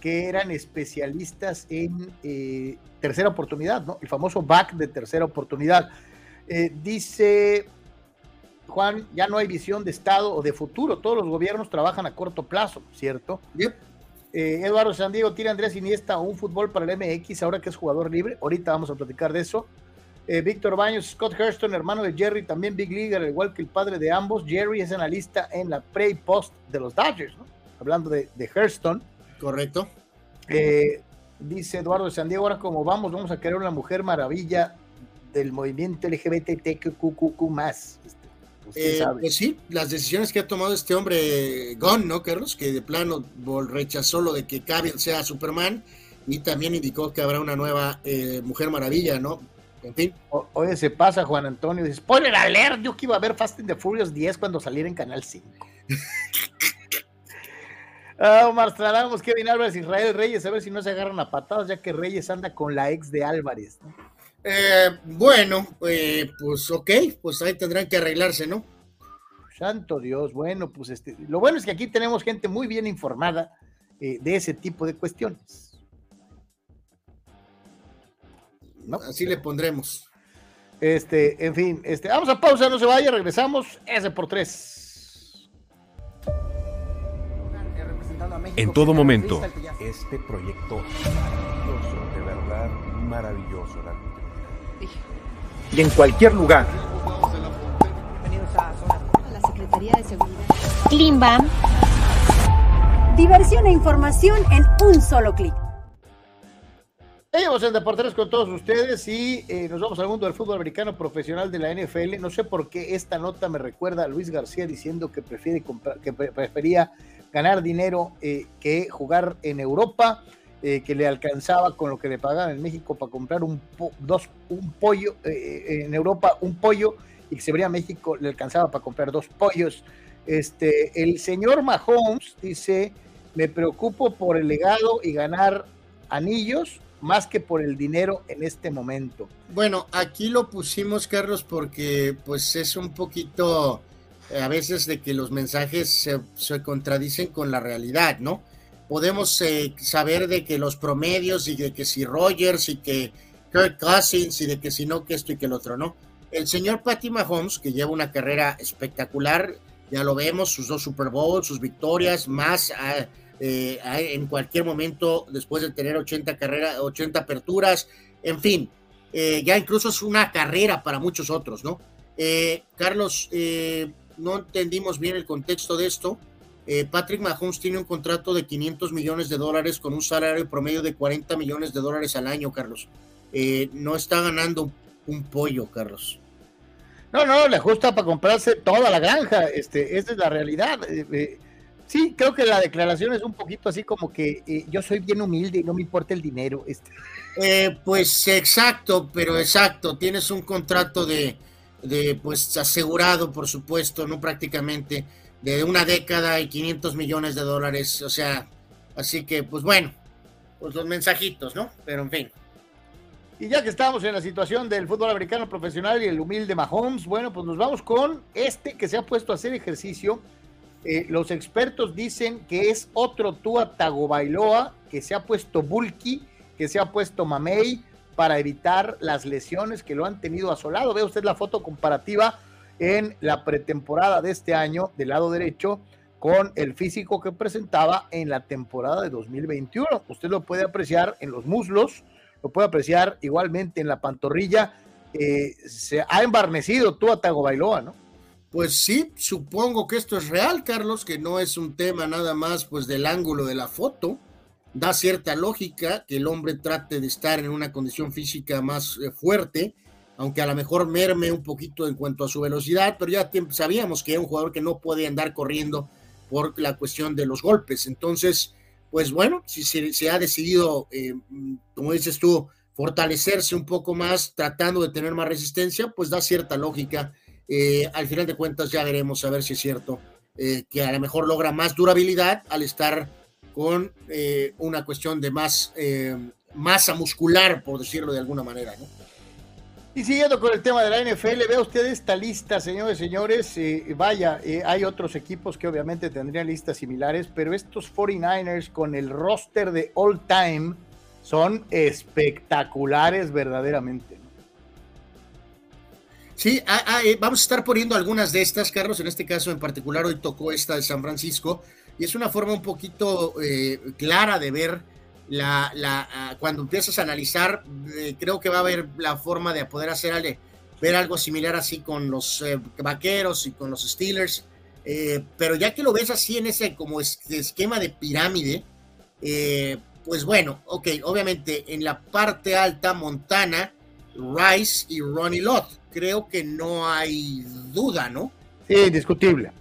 [SPEAKER 1] que eran especialistas en tercera oportunidad, ¿no? El famoso back de tercera oportunidad. Eh, dice Juan, ya no hay visión de Estado o de futuro, todos los gobiernos trabajan a corto plazo, ¿cierto? Eh, Eduardo San Diego tira Andrés Iniesta un fútbol para el MX ahora que es jugador libre. Ahorita vamos a platicar de eso. Eh, Víctor Baños, Scott Hurston, hermano de Jerry, también Big Leaguer, igual que el padre de ambos. Jerry es analista en la pre y post de los Dodgers, ¿no? Hablando de, de Hurston.
[SPEAKER 2] Correcto.
[SPEAKER 1] dice Eduardo de San Diego, ahora como vamos, vamos a querer una mujer maravilla del movimiento LGBTQ más. Este,
[SPEAKER 2] pues, eh, pues, sí, las decisiones que ha tomado este hombre Gon, ¿no, Carlos? Que de plano rechazó lo de que Cavill sea Superman y también indicó que habrá una nueva eh, Mujer Maravilla, ¿no? En fin.
[SPEAKER 1] oye, se pasa Juan Antonio, dice, spoiler alert, yo que iba a ver Fast and the Furious 10 cuando saliera en Canal 5. Ah, Omar Kevin Álvarez, Israel Reyes, a ver si no se agarran a patadas, ya que Reyes anda con la ex de Álvarez. ¿no?
[SPEAKER 2] Eh, bueno, eh, pues ok, pues ahí tendrán que arreglarse, ¿no?
[SPEAKER 1] Santo Dios, bueno, pues este, lo bueno es que aquí tenemos gente muy bien informada eh, de ese tipo de cuestiones.
[SPEAKER 2] ¿No? Así le pondremos.
[SPEAKER 1] Este, en fin, este, vamos a pausa, no se vaya, regresamos, ese por tres.
[SPEAKER 9] En todo momento. Este proyecto maravilloso, de verdad maravilloso, y en cualquier lugar. Bienvenidos a
[SPEAKER 10] la Secretaría de Seguridad. Diversión e información en un solo clic.
[SPEAKER 1] Seguimos en Deportes con todos ustedes y eh, nos vamos al mundo del fútbol americano profesional de la NFL. No sé por qué esta nota me recuerda a Luis García diciendo que, prefiere comprar, que prefería ganar dinero eh, que jugar en Europa. Eh, que le alcanzaba con lo que le pagaban en México para comprar un, dos, un pollo, en Europa un pollo, y que se venía a México le alcanzaba para comprar dos pollos. Este, el señor Mahomes dice, me preocupo por el legado y ganar anillos más que por el dinero en este momento.
[SPEAKER 2] Bueno, aquí lo pusimos, Carlos, porque pues es un poquito a veces de que los mensajes se, contradicen con la realidad, ¿no? Podemos eh, saber de que los promedios y de que si Rogers y que Kirk Cousins y de que si no, que esto y que el otro, ¿no? El señor Patty Mahomes, que lleva una carrera espectacular, ya lo vemos, sus dos Super Bowls, sus victorias, más ah, eh, en cualquier momento después de tener 80 carreras, 80 aperturas, en fin, eh, ya incluso es una carrera para muchos otros, ¿no? Carlos, no entendimos bien el contexto de esto. Eh, Patrick Mahomes tiene un contrato de 500 millones de dólares con un salario promedio de 40 millones de dólares al año, Carlos. Eh, no está ganando un pollo, Carlos.
[SPEAKER 1] No, no, le ajusta para comprarse toda la granja. Este, esa es la realidad. Eh, sí, creo que la declaración es un poquito así como que yo soy bien humilde y no me importa el dinero. Este.
[SPEAKER 2] pues exacto, pero exacto. Tienes un contrato de de pues asegurado, por supuesto, no prácticamente, de una década y 500 millones de dólares, o sea, así que pues bueno, pues los mensajitos, ¿no? Pero en fin.
[SPEAKER 1] Y ya que estamos en la situación del fútbol americano profesional y el humilde Mahomes, bueno, pues nos vamos con este que se ha puesto a hacer ejercicio. Eh, los expertos dicen que es otro Tua Tagovailoa que se ha puesto bulky, que se ha puesto mamey, para evitar las lesiones que lo han tenido asolado. Ve usted la foto comparativa en la pretemporada de este año del lado derecho con el físico que presentaba en la temporada de 2021. Usted lo puede apreciar en los muslos, lo puede apreciar igualmente en la pantorrilla. Eh, se ha embarnecido tú a Tago Bailoa, ¿no?
[SPEAKER 2] Pues sí, supongo que esto es real, Carlos, que no es un tema nada más pues del ángulo de la foto da cierta lógica que el hombre trate de estar en una condición física más eh, fuerte, aunque a lo mejor merme un poquito en cuanto a su velocidad, pero ya sabíamos que era un jugador que no puede andar corriendo por la cuestión de los golpes. Entonces, pues bueno, si se, ha decidido, eh, como dices tú, fortalecerse un poco más, tratando de tener más resistencia, pues da cierta lógica. Eh, al final de cuentas ya veremos a ver si es cierto que a lo mejor logra más durabilidad al estar con eh, una cuestión de más eh, masa muscular, por decirlo de alguna manera, ¿no?
[SPEAKER 1] Y siguiendo con el tema de la NFL, vea usted esta lista, señores y señores. Eh, vaya, hay otros equipos que obviamente tendrían listas similares, pero estos 49ers con el roster de all time son espectaculares verdaderamente.
[SPEAKER 2] Sí, ah, ah, vamos a estar poniendo algunas de estas, Carlos. En este caso en particular, hoy tocó esta de San Francisco y es una forma un poquito eh, clara de ver la, la ah, cuando empiezas a analizar, eh, creo que va a haber la forma de poder hacer ver algo similar así con los eh, vaqueros y con los Steelers, pero ya que lo ves así en ese como esquema de pirámide, pues bueno, ok, obviamente en la parte alta Montana, Rice y Ronnie Lott, creo que no hay duda, ¿no?
[SPEAKER 1] Sí, discutible.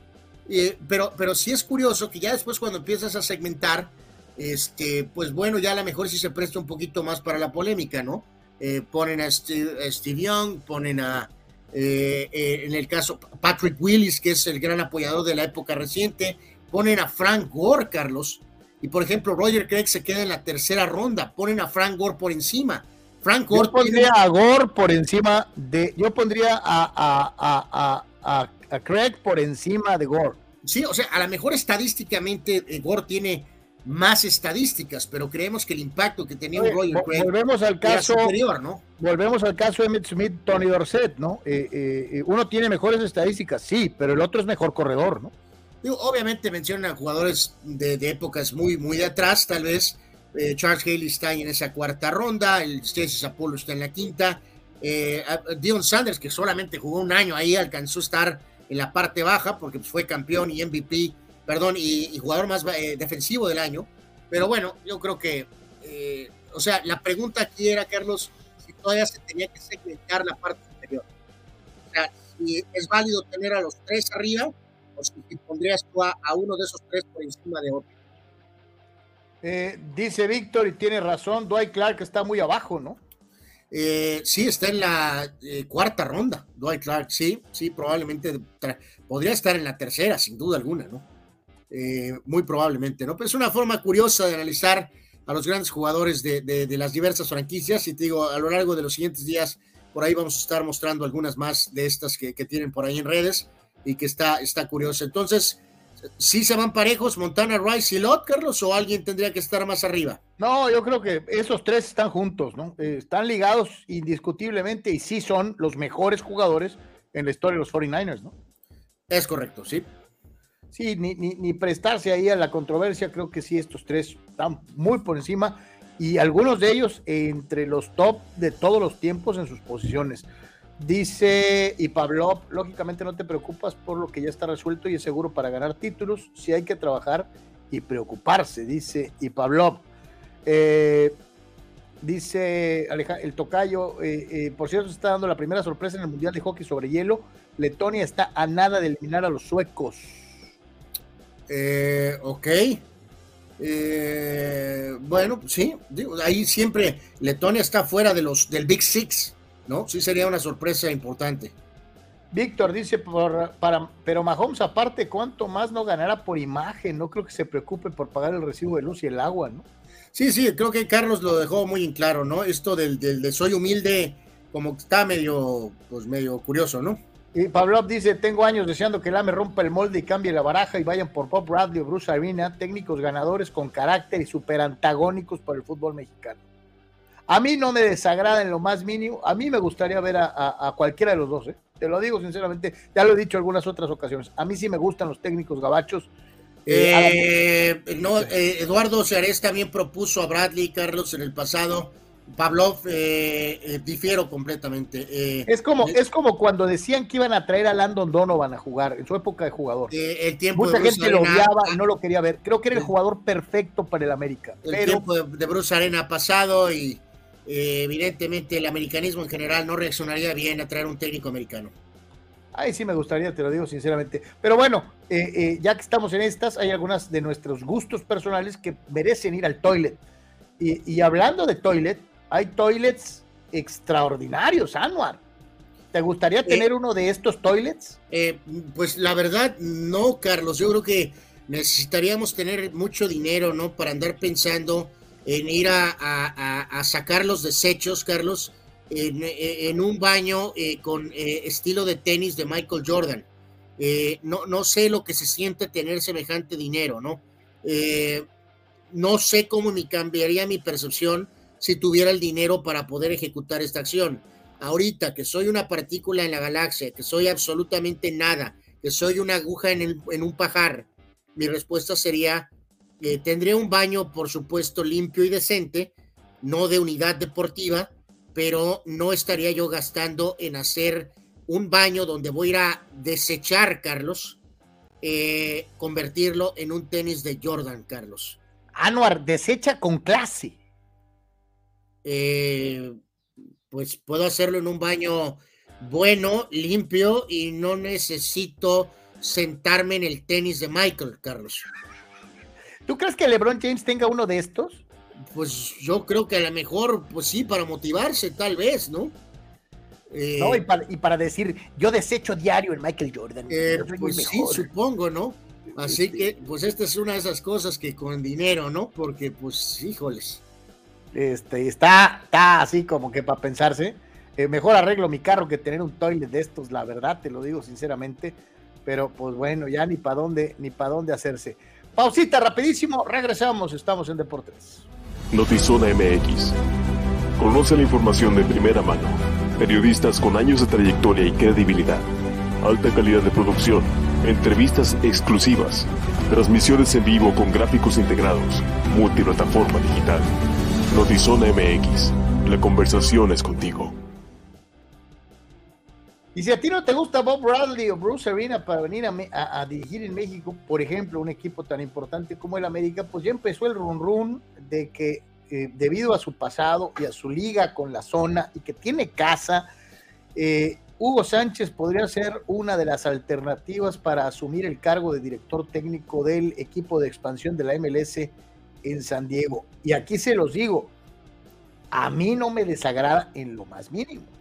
[SPEAKER 2] Eh, pero, pero sí es curioso que ya después cuando empiezas a segmentar, este, pues bueno, ya a lo mejor sí se presta un poquito más para la polémica, ¿no? Eh, ponen a Steve, Young, ponen a, eh, en el caso, Patrick Willis, que es el gran apoyador de la época reciente, ponen a Frank Gore, Carlos, y por ejemplo, Roger Craig se queda en la tercera ronda, ponen a Frank Gore por encima. Frank Gore
[SPEAKER 1] yo pondría a Gore por encima de, yo pondría a, a, a a Craig por encima de Gore.
[SPEAKER 2] Sí, o sea, a lo mejor estadísticamente eh, Gore tiene más estadísticas, pero creemos que el impacto que tenía un Roger Craig
[SPEAKER 1] volvemos al caso superior, ¿no? Volvemos al caso de Emmett Smith, Tony Dorsett, ¿no? Eh, eh, uno tiene mejores estadísticas, sí, pero el otro es mejor corredor, ¿no?
[SPEAKER 2] obviamente mencionan jugadores de, épocas muy, muy de atrás, tal vez. Charles Haley está en esa cuarta ronda, el Stacy Apollo está en la quinta. Dion Sanders, que solamente jugó un año ahí, alcanzó a estar en la parte baja, porque fue campeón y MVP, perdón, y, jugador más eh, defensivo del año. Pero bueno, yo creo que, eh, o sea, la pregunta aquí era, Carlos, si todavía se tenía que segmentar la parte superior. O sea, si es válido tener a los tres arriba, o si pondrías tú a, uno de esos tres por encima de otro.
[SPEAKER 1] Eh, dice Víctor, y tiene razón, Dwight Clark está muy abajo, ¿no?
[SPEAKER 2] Eh, sí, está en la eh, cuarta ronda, Dwight Clark, sí, sí, probablemente podría estar en la tercera, sin duda alguna, ¿no? Eh, muy probablemente, ¿no? Pero es una forma curiosa de analizar a los grandes jugadores de, las diversas franquicias. Y te digo, a lo largo de los siguientes días, por ahí vamos a estar mostrando algunas más de estas que, que tienen por ahí en redes y que está, está curioso. Entonces, ¿sí se van parejos Montana, Rice y Lot, Carlos, o alguien tendría que estar más arriba?
[SPEAKER 1] No, yo creo que esos tres están juntos, ¿no? Eh, están ligados indiscutiblemente y sí son los mejores jugadores en la historia de los 49ers, ¿no?
[SPEAKER 2] Es correcto, sí.
[SPEAKER 1] Sí, ni, ni, prestarse ahí a la controversia, creo que sí, estos tres están muy por encima y algunos de ellos entre los top de todos los tiempos en sus posiciones. Dice, y Pablo, lógicamente no te preocupas por lo que ya está resuelto y es seguro para ganar títulos, si hay que trabajar y preocuparse, dice, y Pablo. Eh, dice Alejandro, el tocayo, eh, eh, por cierto, se está dando la primera sorpresa en el Mundial de Hockey sobre Hielo. Letonia está a nada de eliminar a los suecos.
[SPEAKER 2] Ok. Bueno, sí, ahí siempre Letonia está fuera de los del Big Six, ¿no? Sí sería una sorpresa importante.
[SPEAKER 1] Víctor dice, por, para, pero Mahomes aparte, ¿cuánto más no ganará por imagen? No creo que se preocupe por pagar el recibo de luz y el agua, ¿no?
[SPEAKER 2] Sí, sí, creo que Carlos lo dejó muy en claro, ¿no? Esto del, del de soy humilde, como está medio, pues medio curioso, ¿no?
[SPEAKER 1] Y Pablo dice, tengo años deseando que el AME rompa el molde y cambie la baraja y vayan por Bob Bradley o Bruce Arena, técnicos ganadores con carácter y super antagónicos para el fútbol mexicano. A mí no me desagrada en lo más mínimo, a mí me gustaría ver a, cualquiera de los dos, ¿eh? te lo digo sinceramente, ya lo he dicho en algunas otras ocasiones, a mí sí me gustan los técnicos gabachos.
[SPEAKER 2] Eh, eh, no, Eduardo Ceares también propuso a Bradley Carlos en el pasado Pavlov, eh, eh, difiero completamente.
[SPEAKER 1] Eh, es, como, es como cuando decían que iban a traer a Landon Donovan a jugar en su época de jugador.
[SPEAKER 2] el tiempo
[SPEAKER 1] Mucha gente lo odiaba y no lo quería ver. Creo que era el jugador perfecto para el América.
[SPEAKER 2] El tiempo de, Bruce Arena ha pasado y evidentemente el americanismo en general no reaccionaría bien a traer un técnico americano.
[SPEAKER 1] Ay, sí me gustaría, te lo digo sinceramente. Pero bueno, ya que estamos en estas, hay algunas de nuestros gustos personales que merecen ir al toilet. y hablando de toilet, hay toilets extraordinarios, Anwar. ¿Te gustaría eh, tener uno de estos toilets?
[SPEAKER 2] Eh, pues la verdad, no, Carlos. Yo creo que necesitaríamos tener mucho dinero, ¿no? Para andar pensando en ir a, sacar los desechos, Carlos, en, un baño eh, con estilo de tenis de Michael Jordan. no, no sé lo que se siente tener semejante dinero, ¿no? no sé cómo me cambiaría mi percepción si tuviera el dinero para poder ejecutar esta acción. Ahorita que soy una partícula en la galaxia, que soy absolutamente nada, que soy una aguja en, un pajar, mi respuesta sería, eh, tendré un baño, por supuesto, limpio y decente, no de unidad deportiva, pero no estaría yo gastando en hacer un baño donde voy a ir a desechar, Carlos, eh, convertirlo en un tenis de Jordan, Carlos.
[SPEAKER 1] Anuar, desecha con clase.
[SPEAKER 2] Eh, pues puedo hacerlo en un baño bueno, limpio y no necesito sentarme en el tenis de Michael, Carlos.
[SPEAKER 1] ¿Tú crees que LeBron James tenga uno de estos?
[SPEAKER 2] Pues yo creo que a lo mejor, pues sí, para motivarse, tal vez, ¿no?
[SPEAKER 1] no, y para, decir, yo desecho diario el Michael Jordan.
[SPEAKER 2] Eh, pues sí, supongo, ¿no? Así que, pues esta es una de esas cosas que con dinero, ¿no? Porque, pues, híjoles.
[SPEAKER 1] Este, está, está así como que para pensarse. Eh, mejor arreglo mi carro que tener un toilet de estos, la verdad, te lo digo sinceramente. Pero pues bueno, ya ni para dónde, ni para dónde hacerse. Pausita, rapidísimo, regresamos, estamos en Deportes.
[SPEAKER 8] Notizona MX. Conoce la información de primera mano. Periodistas con años de trayectoria y credibilidad. Alta calidad de producción. Entrevistas exclusivas. Transmisiones en vivo con gráficos integrados. Multiplataforma digital. Notizona MX, la conversación es contigo.
[SPEAKER 1] Y si a ti no te gusta Bob Bradley o Bruce Arena para venir a, dirigir en México, por ejemplo, un equipo tan importante como el América, pues ya empezó el run run de que eh, debido a su pasado y a su liga con la zona y que tiene casa, eh, Hugo Sánchez podría ser una de las alternativas para asumir el cargo de director técnico del equipo de expansión de la MLS en San Diego. Y aquí se los digo, a mí no me desagrada en lo más mínimo.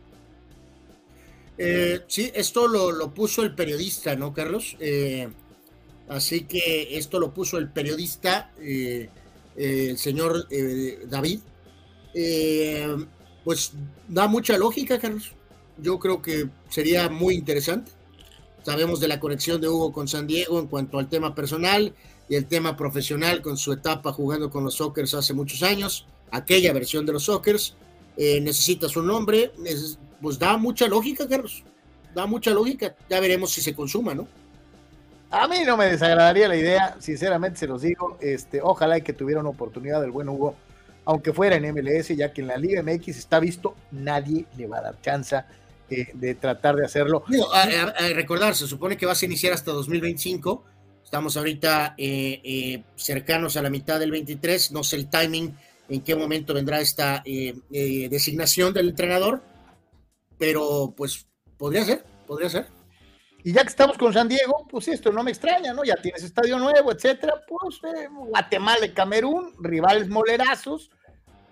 [SPEAKER 2] Eh, sí, esto lo, puso el periodista, ¿no, Carlos? Eh, así que esto lo puso el periodista. Eh, el señor David, pues da mucha lógica, Carlos. Yo creo que sería muy interesante. Sabemos de la conexión de Hugo con San Diego en cuanto al tema personal y el tema profesional con su etapa jugando con los Sockers hace muchos años, aquella versión de los Sockers. Eh, necesita su nombre, pues da mucha lógica, Carlos. Da mucha lógica. Ya veremos si se consuma, ¿no?
[SPEAKER 1] A mí no me desagradaría la idea, sinceramente se los digo. Este, ojalá que tuviera una oportunidad del buen Hugo, aunque fuera en MLS, ya que en la Liga MX está visto, nadie le va a dar chance de tratar de hacerlo.
[SPEAKER 2] a, recordar, se supone que vas a iniciar hasta 2025. Estamos ahorita eh, eh, cercanos a la mitad del 23. No sé el timing, en qué momento vendrá esta eh, designación del entrenador, pero pues podría ser, podría ser.
[SPEAKER 1] Y ya que estamos con San Diego, pues esto no me extraña, ¿no? Ya tienes estadio nuevo, etcétera. Pues Guatemala y Camerún, rivales molerazos,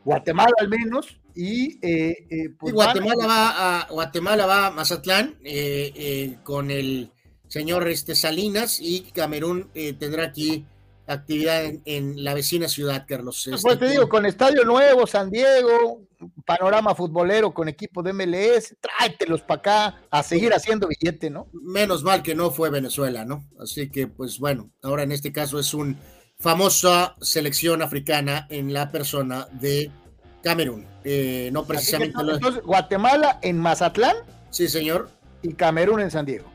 [SPEAKER 1] Guatemala al menos, y, eh,
[SPEAKER 2] eh, pues Guatemala, va a, Guatemala va a Mazatlán eh, con el señor este, Salinas y Camerún tendrá aquí actividad en, la vecina ciudad, Carlos.
[SPEAKER 1] Pues este, te digo, con Estadio Nuevo, San Diego, panorama futbolero con equipo de MLS, tráetelos para acá a seguir haciendo billete, ¿no?
[SPEAKER 2] Menos mal que no fue Venezuela, ¿no? Así que, pues bueno, ahora en este caso es un famosa selección africana en la persona de Camerún. Eh, no precisamente.
[SPEAKER 1] entonces, Guatemala en Mazatlán.
[SPEAKER 2] Sí, señor.
[SPEAKER 1] Y Camerún en San Diego.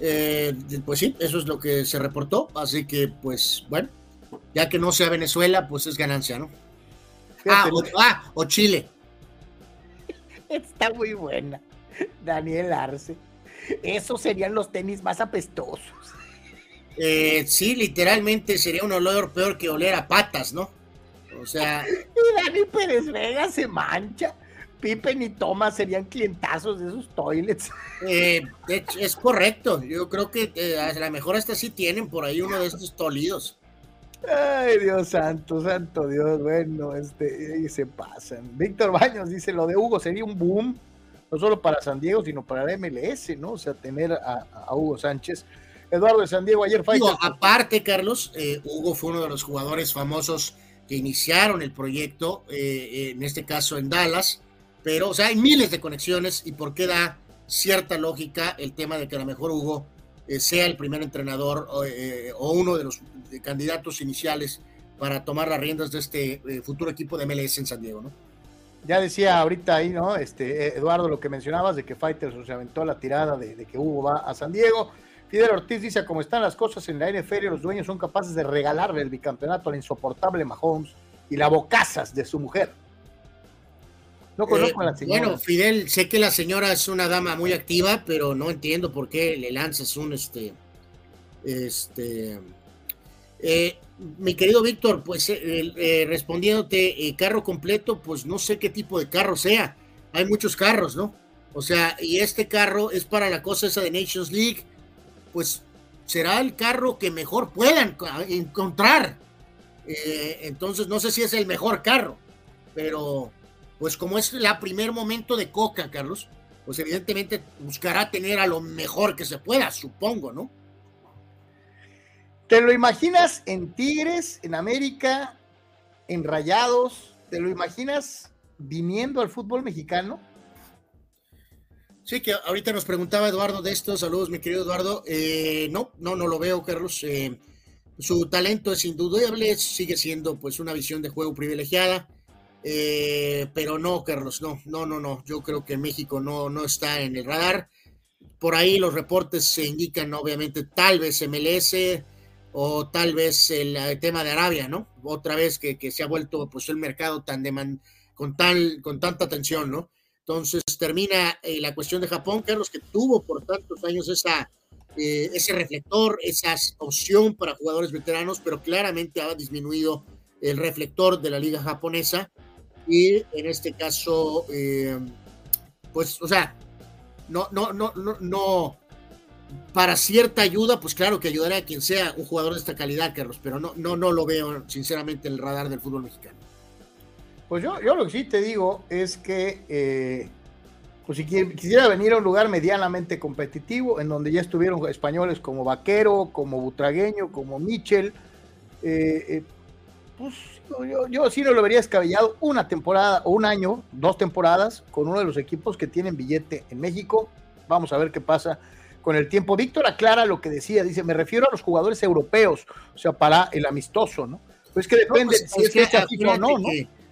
[SPEAKER 2] Eh, pues sí, eso es lo que se reportó. Así que, pues bueno, ya que no sea Venezuela, pues es ganancia, ¿no? Ah o, ah, o Chile.
[SPEAKER 1] Está muy buena. Daniel Arce. Esos serían los tenis más apestosos.
[SPEAKER 2] Eh, sí, literalmente sería un olor peor que oler a patas, ¿no? O sea.
[SPEAKER 1] Y Dani Pérez Vega se mancha. Pippen y Thomas serían clientazos de esos toilets.
[SPEAKER 2] Eh, es correcto. Yo creo que eh, a lo mejor hasta sí tienen por ahí uno de estos tolidos.
[SPEAKER 1] Ay, Dios santo, santo Dios. Bueno, este, y se pasan. Víctor Baños dice: Lo de Hugo sería un boom, no solo para San Diego, sino para la MLS, ¿no? O sea, tener a, Hugo Sánchez. Eduardo de San Diego ayer
[SPEAKER 2] falló. aparte, Carlos, eh, Hugo fue uno de los jugadores famosos que iniciaron el proyecto, eh, en este caso en Dallas, pero, o sea, hay miles de conexiones y por qué da cierta lógica el tema de que a lo mejor Hugo eh, sea el primer entrenador o uno de los candidatos iniciales para tomar las riendas de este futuro equipo de MLS en San Diego, ¿no?
[SPEAKER 1] Ya decía ahorita ahí, ¿no? Este, Eduardo, lo que mencionabas de que Fighters se aventó la tirada de, de que Hugo va a San Diego. Fidel Ortiz dice, como están las cosas en la NFL, los dueños son capaces de regalarle el bicampeonato al insoportable Mahomes y la bocazas de su mujer.
[SPEAKER 2] No conozco a la eh, señora. Bueno, Fidel, sé que la señora es una dama muy activa, pero no entiendo por qué le lanzas un este. Este. Eh, mi querido Víctor, pues eh, respondiéndote, carro completo, pues no sé qué tipo de carro sea. Hay muchos carros, ¿no? O sea, y este carro es para la cosa esa de Nations League pues será el carro que mejor puedan encontrar. Eh, entonces, no sé si es el mejor carro, pero pues como es la primer momento de Coca, Carlos, pues evidentemente buscará tener a lo mejor que se pueda, supongo, ¿no?
[SPEAKER 1] ¿Te lo imaginas en Tigres, en América, en Rayados? ¿Te lo imaginas viniendo al fútbol mexicano?
[SPEAKER 2] Sí, que ahorita nos preguntaba Eduardo de esto. Saludos, mi querido Eduardo. Eh, no, no, no lo veo, Carlos. Eh, su talento es indudable, sigue siendo pues una visión de juego privilegiada. Eh, pero no, Carlos, no, no, no, no. Yo creo que México no, no está en el radar. Por ahí los reportes se indican, obviamente, tal vez MLS o tal vez el, tema de Arabia, ¿no? Otra vez que, se ha vuelto pues el mercado tan demand, con tal, con tanta atención, ¿no? Entonces termina eh, la cuestión de Japón, Carlos, que tuvo por tantos años esa, eh, ese reflector, esa opción para jugadores veteranos, pero claramente ha disminuido el reflector de la liga japonesa. Y en este caso, eh, pues, o sea, no, no, no, no, no, para cierta ayuda, pues claro que ayudará a quien sea un jugador de esta calidad, Carlos, pero no, no, no lo veo sinceramente en el radar del fútbol mexicano.
[SPEAKER 1] Pues yo, yo lo que sí te digo es que eh, pues si quisiera venir a un lugar medianamente competitivo, en donde ya estuvieron españoles como Vaquero, como Butragueño, como Michel, eh, eh, Pues yo, yo, sí no lo vería descabellado una temporada o un año, dos temporadas, con uno de los equipos que tienen billete en México. Vamos a ver qué pasa con el tiempo. Víctor aclara lo que decía, dice, me refiero a los jugadores europeos, o sea, para el amistoso, ¿no? Pues que depende
[SPEAKER 2] pues, si es que, que o no, ¿no?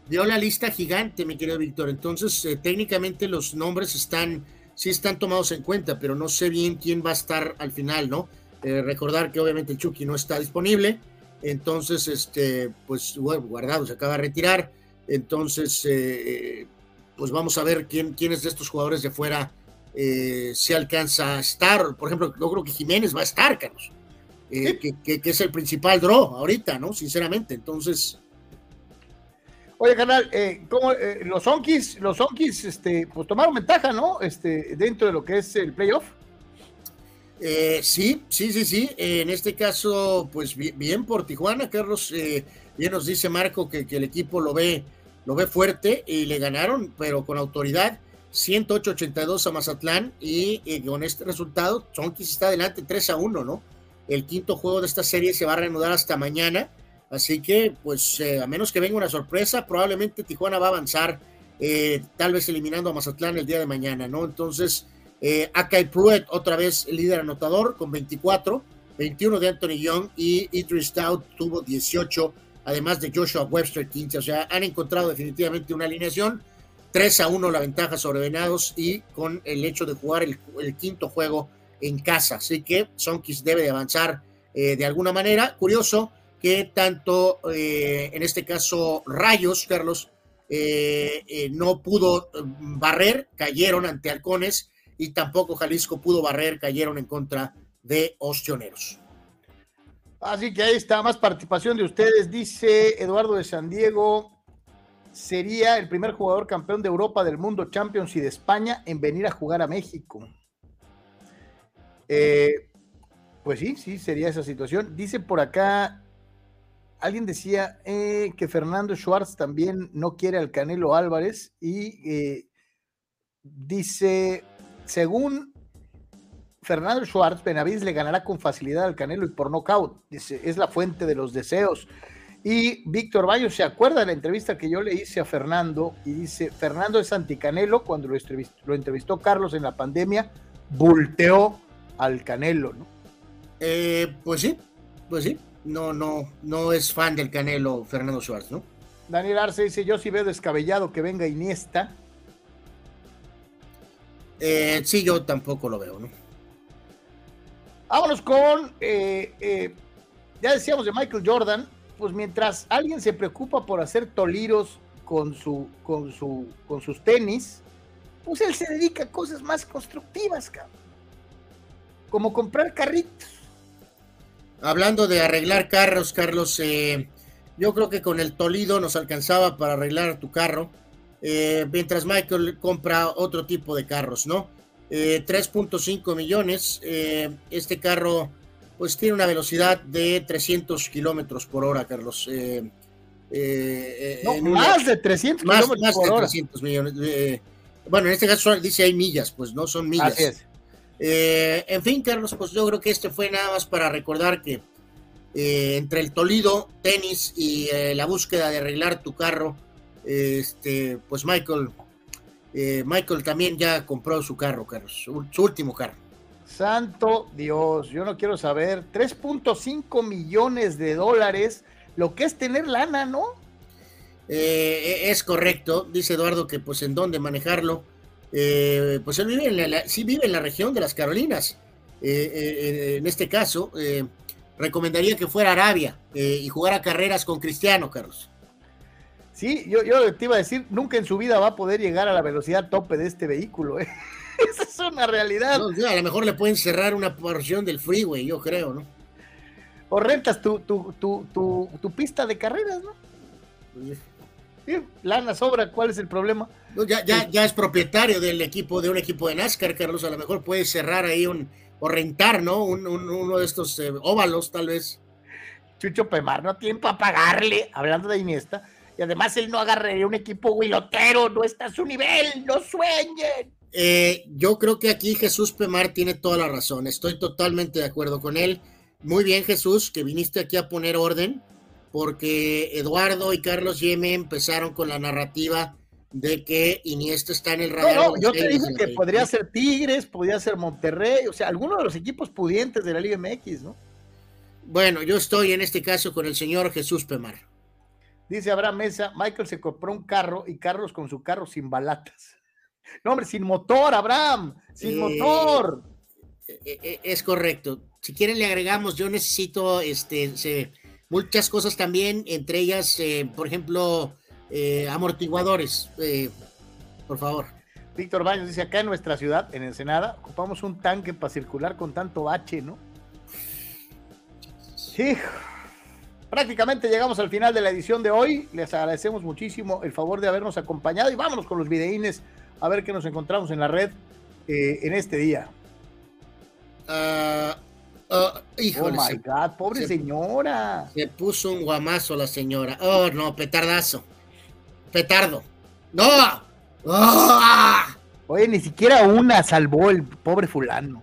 [SPEAKER 2] dio la lista gigante, mi querido Víctor. Entonces, eh, técnicamente los nombres están, sí están tomados en cuenta, pero no sé bien quién va a estar al final, ¿no? Eh, recordar que obviamente Chucky no está disponible, entonces, este, pues, bueno, guardado, se acaba de retirar. Entonces, eh, pues vamos a ver quién, quiénes de estos jugadores de fuera se alcanza a estar. Por ejemplo, yo creo que Jiménez va a estar, Carlos. que, que, es el principal draw ahorita, ¿no? Sinceramente. Entonces,
[SPEAKER 1] Oye, canal, eh, eh, los Onkis, los Onkis, este, pues tomaron ventaja, ¿no? Este, dentro de lo que es el playoff.
[SPEAKER 2] Eh, sí, sí, sí, sí. en este caso, pues bien, por Tijuana, Carlos. bien nos dice Marco que, el equipo lo ve, lo ve fuerte y le ganaron, pero con autoridad. 108-82 a Mazatlán y, con este resultado, Sonkis está adelante 3 a 1, ¿no? El quinto juego de esta serie se va a reanudar hasta mañana Así que, pues, eh, a menos que venga una sorpresa, probablemente Tijuana va a avanzar, eh, tal vez eliminando a Mazatlán el día de mañana, ¿no? Entonces, eh, Akai Pruitt, otra vez líder anotador con 24, 21 de Anthony Young y Idris Stout tuvo 18, además de Joshua Webster 15. O sea, han encontrado definitivamente una alineación. 3 a 1 la ventaja sobre Venados y con el hecho de jugar el, quinto juego en casa. Así que Sonkis debe de avanzar de alguna manera. Curioso, que tanto, eh, en este caso, Rayos, Carlos, eh, eh, no pudo barrer, cayeron ante Halcones y tampoco Jalisco pudo barrer, cayeron en contra de Ostioneros.
[SPEAKER 1] Así que ahí está, más participación de ustedes. Dice Eduardo de San Diego, sería el primer jugador campeón de Europa, del mundo, Champions y de España en venir a jugar a México. pues sí, sí, sería esa situación. Dice por acá alguien decía eh, que Fernando Schwartz también no quiere al Canelo Álvarez y eh, dice, según Fernando Schwartz, Benavides le ganará con facilidad al Canelo y por nocaut. Dice, es la fuente de los deseos. Y Víctor Bayo se acuerda de la entrevista que yo le hice a Fernando y dice, Fernando es anticanelo, cuando lo entrevistó, lo entrevistó Carlos en la pandemia, volteó al Canelo, ¿no?
[SPEAKER 2] Eh, pues sí, pues sí, no, no, no es fan del Canelo Fernando Suárez, ¿no?
[SPEAKER 1] Daniel Arce dice, yo sí veo descabellado que venga Iniesta.
[SPEAKER 2] Eh, sí, yo tampoco lo veo, ¿no?
[SPEAKER 1] Vámonos con, eh, ya decíamos de Michael Jordan, pues mientras alguien se preocupa por hacer toliros con, su, con, su, con sus tenis, pues él se dedica a cosas más constructivas, cabrón. Como comprar carritos
[SPEAKER 2] Hablando de arreglar carros, Carlos, eh, yo creo que con el Tolido nos alcanzaba para arreglar tu carro, eh, mientras Michael compra otro tipo de carros, ¿no? 3.5 eh, millones, este carro pues tiene una velocidad de 300 kilómetros por hora, Carlos.
[SPEAKER 1] no, más de 300 kilómetros
[SPEAKER 2] más de 300 millones. bueno, en este caso dice hay millas, pues no son millas. Así es. Eh, en fin, Carlos, pues yo creo que este fue nada más para recordar que eh, entre el Tolido, tenis y eh, la búsqueda de arreglar tu carro, este, pues Michael, Michael también ya compró su carro, Carlos, su, su último carro.
[SPEAKER 1] Santo Dios, yo no quiero saber, 3.5 millones de dólares, lo que es tener lana, ¿no?
[SPEAKER 2] es correcto, dice Eduardo que pues en dónde manejarlo. Eh, pues él vive en la, sí vive en la región de las Carolinas. Eh, eh, en este caso, recomendaría que fuera a Arabia y jugara carreras con Cristiano, Carlos.
[SPEAKER 1] Sí, yo, yo te iba a decir, nunca en su vida va a poder llegar a la velocidad tope de este vehículo. Esa es una realidad.
[SPEAKER 2] a lo mejor le pueden cerrar una porción del freeway, yo creo, ¿no?
[SPEAKER 1] O rentas tu, tu, tu, pista de carreras, ¿no? Pues lana sobra, ¿cuál es el problema?
[SPEAKER 2] Ya, ya, ya es propietario del equipo, de un equipo de NASCAR, Carlos, a lo mejor puede cerrar ahí un, o rentar, ¿no? uno de estos eh, óvalos, tal vez.
[SPEAKER 1] Chucho Pemar no tiene para pagarle, hablando de Iniesta, y además él no agarraría un equipo huilotero, no está a su nivel, no sueñen.
[SPEAKER 2] Eh, yo creo que aquí Jesús Pemar tiene toda la razón, estoy totalmente de acuerdo con él. Muy bien, Jesús, que viniste aquí a poner orden porque Eduardo y Carlos Yeme empezaron con la narrativa de que Iniesta está en el radar.
[SPEAKER 1] yo te dije que podría ser Tigres, podría ser Monterrey, o sea, alguno de los equipos pudientes de la Liga MX, ¿no?
[SPEAKER 2] Bueno, yo estoy en este caso con el señor Jesús Pemar.
[SPEAKER 1] Dice Abraham Mesa, Michael se compró un carro y Carlos con su carro sin balatas. No, hombre, sin motor, Abraham, sin eh, motor.
[SPEAKER 2] Eh, eh, es correcto. Si quieren le agregamos, yo necesito este, muchas cosas también, entre ellas, por ejemplo, amortiguadores, por favor.
[SPEAKER 1] Víctor Baños dice, acá en nuestra ciudad, en Ensenada, ocupamos un tanque para circular con tanto bache, ¿no? Sí. Prácticamente llegamos al final de la edición de hoy. Les agradecemos muchísimo el favor de habernos acompañado y vámonos con los videínes a ver qué nos encontramos en la red eh, en este día.
[SPEAKER 2] Uh, oh
[SPEAKER 1] my God, pobre señora.
[SPEAKER 2] Se puso un guamazo la señora. Oh, no, petardazo. Petardo. ¡No! ¡Ah!
[SPEAKER 1] Oye, ni siquiera una salvó el pobre fulano.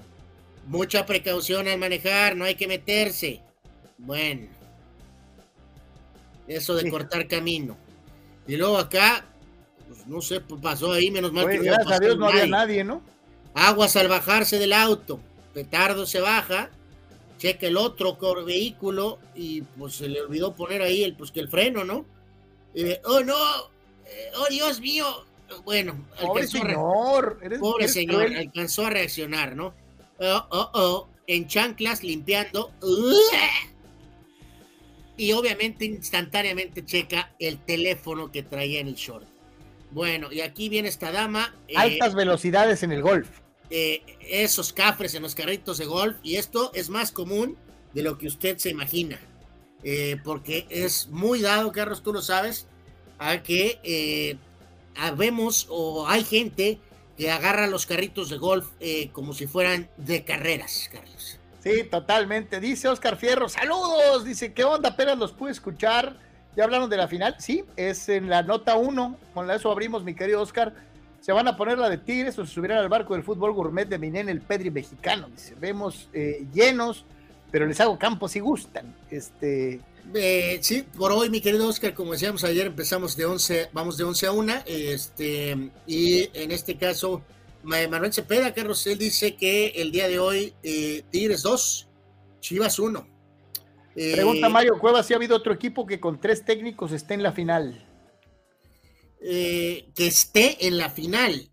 [SPEAKER 2] Mucha precaución al manejar, no hay que meterse. Bueno. Eso de cortar camino. Y luego acá, pues, no sé, pues, pasó ahí, menos mal que
[SPEAKER 1] gracias a Dios no había nadie, ¿no?
[SPEAKER 2] Aguas al bajarse del auto. Petardo se baja, checa el otro vehículo y pues se le olvidó poner ahí el, pues, que el freno, ¿no? oh no, eh, oh Dios mío. Bueno,
[SPEAKER 1] pobre señor,
[SPEAKER 2] pobre señor, alcanzó a reaccionar, ¿no? Oh, oh, oh, en chanclas limpiando y obviamente instantáneamente checa el teléfono que traía en el short. Bueno, y aquí viene esta dama.
[SPEAKER 1] Eh, Altas velocidades en el golf.
[SPEAKER 2] Eh, esos cafres en los carritos de golf, y esto es más común de lo que usted se imagina, eh, porque es muy dado, Carlos, tú lo sabes, a que habemos o hay gente que agarra los carritos de golf como si fueran de carreras, Carlos.
[SPEAKER 1] Sí, totalmente. Dice Oscar Fierro, saludos. Dice, ¿qué onda? Apenas los pude escuchar. ¿Ya hablaron de la final? Sí, es en la nota 1. Con eso abrimos, mi querido Oscar. Se van a poner la de Tigres o se subirán al barco del fútbol gourmet de Minen, el Pedri mexicano. Dice, vemos eh, llenos, pero les hago campo si gustan. Este.
[SPEAKER 2] Eh, sí, por hoy, mi querido Oscar, como decíamos ayer, empezamos de 11, vamos de 11 a 1. Este, y en este caso Manuel Cepeda, Carlos, él dice que el día de hoy eh, Tigres 2, Chivas 1.
[SPEAKER 1] Pregunta eh, Mario Cuevas si ha habido otro equipo que con tres técnicos esté en la final.
[SPEAKER 2] Eh, que esté en la final.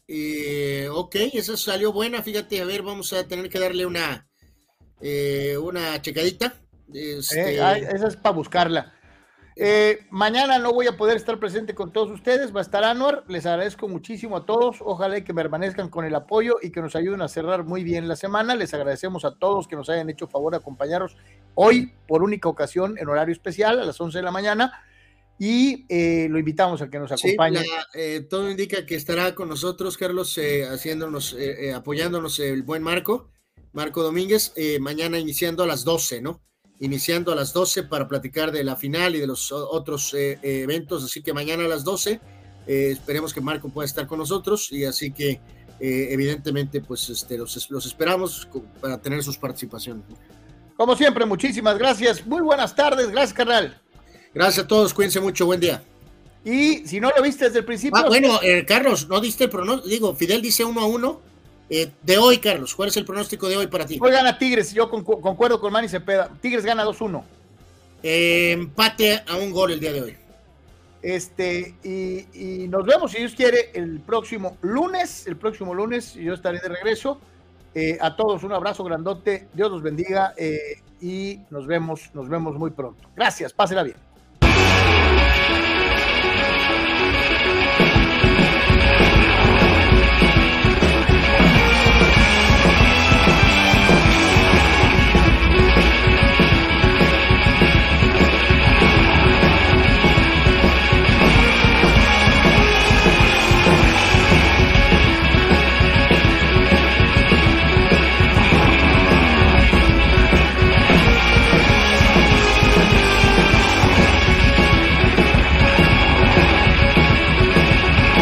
[SPEAKER 2] ok, esa salió buena. Fíjate, a ver, vamos a tener que darle una, una checadita.
[SPEAKER 1] Este, esa es para buscarla. Eh, mañana no voy a poder estar presente con todos ustedes, va a estar Anuar, les agradezco muchísimo a todos, ojalá que permanezcan con el apoyo y que nos ayuden a cerrar muy bien la semana, les agradecemos a todos que nos hayan hecho favor de acompañarnos hoy por única ocasión en horario especial a las 11 de la mañana y eh, lo invitamos a que nos acompañe.
[SPEAKER 2] Eh, todo indica que estará con nosotros Carlos haciéndonos, apoyándonos el buen Marco, Marco Domínguez, mañana iniciando a las 12, ¿no? Iniciando a las 12 para platicar de la final y de los otros eh, eh, eventos. Así que mañana a las 12 eh, esperemos que Marco pueda estar con nosotros y así que evidentemente pues este, los, los, esperamos para tener sus participaciones.
[SPEAKER 1] Como siempre, muchísimas gracias. Muy buenas tardes. Gracias, carnal.
[SPEAKER 2] Gracias a todos. Cuídense mucho. Buen día.
[SPEAKER 1] Y si no lo viste desde el principio.
[SPEAKER 2] Ah, bueno, Carlos, no diste el pronóstico. Digo, Fidel dice uno a uno eh, de hoy, Carlos, ¿cuál es el pronóstico de hoy para ti?
[SPEAKER 1] Hoy gana Tigres, yo concuerdo con Manny Cepeda. Tigres gana 2-1.
[SPEAKER 2] Eh, empate a un gol el día de hoy.
[SPEAKER 1] Este, y, nos vemos, si Dios quiere, el próximo lunes. El próximo lunes yo estaré de regreso. Eh, a todos un abrazo grandote, Dios los bendiga y nos vemos, nos vemos muy pronto. Gracias, pásela bien.